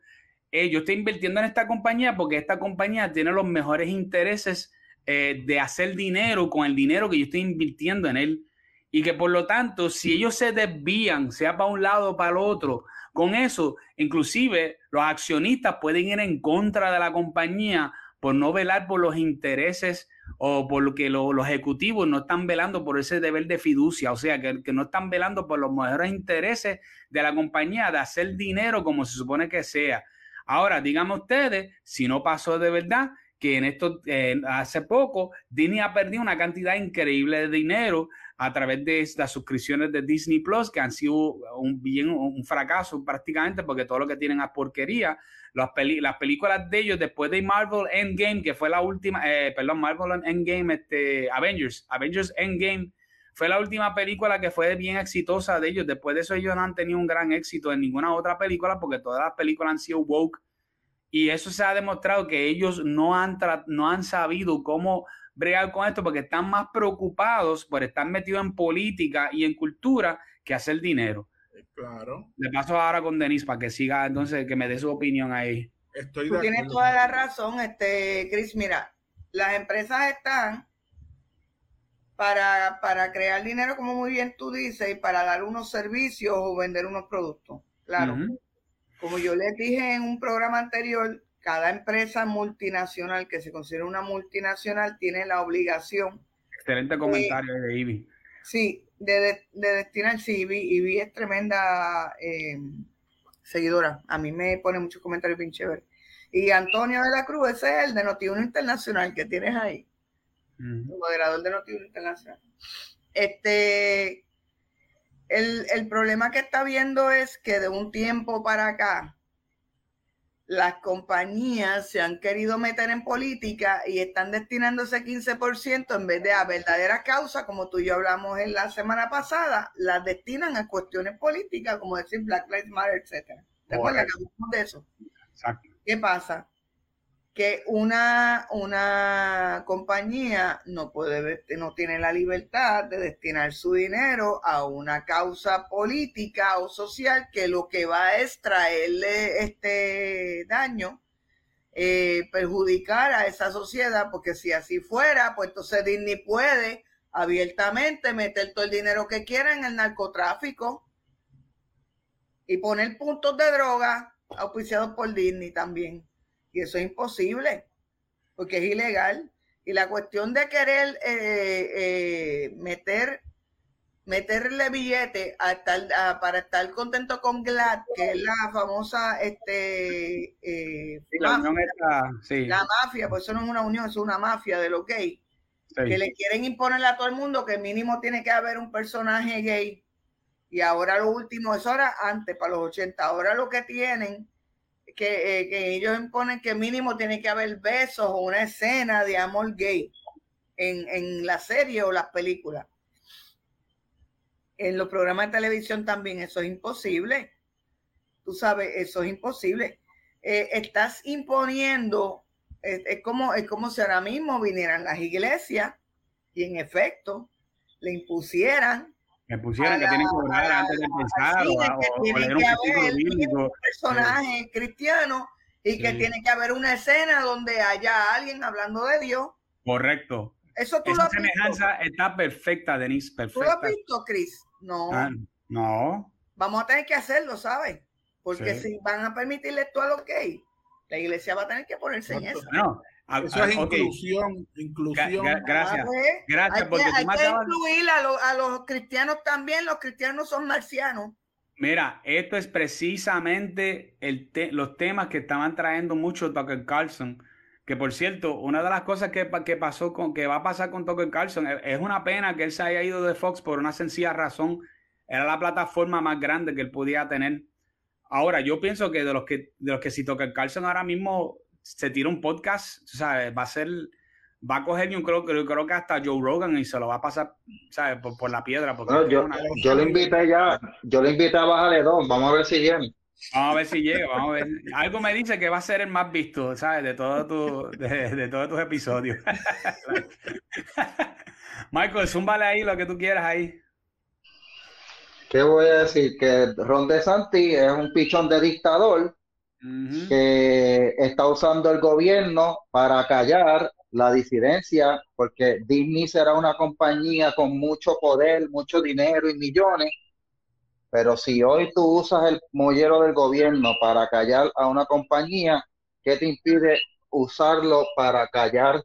eh, yo estoy invirtiendo en esta compañía porque esta compañía tiene los mejores intereses eh, de hacer dinero con el dinero que yo estoy invirtiendo en él. y que por lo tanto, si ellos se desvían, sea para un lado o para el otro, con eso, inclusive los accionistas pueden ir en contra de la compañía por no velar por los intereses o por lo los ejecutivos no están velando por ese deber de fiducia, o sea, que, que, no están velando por los mejores intereses de la compañía de hacer dinero como se supone que sea. Ahora, díganme ustedes, si no pasó de verdad, que en esto, eh, hace poco, Disney ha perdido una cantidad increíble de dinero a través de las suscripciones de Disney Plus, que han sido un, bien, un fracaso prácticamente, porque todo lo que tienen es porquería. Las, las películas de ellos después de Marvel Endgame, que fue la última, eh, perdón, Marvel Endgame, este, Avengers, Avengers Endgame, fue la última película que fue bien exitosa de ellos. Después de eso ellos no han tenido un gran éxito en ninguna otra película porque todas las películas han sido woke. Y eso se ha demostrado que ellos no han, no han sabido cómo bregar con esto porque están más preocupados por estar metidos en política y en cultura que hacer dinero. Claro. Le paso ahora con Denise para que siga, entonces, que me dé su opinión ahí. Estoy Tú tienes toda la razón, este, Chris. Mira, las empresas están para, para crear dinero, como muy bien tú dices, y para dar unos servicios o vender unos productos. Claro. Como yo les dije en un programa anterior, cada empresa multinacional que se considera una multinacional tiene la obligación. Excelente comentario de, Ivy. Sí, de, de, destinar, sí, Ivy, es tremenda eh, seguidora. A mí me pone muchos comentarios bien chéveres. Y Antonio de la Cruz, ese es el de Notiuno Internacional que tienes ahí. El moderador de Notiuno Internacional. Este, el, el problema que está viendo es que de un tiempo para acá, las compañías se han querido meter en política y están destinando ese 15% en vez de a verdadera causa, como tú y yo hablamos en la semana pasada, las destinan a cuestiones políticas, como decir Black Lives Matter, etcétera. ¿Te acuerdas que hablamos de eso? Exacto. ¿Qué pasa? Que una, una compañía no puede, no tiene la libertad de destinar su dinero a una causa política o social que lo que va es traerle este daño, eh, perjudicar a esa sociedad, porque si así fuera, pues entonces Disney puede abiertamente meter todo el dinero que quiera en el narcotráfico y poner puntos de droga auspiciados por Disney también. Y eso es imposible, porque es ilegal. Y la cuestión de querer eh, eh, meter meterle billete a estar, para estar contento con GLAD, que es la famosa este eh, la, mafia, la mafia, pues eso no es una unión, es una mafia de los gays, que le quieren imponer a todo el mundo que mínimo tiene que haber un personaje gay. Y ahora lo último, eso era antes, para los 80, ahora lo que tienen eh, que, ellos imponen que mínimo tiene que haber besos o una escena de amor gay en, en la serie o las películas. En los programas de televisión también eso es imposible. Tú sabes, eso es imposible. Eh, estás imponiendo, es, como, es como si ahora mismo vinieran las iglesias y en efecto le impusieran me pusieron que tienen que orar antes de pensar o, que tiene que haber un personaje cristiano y que tiene que haber una escena donde haya alguien hablando de Dios. Correcto. Eso tú Esa lo has semejanza está perfecta, Denise, perfecta. ¿Tú lo has visto, Chris? No. Ah, no. Vamos a tener que hacerlo, ¿sabes? Porque si van a permitirle esto a los gays, la iglesia va a tener que ponerse en eso. No, eso es inclusión, inclusión. gracias. Ah, pues, gracias, hay porque que, hay que incluir a, los cristianos también. Los cristianos son marcianos. Mira, esto es precisamente el los temas que estaban trayendo mucho Tucker Carlson. Que por cierto, una de las cosas que, que pasó con que va a pasar con Tucker Carlson es una pena que él se haya ido de Fox por una sencilla razón. Era la plataforma más grande que él podía tener. Ahora, yo pienso que de los que, de los que si Tucker Carlson ahora mismo se tira un podcast, ¿sabes? Va a ser, va a coger, yo creo, yo creo que hasta Joe Rogan y se lo va a pasar, ¿sabes? Por, la piedra. Porque yo, yo le invité ya, yo le invité a bajarle dos, vamos a ver si llega. Vamos a ver si llega, vamos a ver. Algo me dice que va a ser el más visto, ¿sabes? De, todo tu, de, todos tus episodios. Michael, zúmbale ahí lo que tú quieras ahí. ¿Qué voy a decir? Que Ron DeSantis es un pichón de dictador que está usando el gobierno para callar la disidencia, porque Disney será una compañía con mucho poder, mucho dinero y millones, pero si hoy tú usas el mollero del gobierno para callar a una compañía, ¿qué te impide usarlo para callar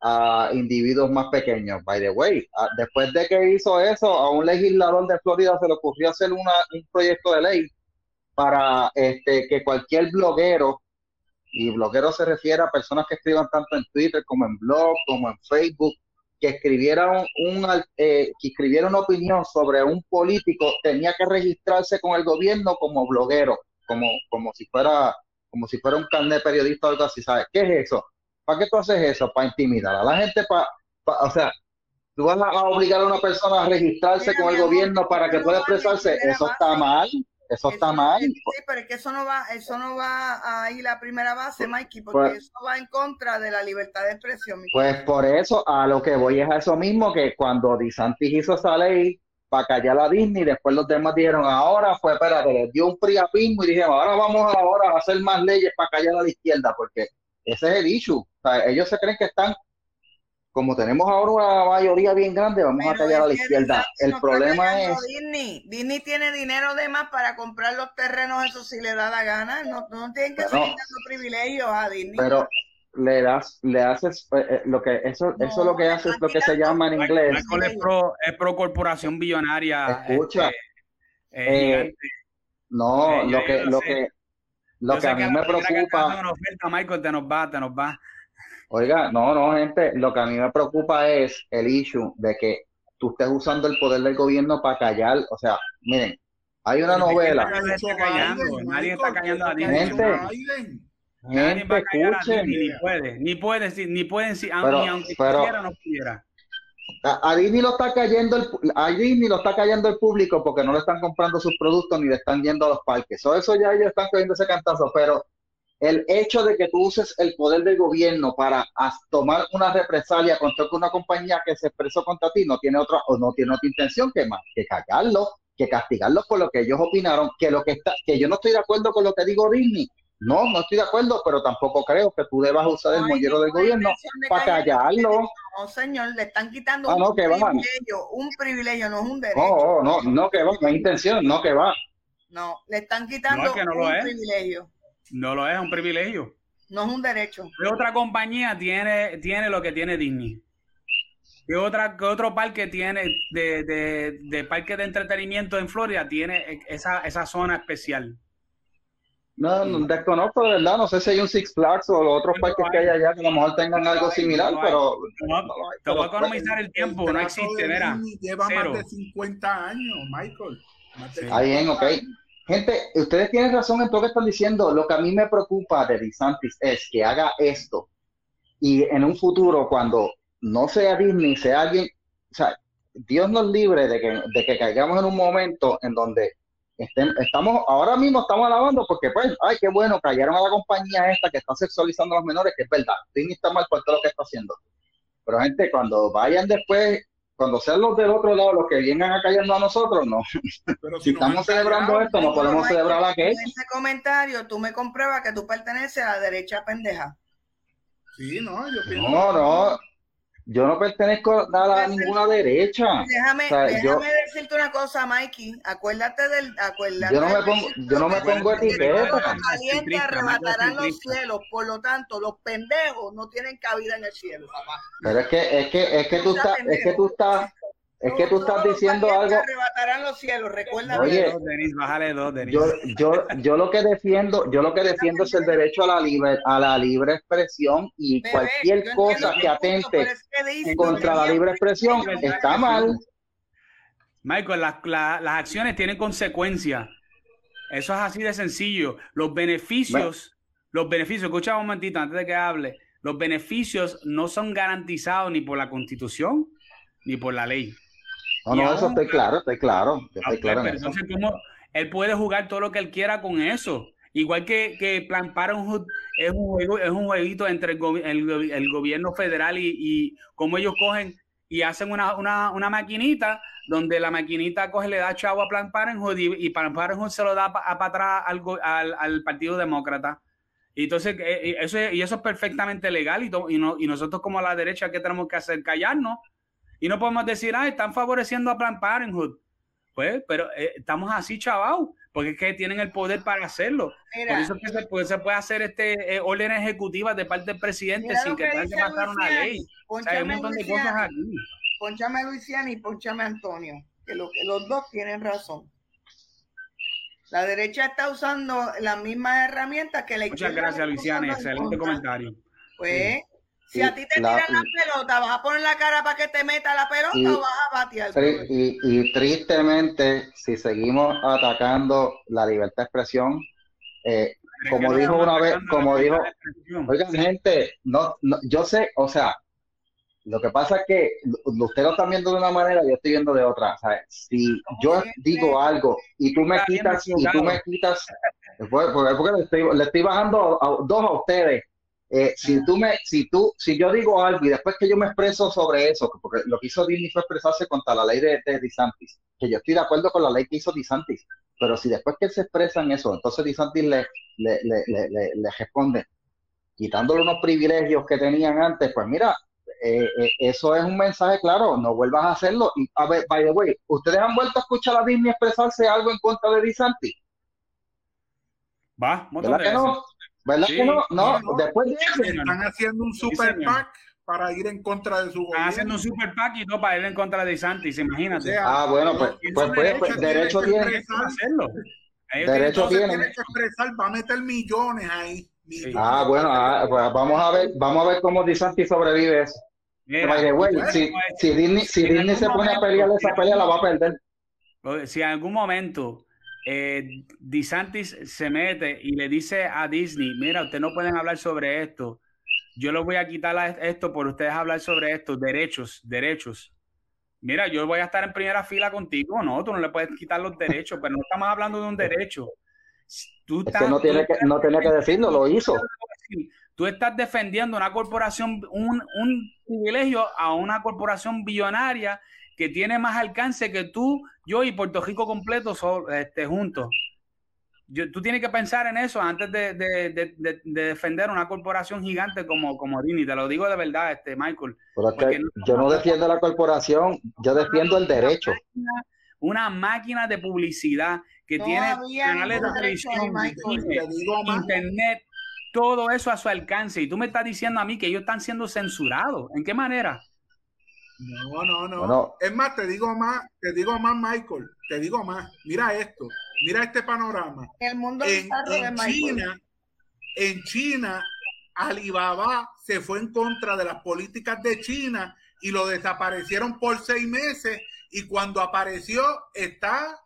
a individuos más pequeños? By the way, después de que hizo eso, a un legislador de Florida se le ocurrió hacer una, un proyecto de ley para este, que cualquier bloguero, y bloguero se refiere a personas que escriban tanto en Twitter como en blog, como en Facebook, que escribiera, un, eh, que escribiera una opinión sobre un político tenía que registrarse con el gobierno como bloguero, como, como si fuera como si fuera un carnet periodista o algo así, ¿sabes? ¿Qué es eso? ¿Para qué tú haces eso? Para intimidar a la gente, para, o sea, tú vas a obligar a una persona a registrarse con el gobierno para que pueda expresarse, eso está mal. Eso, está mal. Sí, pero es que eso no va, eso no va a ir a primera base, Mikey, porque pues eso va en contra de la libertad de expresión. Pues por eso, a lo que voy es a eso mismo, que cuando DeSantis hizo esa ley para callar a Disney, después los demás dijeron, ahora fue, espérate, les dio un priapismo y dijeron, ahora vamos ahora a hacer más leyes para callar a la izquierda, porque ese es el issue. O sea, ellos se creen que están como tenemos ahora una mayoría bien grande, vamos a callar a la izquierda. El problema es... Disney. Disney tiene dinero de más para comprar los terrenos, eso sí le da la gana. No, no tienen que seguir dando privilegios a Disney. Pero le das, le haces eh, eh, lo que eso, eso lo que hace es lo que se llama en inglés. Es pro, es pro corporación billonaria. Escucha. Este, eh, no, lo que, lo que, lo que a mí me preocupa. Michael, te nos va, te nos va. Oiga, no, no, gente, lo que a mí me preocupa es el issue de que tú estés usando el poder del gobierno para callar, o sea, miren, hay una novela. Nadie está callando, nadie está callando a. Gente, gente, escuchen. Ni puede, ni puede, ni pueden decir, aunque quiera, no pudiera. A, Disney lo está cayendo el, a Disney lo está callando el público porque no le están comprando sus productos ni le están yendo a los parques. Eso, eso ya ellos están cogiendo ese cantazo, pero el hecho de que tú uses el poder del gobierno para tomar una represalia contra una compañía que se expresó contra ti no tiene otra o no tiene otra intención que más que cagarlo, que castigarlo por lo que ellos opinaron, que lo que está, que yo no estoy de acuerdo con lo que digo Disney. No, no estoy de acuerdo, pero tampoco creo que tú debas usar el mollero del gobierno para callarlo. No, señor, le están quitando ah, un, privilegio, un privilegio, no es un derecho. No, no, no que va, no hay intención, no que va. No, le están quitando un privilegio. No lo es, es un privilegio. No es un derecho. ¿Qué otra compañía tiene, tiene lo que tiene Disney? ¿Qué, otra, qué otro parque tiene de, de, de parque de entretenimiento en Florida tiene esa, esa zona especial? No, no, desconozco de verdad, no sé si hay un Six Flags o los otros parques que hay allá que a lo mejor tengan algo similar, pero... te voy a economizar el tiempo, no existe, mira. Lleva más de 50 años, Michael. Está bien, ok. Gente, ustedes tienen razón en todo lo que están diciendo. Lo que a mí me preocupa de DeSantis es que haga esto y en un futuro, cuando no sea Disney, sea alguien, o sea, Dios nos libre de que, de que caigamos en un momento en donde estamos, ahora mismo estamos alabando porque, pues, ay, qué bueno, cayeron a la compañía esta que está sexualizando a los menores, que es verdad, Disney está mal por todo lo que está haciendo. Pero, gente, cuando vayan después cuando sean los del otro lado los que vengan a callarnos a nosotros, no. Pero si, estamos celebrando esto, no podemos celebrar la que En ese comentario tú me compruebas que tú perteneces a la derecha pendeja. Sí, no, yo pienso. No, no. Yo no pertenezco a, ninguna derecha. Déjame, déjame decirte una cosa, Mikey. Acuérdate del. Acuérdate yo no me pongo, yo no me pongo etiqueta. Los calientes arrebatarán los cielos. Por lo tanto, los pendejos no tienen cabida en el cielo, papá. Pero es que, es que, es que tú estás, es que tú estás es que tú estás diciendo algo. arrebatarán los cielos, recuerda. Oye, bájale dos, Yo, yo, yo lo que defiendo, yo lo que defiendo es el derecho a la libre, a la libre expresión y cualquier cosa que atente contra la libre expresión está mal. Michael, las, las acciones tienen consecuencias. Eso es así de sencillo. Los beneficios, los beneficios, escucha un momentito antes de que hable. Los beneficios no son garantizados ni por la Constitución ni por la ley. No, no, eso estoy claro, estoy claro. Estoy claro entonces, ¿cómo él puede jugar todo lo que él quiera con eso? Igual que, que Plan Parenthood es un, juego, es un jueguito entre el, el, gobierno federal y, y cómo ellos cogen y hacen una, una, una, maquinita donde la maquinita coge, le da chavo a Plan Parenthood y, y Plan Parenthood se lo da para atrás al, al, al, Partido Demócrata. Y entonces, eh, eso, es, y eso es perfectamente legal y, y, no, y nosotros como la derecha, ¿qué tenemos que hacer? Callarnos. Y no podemos decir, ah, están favoreciendo a Planned Parenthood. Pues, pero eh, estamos así, chaval, porque es que tienen el poder para hacerlo. Por eso que se puede, se puede hacer este eh, orden ejecutiva de parte del presidente sin que tenga que pasar una ley. O sea, hay un montón de cosas aquí. Ponchame a Luisiana y ponchame a Antonio, que, lo, que los dos tienen razón. La derecha está usando las mismas herramientas que la izquierda. Muchas gracias, Luisiana. Excelente comentario. Pues, si a ti te tiran la, pelota, ¿vas a poner la cara para que te meta la pelota o vas a batear? Y, y, tristemente, si seguimos atacando la libertad de expresión, eh, como dijo una vez, como dijo, oigan gente, no, no, yo sé, o sea, lo que pasa es que ustedes lo están viendo de una manera, yo estoy viendo de otra. Si yo digo algo y tú me quitas, y tú me quitas, porque le estoy, le estoy bajando a, dos a ustedes. Eh, si tú me, si tú, si yo digo algo y después que yo me expreso sobre eso, porque lo que hizo Disney fue expresarse contra la ley de, de DeSantis, que yo estoy de acuerdo con la ley que hizo DeSantis, pero si después que él se expresa en eso, entonces DeSantis le, le, le, le, responde, quitándole unos privilegios que tenían antes, pues mira, eh, eh, eso es un mensaje claro, no vuelvas a hacerlo. Y a ver, by the way, ¿ustedes han vuelto a escuchar a Disney expresarse algo en contra de DeSantis? Va, ¿verdad que no? ¿Verdad que no? No, después de eso. Están haciendo un super pack para ir en contra de su gobierno. Están haciendo un super pack y no para ir en contra de DeSantis, imagínate. ah, bueno, pues, pues, pues, pues derecho tiene. Hacerlo. Derecho tiene. que expresar, va a meter millones ahí. Ah, bueno, ah, pues vamos a ver, vamos a ver cómo DeSantis sobrevive eso. si, si, Disney, si Disney se pone a pelear esa pelea, la va a perder. Si en algún momento eh, DeSantis se mete y le dice a Disney, mira, ustedes no pueden hablar sobre esto, yo les voy a quitar esto por ustedes hablar sobre esto, derechos, derechos. Mira, yo voy a estar en primera fila contigo, no, tú no le puedes quitar los derechos, pero no estamos hablando de un derecho Tú es que no tiene que, no tenía que decirlo, lo hizo. Tú estás defendiendo una corporación, un, un privilegio a una corporación billonaria que tiene más alcance que tú, yo y Puerto Rico completo este, juntos. Yo, tú tienes que pensar en eso antes de, de, de, de, defender una corporación gigante como, como Dini. Te lo digo de verdad, este Michael. yo no defiendo la corporación, yo defiendo el derecho. Una máquina de publicidad que tiene canales de televisión, internet, todo eso a su alcance. Y tú me estás diciendo a mí que ellos están siendo censurados. ¿En qué manera? No, no, no. Es más, te digo más, te digo más, Michael, te digo más. Mira esto, mira este panorama. El mundo en, en China, en China, Alibaba se fue en contra de las políticas de China y lo desaparecieron por seis meses y cuando apareció está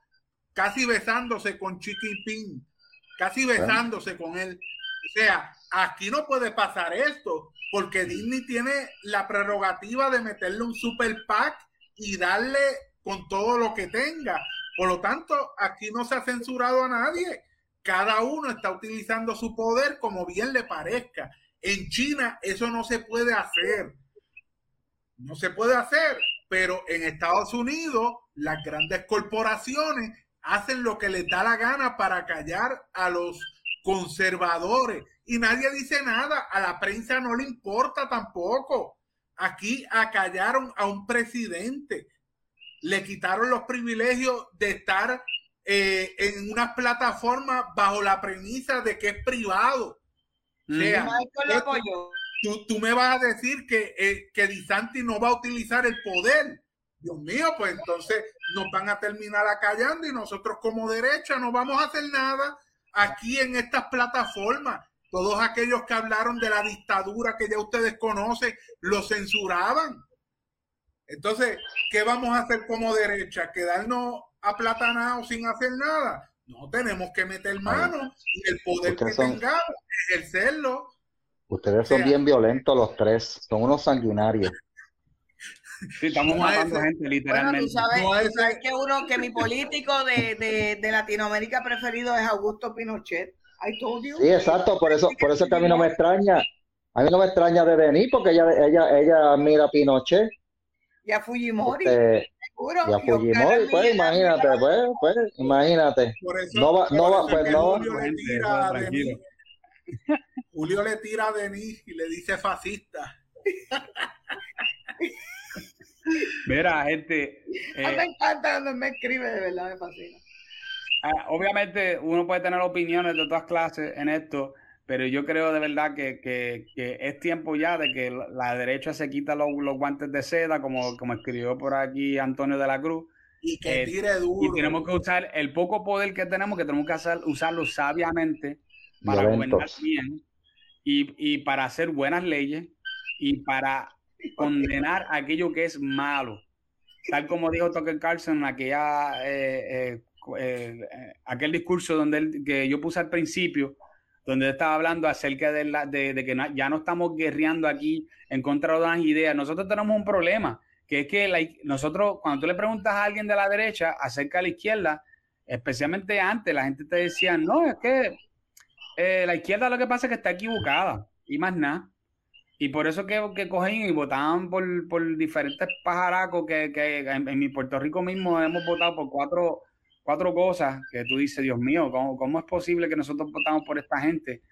casi besándose con Chiqui casi besándose con él. O sea, aquí no puede pasar esto, porque Disney tiene la prerrogativa de meterle un super pack y darle con todo lo que tenga. Por lo tanto, aquí no se ha censurado a nadie. Cada uno está utilizando su poder como bien le parezca. En China eso no se puede hacer. No se puede hacer, pero en Estados Unidos las grandes corporaciones hacen lo que les da la gana para callar a los conservadores. Y nadie dice nada, a la prensa no le importa tampoco. Aquí acallaron a un presidente, le quitaron los privilegios de estar eh, en una plataforma bajo la premisa de que es privado. O sea, tú, tú, me vas a decir que, eh, que Disanti no va a utilizar el poder. Dios mío, pues entonces nos van a terminar acallando y nosotros como derecha no vamos a hacer nada aquí en estas plataformas. Todos aquellos que hablaron de la dictadura que ya ustedes conocen, lo censuraban. Entonces, ¿qué vamos a hacer como derecha? ¿Quedarnos aplatanados sin hacer nada? No, tenemos que meter mano y el poder que tengamos, ejercerlo. Ustedes son bien violentos los tres, son unos sanguinarios. Sí, estamos matando gente, literalmente. Bueno, tú sabes, que uno, que mi político de, de, de, Latinoamérica preferido es Augusto Pinochet. I told you. Sí, exacto, por eso, por eso que a mí no me extraña. A mí no me extraña de Denis, porque ella, ella, ella mira a Pinochet. Y a Fujimori. Este, seguro. Y a Fujimori, pues imagínate, pues, pues, imagínate. No va, no va, pues no. Julio le tira a Denis y le dice fascista. Mira, gente. me eh, encanta cuando me escribe, de verdad, me fascina. ah, obviamente uno puede tener opiniones de todas clases en esto, pero yo creo de verdad que, que- que es tiempo ya de que la- la derecha se quita los, los guantes de seda, como, como escribió por aquí Antonio de la Cruz, Y que Eh, tire duro. y tenemos que usar el poco poder que tenemos, que tenemos que hacer, usarlo sabiamente para Violentos. gobernar bien y, y para hacer buenas leyes y para condenar aquello que es malo. Tal como dijo Tucker Carlson en aquella, eh, eh, eh, aquel discurso donde él- que yo puse al principio, donde estaba hablando acerca de, la, de, que ya no estamos guerreando aquí en contra de las ideas. Nosotros tenemos un problema, que es que nosotros, cuando tú le preguntas a alguien de la derecha acerca de la izquierda, especialmente antes, la gente te decía, no, es que la izquierda lo que pasa es que está equivocada y más nada. Y por eso que, que cogían y votaban por, por diferentes pajaracos que, que en, en mi Puerto Rico mismo hemos votado por cuatro, cuatro cosas que tú dices, Dios mío, ¿cómo, cómo es posible que nosotros votamos por esta gente?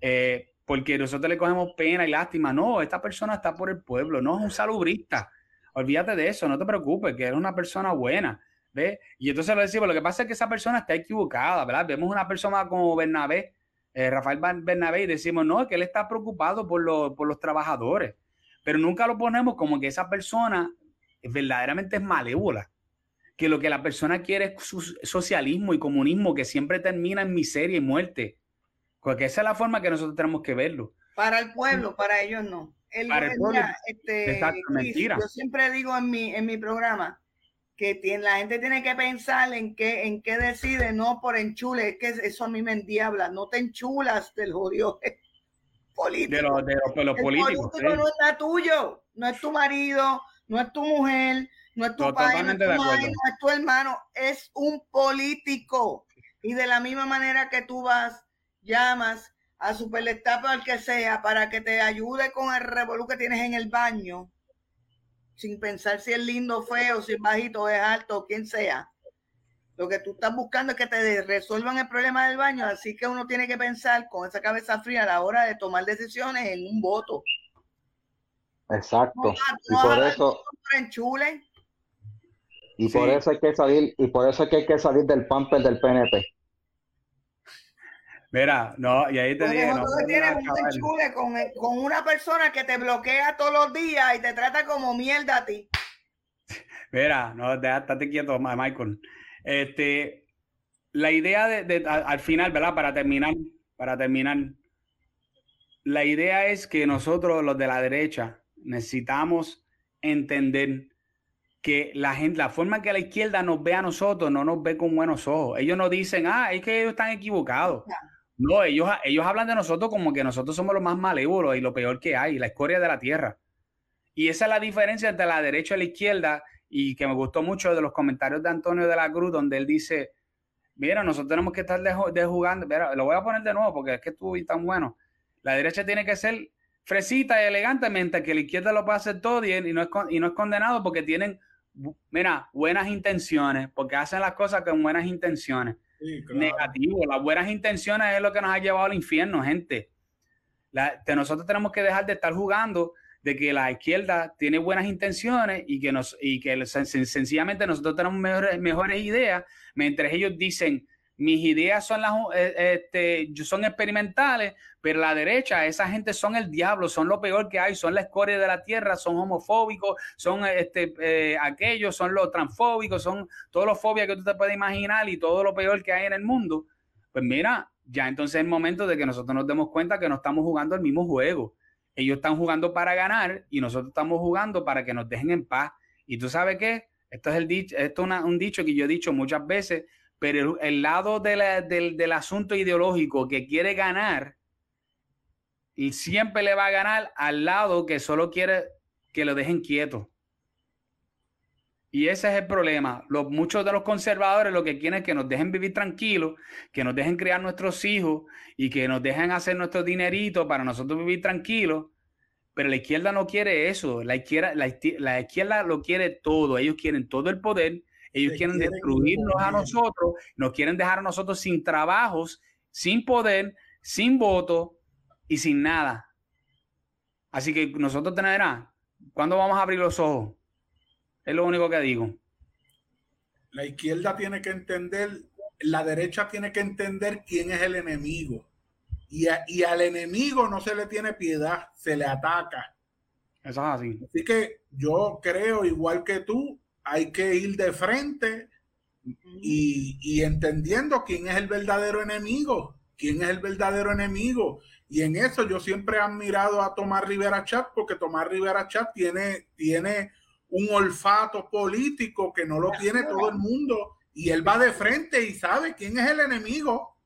Eh, porque nosotros le cogemos pena y lástima. No, esta persona está por el pueblo, no es un salubrista. Olvídate de eso, no te preocupes, que eres una persona buena. ¿Ves? Y entonces lo decimos, lo que pasa es que esa persona está equivocada, ¿verdad? Vemos una persona como Bernabé, eh, Rafael Bernabé, y decimos, no, que él está preocupado por, los- por los trabajadores, pero nunca lo ponemos como que esa persona verdaderamente es malévola, que lo que la persona quiere es socialismo y comunismo que siempre termina en miseria y muerte. Porque esa es la forma que nosotros tenemos que verlo. Para el pueblo, para ellos no. El- Para el pueblo, este, Luis, mentira. Yo siempre digo en mi, en mi programa que tiene, la gente tiene que pensar en qué, en qué decide, no por enchule, es que eso a mí me endiabla, no te enchulas del jodido político. De los, de los, de los el políticos. político ¿sí? no es tuyo, no es tu marido, no es tu mujer, no es tu No, padre, no es tu madre, no es tu hermano, es un político. Y de la misma manera que tú vas, llamas a Superlestapo al que sea para que te ayude con el revolú que tienes en el baño, sin pensar si es lindo o feo, si es bajito o es alto, o quien sea. Lo que tú estás buscando es que te resuelvan el problema del baño, así que uno tiene que pensar con esa cabeza fría a la hora de tomar decisiones en un voto. Exacto. No, Y no, por no, eso, y por eso hay que salir, y por eso es que hay que salir del pamper del PNP. Mira, no, y ahí te dije, no, tú no, tienes no, un enchule con, con una persona que te bloquea todos los días y te trata como mierda a ti. Mira, no, estate quieto, Michael. Este, la idea de, de- al, al final, ¿verdad? Para terminar, para terminar, la idea es que nosotros, los de la derecha, necesitamos entender que la gente, la forma en que la izquierda nos ve a nosotros, no nos ve con buenos ojos. Ellos nos dicen, ah, es que ellos están equivocados. No, ellos, ellos hablan de nosotros como que nosotros somos los más malévolos y lo peor que hay, la escoria de la tierra. Y esa es la diferencia entre la derecha y la izquierda y que me gustó mucho de los comentarios de Antonio de la Cruz, donde él dice, mira, nosotros tenemos que estar de, ju- de jugando, mira, lo voy a poner de nuevo porque es que estuvo tan bueno. La derecha tiene que ser fresita y elegante, mientras que la izquierda lo puede hacer todo y, y no, es, y no es condenado porque tienen, mira, buenas intenciones, porque hacen las cosas con buenas intenciones Negativo. Las buenas intenciones es lo que nos ha llevado al infierno, gente. Nosotros tenemos que dejar de estar jugando de que la izquierda tiene buenas intenciones y que, nos, y que sen- sen- sencillamente nosotros tenemos mejores, mejores ideas, mientras ellos dicen, mis ideas son, las, eh, este, son experimentales, pero la derecha, esa gente son el diablo, son lo peor que hay, son la escoria de la tierra, son homofóbicos, son este, eh, aquellos, son los transfóbicos, son todos los fobias que tú te puedes imaginar y todo lo peor que hay en el mundo. Pues mira, ya entonces es el momento de que nosotros nos demos cuenta que no estamos jugando el mismo juego. Ellos están jugando para ganar y nosotros estamos jugando para que nos dejen en paz. Y tú sabes qué? Esto es el dicho, esto es una- un dicho que yo he dicho muchas veces, pero el, lado de la- del, del asunto ideológico que quiere ganar y siempre le va a ganar al lado que solo quiere que lo dejen quieto. Y ese es el problema. Los, muchos de los conservadores lo que quieren es que nos dejen vivir tranquilos, que nos dejen criar nuestros hijos y que nos dejen hacer nuestro dinerito para nosotros vivir tranquilos. Pero la izquierda no quiere eso. La izquierda, la izquierda lo quiere todo. Ellos quieren todo el poder. Ellos quieren quieren destruirnos a nosotros. Nos quieren dejar a nosotros sin trabajos, sin poder, sin voto. y sin nada. Así que nosotros tenemos, ¿cuándo vamos a abrir los ojos? Es lo único que digo. La izquierda tiene que entender, la derecha tiene que entender quién es el enemigo. Y, y al enemigo no se le tiene piedad, se le ataca. Eso es así. Así que yo creo, igual que tú, hay que ir de frente y, entendiendo quién es el verdadero enemigo, quién es el verdadero enemigo. Y en eso yo siempre he admirado a Tomás Rivera Chat, porque Tomás Rivera Chat tiene, tiene un olfato político que no lo tiene todo el mundo. Y él va de frente y sabe quién es el enemigo.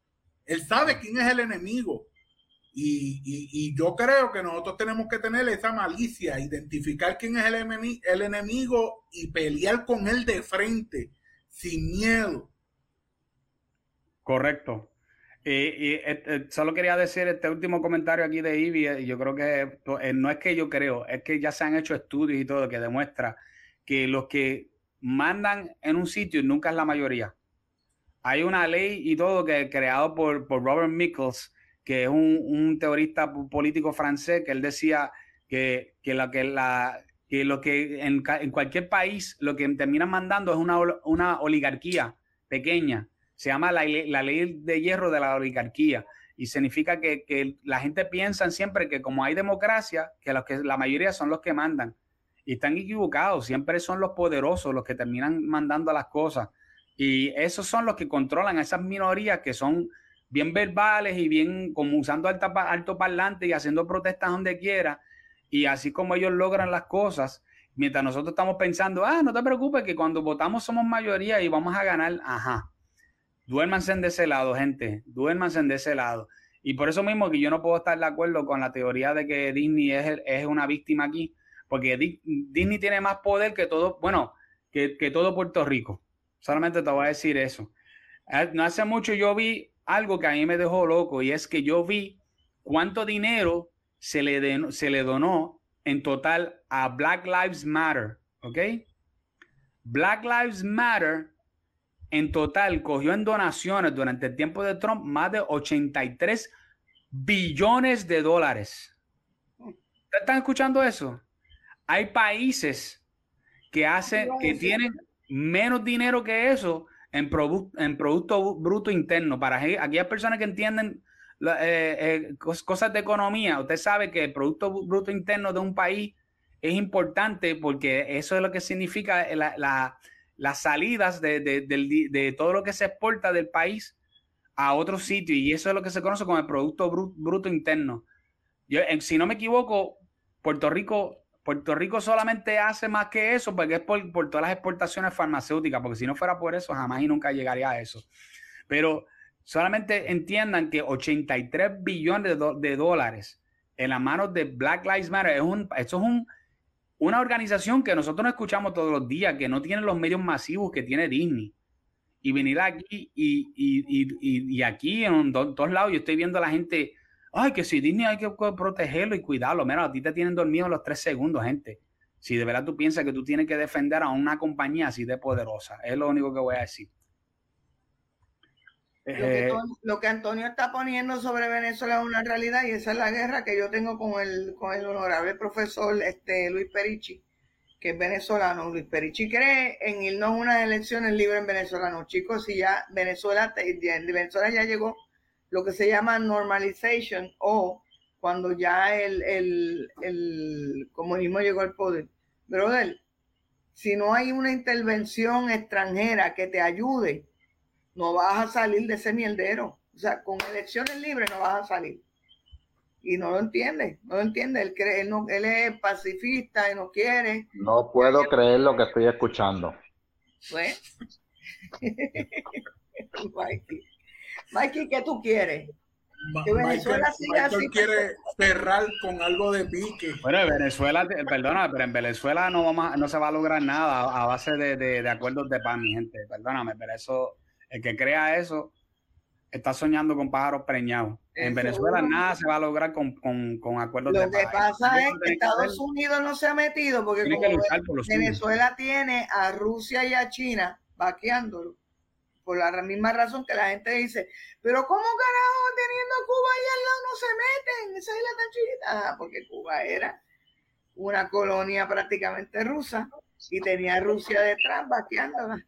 Él sabe quién es el enemigo. Y, y, yo creo que nosotros tenemos que tener esa malicia, identificar quién es el, el enemigo y pelear con él de frente, sin miedo. Correcto. Y, solo quería decir este último comentario aquí de Ivy. Eh, yo creo que eh, no es que yo creo, es que ya se han hecho estudios y todo que demuestra que los que mandan en un sitio nunca es la mayoría. Hay una ley y todo que creado por, por Robert Michels, que es un, teorista político francés, que él decía que, que que la que lo que en, en, cualquier país lo que terminan mandando es una, una oligarquía pequeña se llama la, ley de hierro de la oligarquía y significa que, la gente piensa siempre que como hay democracia, que, los que la mayoría son los que mandan. Y están equivocados, siempre son los poderosos los que terminan mandando las cosas. Y esos son los que controlan a esas minorías que son bien verbales y bien como usando alto parlante y haciendo protestas donde quiera. Y así como ellos logran las cosas, mientras nosotros estamos pensando, ah, no te preocupes que cuando votamos somos mayoría y vamos a ganar, ajá. Duérmanse de ese lado, gente. Duérmanse de ese lado. Y por eso mismo que yo no puedo estar de acuerdo con la teoría de que Disney es, es una víctima aquí, porque Disney tiene más poder que todo, bueno, que, que, todo Puerto Rico. Solamente te voy a decir eso. Eh, no hace mucho yo vi algo que a mí me dejó loco y es que yo vi cuánto dinero se le, se le donó en total a Black Lives Matter, ¿ok? Black Lives Matter en total cogió en donaciones durante el tiempo de Trump más de 83 billones de dólares. ¿Están escuchando eso? Hay países que hacen, que tienen menos dinero que eso en, en Producto Bruto Interno. Para aquellas personas que entienden eh, eh, cosas de economía, usted sabe que el Producto Bruto Interno de un país es importante porque eso es lo que significa la las salidas de, todo lo que se exporta del país a otro sitio y eso es lo que se conoce como el Producto Bruto, Interno. Yo, si no me equivoco, Puerto Rico, Puerto Rico solamente hace más que eso porque es por, todas las exportaciones farmacéuticas, porque si no fuera por eso jamás y nunca llegaría a eso. Pero solamente entiendan que 83 billones de, dólares en las manos de Black Lives Matter, es un, esto es un una organización que nosotros no escuchamos todos los días, que no tiene los medios masivos que tiene Disney. Y venir aquí y, aquí en todos lados yo estoy viendo a la gente, ay, que si Disney hay que protegerlo y cuidarlo. Mira, a ti te tienen dormido los tres segundos, gente. Si de verdad tú piensas que tú tienes que defender a una compañía así de poderosa, es lo único que voy a decir. Eh, lo, que, Antonio está poniendo sobre Venezuela es una realidad y esa es la guerra que yo tengo con el, con el honorable profesor este, Luis Perichi, que es venezolano. Luis Perichi cree en irnos a unas elecciones libres en Venezuela. chicos, si ya Venezuela, Venezuela ya llegó lo que se llama normalization o cuando ya el, el, el comunismo llegó al poder. Brother, si no hay una intervención extranjera que te ayude, no vas a salir de ese mierdero. O sea, con elecciones libres no vas a salir. Y no lo entiende, no lo entiende. Él, cree, él, no, él es pacifista y no quiere. No puedo creer lo que estoy escuchando. Pues, Mikey. Mikey, ¿qué tú quieres? Que Venezuela siga así. quiere cerrar con algo de pique. Bueno, en Venezuela, perdona, pero en Venezuela no, vamos no se va a lograr nada a base de, de, de acuerdos de paz, mi gente. Perdóname, pero eso el que crea eso está soñando con pájaros preñados. En Venezuela nada se va a lograr con, con, acuerdos Lo de paz. Lo que pasa es que Estados Unidos no se ha metido porque Venezuela tiene a Rusia y a China vaqueándolo. Por la misma razón que la gente dice, pero ¿cómo carajo teniendo Cuba ahí al lado no se meten? esa isla tan chiquita? Ah, porque Cuba era una colonia prácticamente rusa y tenía Rusia detrás vaqueándola.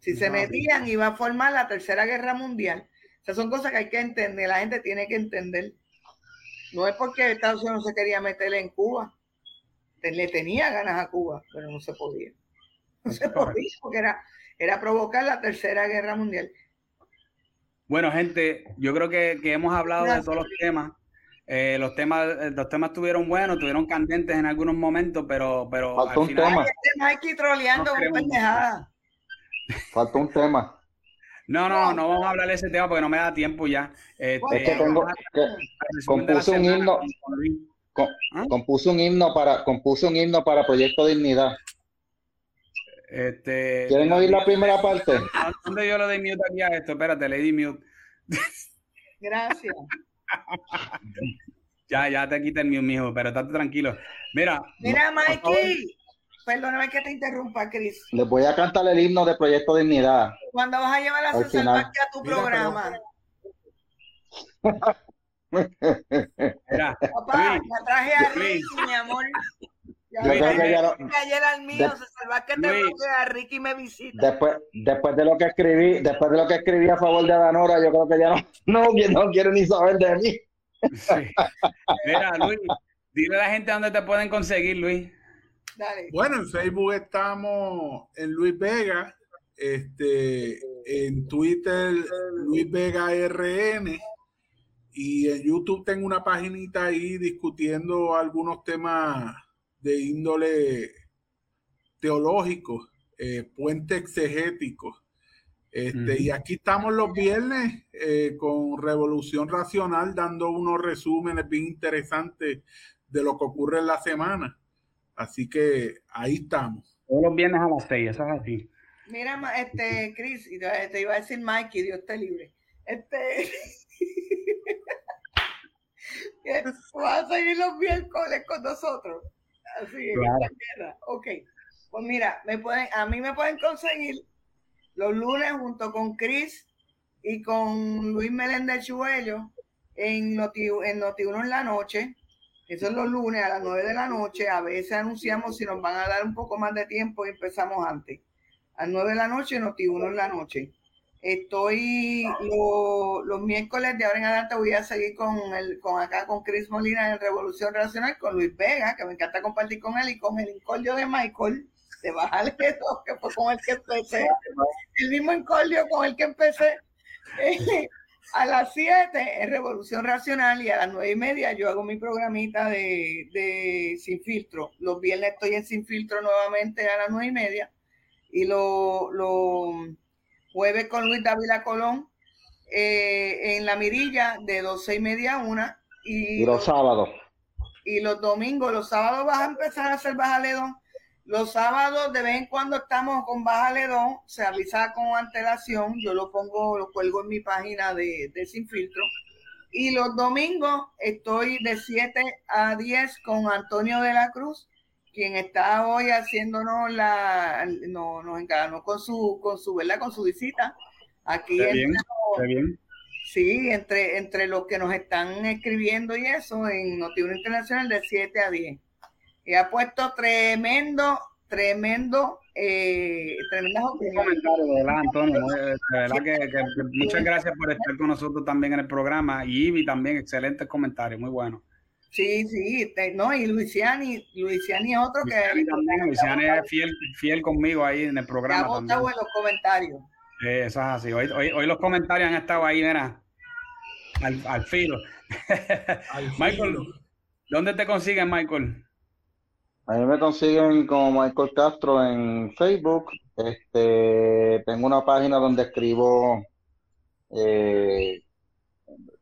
Si se metían, iba a formar la tercera guerra mundial. Esas son cosas que hay que entender, la gente tiene que entender. No es porque Estados Unidos no se quería meterle en Cuba. Le tenía ganas a Cuba, pero no se podía. No se podía porque era, era provocar la tercera guerra mundial. Bueno, gente, yo creo que, hemos hablado de todos los temas. Eh, los temas eh, los temas estuvieron buenos, estuvieron candentes en algunos momentos, pero, pero Faltó un tema. Hay que troleando no Falta un tema. No, no, no vamos a hablar de ese tema porque no me da tiempo ya. Este, es que tengo, compuso un himno, ¿Ah? compuso un himno para, compuso un himno para Proyecto Dignidad. Este, ¿Quieren oír la primera parte? ¿Dónde yo lo doy mute aquí a esto? Espérate, le di mute. Gracias. ya, ya te quité el mute, mijo, pero estate tranquilo. Mira. Mira, Mikey. Perdóname que te interrumpa, Cris. Les voy a cantar el himno de Proyecto Dignidad. ¿Cuándo vas a llevar a César a tu programa? Mira, Papá, me traje a Ricky, mi amor. Ya yo creo que ya lo, ayer al mío, de, César que te a Ricky me visita. Después, después de lo que escribí, después de lo que escribí a favor de Danora, yo creo que ya no, no, ni saber de mí. Sí. Mira, Luis, dile a la gente dónde te pueden conseguir, Luis. Bueno, en Facebook estamos en Luis Vega, este, en Twitter Luis Vega RN y en YouTube tengo una paginita ahí discutiendo algunos temas de índole teológico, eh, puente exegético. Este, Y aquí estamos los viernes eh, con Revolución Racional dando unos resúmenes bien interesantes de lo que ocurre en la semana. Así que ahí estamos. Todos los viernes a las seis, eso es así. Mira, este, Chris, te iba a decir Mikey, Dios te libre. Este. vas a seguir los miércoles con nosotros. Así, claro. Ok. Pues mira, me pueden, a mí me pueden conseguir los lunes junto con Chris y con Luis Meléndez Chuello en Noti, en Noti en la noche eso es los lunes a las 9 de la noche. A veces anunciamos si nos van a dar un poco más de tiempo y empezamos antes. A las 9 de la noche, Noti 1 en la noche. Estoy los miércoles de ahora en adelante voy a seguir con el con acá con Chris Molina en Revolución Racional, con Luis Vega, que me encanta compartir con él, y con el incordio de Michael, de Bajarle que fue con el que empecé, el mismo incordio con el que empecé. A las 7 en Revolución Racional y a las 9 y media yo hago mi programita de, Sin Filtro. Los viernes estoy en Sin Filtro nuevamente a las 9 y media. Y los lo jueves con Luis Dávila Colón eh, en La Mirilla de 12 y media a 1. Y, los sábados. Y los domingos, los sábados vas a empezar a hacer bajaledón los sábados de vez en cuando estamos con Baja Ledón, se avisa con antelación, yo lo pongo, lo cuelgo en mi página de, de Sin Filtro. Y los domingos estoy de 7 a 10 con Antonio de la Cruz, quien está hoy haciéndonos la, no, nos encargó con su, con su, ¿verdad? Con su visita. Aquí bien, bien. Sí, entre, entre los que nos están escribiendo y eso, en Notiuno Internacional de 7 a 10 y ha puesto tremendo, tremendo, eh, tremendas opiniones. ¿verdad, Antonio? De verdad que, muchas gracias por estar con nosotros también en el programa. Y Ivy también, excelentes comentarios, muy bueno. Sí, sí, no, y Luisiani, Luisiani es otro que... Luisiani, es fiel, fiel conmigo ahí en el programa. Ya también. en los comentarios. eso es así. Hoy, hoy, los comentarios han estado ahí, mira, al, al filo. Al Michael, ¿dónde te consiguen, Michael? A mí me consiguen como Michael Castro en Facebook. Este, tengo una página donde escribo eh,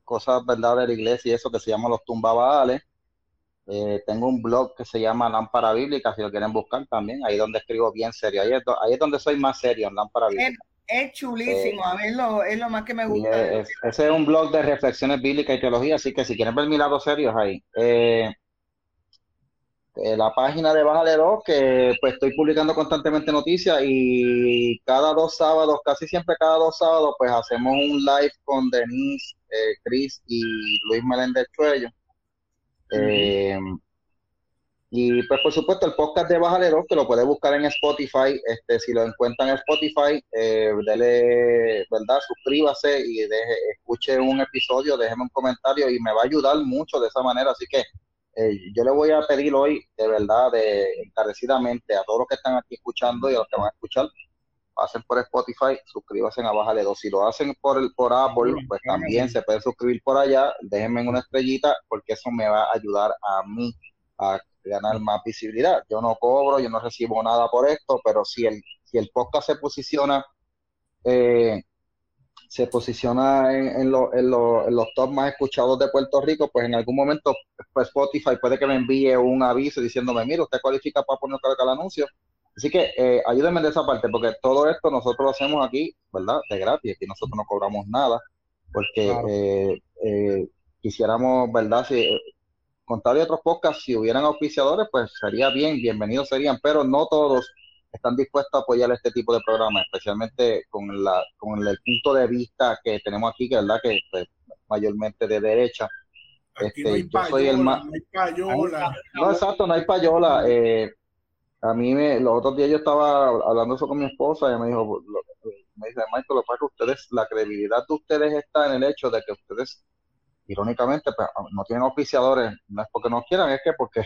cosas verdad de la iglesia y eso que se llama Los Tumbabales. Eh, tengo un blog que se llama Lámpara Bíblica, si lo quieren buscar también, ahí donde escribo bien serio. Ahí es, donde soy más serio, en Lámpara Bíblica. Es, chulísimo, eh, a mí es lo, más que me gusta. ese es un blog de reflexiones bíblicas y teología, así que si quieren ver mi lado serio, es ahí. Eh, eh, la página de Bájale Dos, que pues estoy publicando constantemente noticias y cada dos sábados, casi siempre cada dos sábados, pues hacemos un live con Denise eh, Chris y Luis Meléndez Chuello. Eh, y pues por supuesto el podcast de Bájale 2 que lo puede buscar en Spotify, este, si lo encuentran en Spotify, eh, dele, ¿verdad? Suscríbase y deje, escuche un episodio, déjeme un comentario y me va a ayudar mucho de esa manera, así que eh, yo le voy a pedir hoy, de verdad, de encarecidamente a todos los que están aquí escuchando y a los que van a escuchar, pasen por Spotify, suscríbanse a Bájale 2. Si lo hacen por, el, por Apple, pues también se pueden suscribir por allá, déjenme una estrellita, porque eso me va a ayudar a mí a ganar más visibilidad. Yo no cobro, yo no recibo nada por esto, pero si el, si el podcast se posiciona eh, se posiciona en, lo, en, los top más escuchados de Puerto Rico, pues en algún momento pues Spotify puede que me envíe un aviso diciéndome, mira, usted cualifica para poner el anuncio. Así que eh, ayúdenme de esa parte, porque todo esto nosotros lo hacemos aquí, ¿verdad? De gratis, aquí nosotros no cobramos nada, porque eh, eh, quisiéramos, ¿verdad? Si, contrario a otros podcasts, si hubieran auspiciadores, pues sería bien, bienvenidos serían, pero no todos están dispuestos a apoyar este tipo de programas, especialmente con, la, con el punto de vista que tenemos aquí, que verdad que pues, mayormente de derecha. Aquí no hay payola, no hay payola. No, exacto, no hay payola. Eh, a mí me, los otros días yo estaba hablando eso con mi esposa y me dijo, me dice, Michael, lo que ustedes, la credibilidad de ustedes está en el hecho de que ustedes, irónicamente, pues, no tienen auspiciadores, no es porque no quieran, es que porque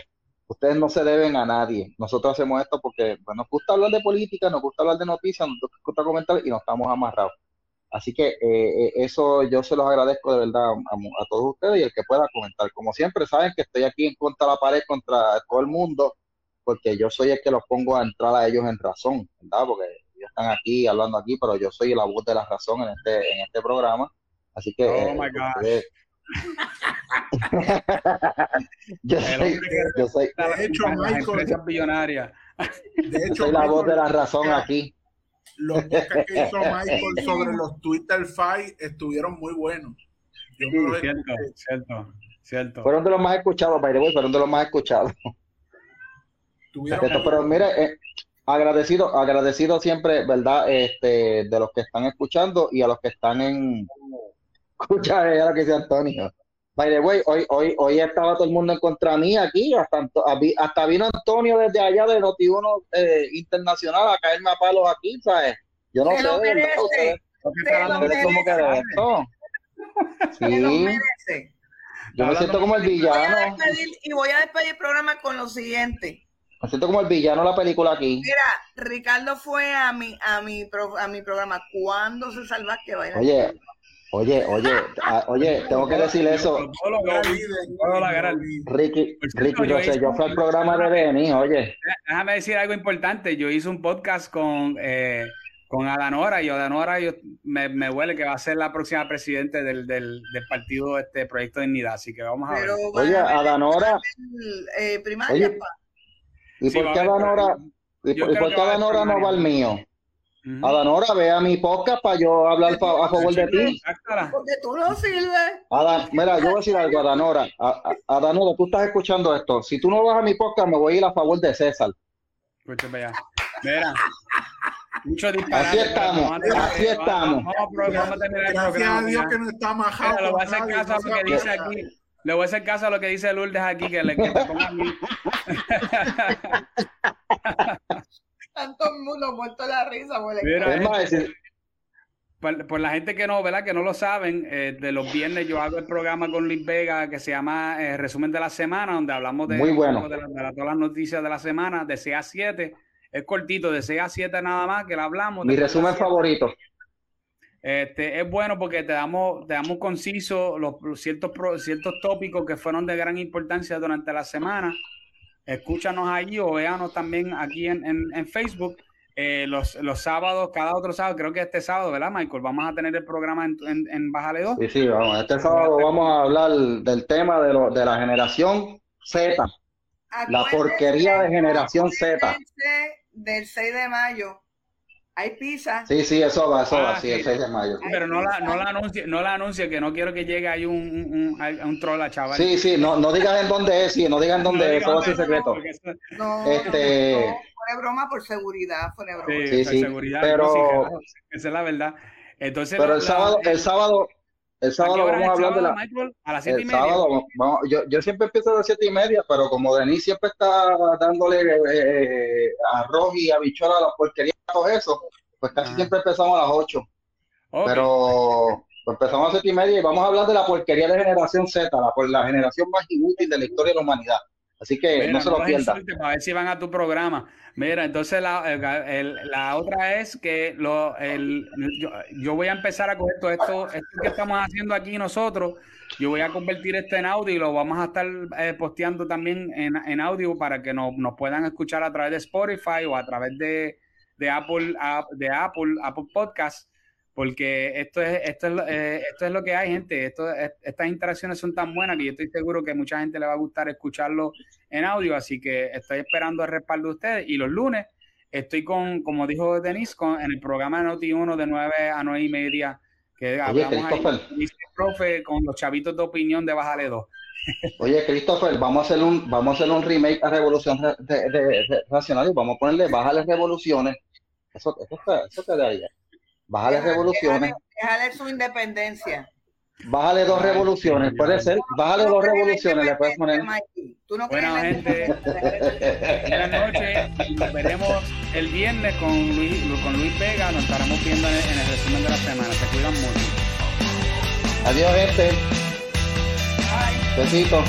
ustedes no se deben a nadie. Nosotros hacemos esto porque pues, nos gusta hablar de política, nos gusta hablar de noticias, nos gusta comentar y nos estamos amarrados. Así que eh, eh, eso yo se los agradezco de verdad a, todos ustedes y el que pueda comentar. Como siempre, saben que estoy aquí en contra de la pared, contra todo el mundo, porque yo soy el que los pongo a entrar a ellos en razón, ¿verdad? Porque ellos están aquí hablando aquí, pero yo soy la voz de la razón en este, en este programa. Así que... Oh, eh, my gosh. yo, soy, yo soy, de hecho, Michael, billonaria. De hecho, soy la Michael, voz de la razón aquí. Los podcasts que hizo Michael sobre los Twitter Fight estuvieron muy buenos. Yo Sí, cierto, cierto, cierto. Fueron de los más escuchados, by the way, fueron de los más escuchados. Pero mire, eh, agradecido, agradecido siempre, ¿verdad? Este, de los que están escuchando y a los que están en. Escucha eh, lo que dice Antonio. By the way, hoy, hoy, hoy estaba todo el mundo en contra mí aquí, hasta, hasta vino Antonio desde allá de Noti1 eh, Internacional a caerme a palos aquí, ¿sabes? Yo no Se sé, lo merece. ustedes, lo cómo que de lo Sí, merece. yo me siento como el Voy a villano, despedir, y voy a despedir el programa con lo siguiente. Me siento como el villano de la película aquí. Mira, Ricardo fue a mi, a mi, pro- a mi programa. ¿Cuándo se salva que baila? Oye, oye, oye, oye, tengo que decir eso. Ricky, cierto, Ricky, yo sé, yo fui al programa de Denis, oye. Déjame decir algo importante. Yo hice un podcast con, eh, con Adanora y Adanora yo, me, me huele que va a ser la próxima presidente del, del, del partido este Proyecto de Dignidad. Así que vamos a ver. Pero Oye, ver Adanora, el, eh, primaria, Oye, pa. ¿Y Sí, por qué a Adanora, y por, y por qué a Adanora no va al mío? Ujú. Adanora, ve a mi podcast para yo hablar fa- a favor de ti. Porque tú no sirves. Adan, mira, yo voy a decir algo, Adanora. A- a- Adanora, tú estás escuchando esto. Si tú no vas a mi podcast, me voy a ir a favor de César. Escúchame allá. Mira. Mucho disparate. Así estamos, Vamos a terminar- así vamos- estamos. Vamos, a pro- vamos a terminar el Gracias programa. a Dios ya. que no está majado. Mira, le voy a hacer caso a no lo que se dice aquí. Le voy a hacer caso a lo que dice Lourdes aquí, que le que te ponga a mí. Tanto el mundo muerto la risa. Mira, Es más, si- Por, por la gente que no, ¿verdad? Que no lo saben, eh, de los viernes yo hago el programa con Luis Vega que se llama eh, Resumen de la Semana, donde hablamos de, Muy bueno. de, la- de la- todas las noticias de la semana, de 6 a 7. Es cortito, de 6 a 7 nada más, que lo hablamos. mi resumen favorito. Este, es bueno porque te damos, te damos conciso los, los ciertos, pro- ciertos tópicos que fueron de gran importancia durante la semana. Escúchanos ahí o véanos también aquí en, en, en Facebook. Eh, los, los sábados, cada otro sábado, creo que este sábado, ¿verdad, Michael? Vamos a tener el programa en, en, en Bájale 2. Sí, sí, vamos. Este sábado vamos a hablar del tema de, lo, de la generación Z. La porquería de generación Z. Del 6 de mayo. Hay pizza. Sí, sí, eso va, eso Ah, va, sí, sí. el 6 de mayo. Pero no la, no la anuncie, no la anuncie, que no quiero que llegue ahí un, un, un, un troll a chaval. Sí, sí, no, no digas en dónde es, sí, no digas en No dónde es, diga eso va a ser dónde, secreto. eso- No, Este- no, fue de broma por seguridad, fue de broma. Sí, Sí, por sí, seguridad, pero- no, sí, claro, esa es la verdad. Entonces, Pero la- el la- sábado, el sábado, El sábado vamos a hablar de la. Michael? A las siete y media. sábado, vamos- yo, yo siempre empiezo a las siete y media, pero como Denis siempre está dándole eh, arroz y habichuela a la porquería y todo eso, pues casi Ajá. siempre empezamos a las ocho. Pero pues empezamos a las siete y media y vamos a hablar de la porquería de generación Z, la, por la generación más inútil de la historia de la humanidad. Así que Mira, no se lo pierdan. para ver si van a tu programa. Mira, entonces la, el- el- la otra es que lo, el, yo, yo voy a empezar a coger todo esto, esto que estamos haciendo aquí nosotros, yo voy a convertir esto en audio y lo vamos a estar eh, posteando también en, en audio para que nos, nos puedan escuchar a través de Spotify o a través de, de Apple, de Apple, Apple Podcast, porque esto es, esto es, lo- eh, esto es lo que hay, gente. Esto, es- estas interacciones son tan buenas que yo estoy seguro que mucha gente le va a gustar escucharlo en audio, así que estoy esperando el respaldo de ustedes. Y los lunes estoy con, como dijo Denise, con, en el programa de Noti1 de 9 a 9 y media, que hablamos ahí, Christopher. dice el profe, con los chavitos de opinión de Bájale 2. Oye, Christopher, vamos a hacer un, vamos a hacer un remake a Revolución de, de- de- Racional y vamos a ponerle bájale revoluciones. Eso, eso, te- eso te daría. Bájale Déjale- revoluciones. déjale- déjale su independencia. Bájale dos revoluciones, puede ser. Bájale dos revoluciones, le puedes poner. Tú no la gente, buenas noches nos veremos el viernes con Luis, con Luis Vega. Nos estaremos viendo en el, en el resumen de la semana. Se cuidan mucho. Adiós, gente. Besitos.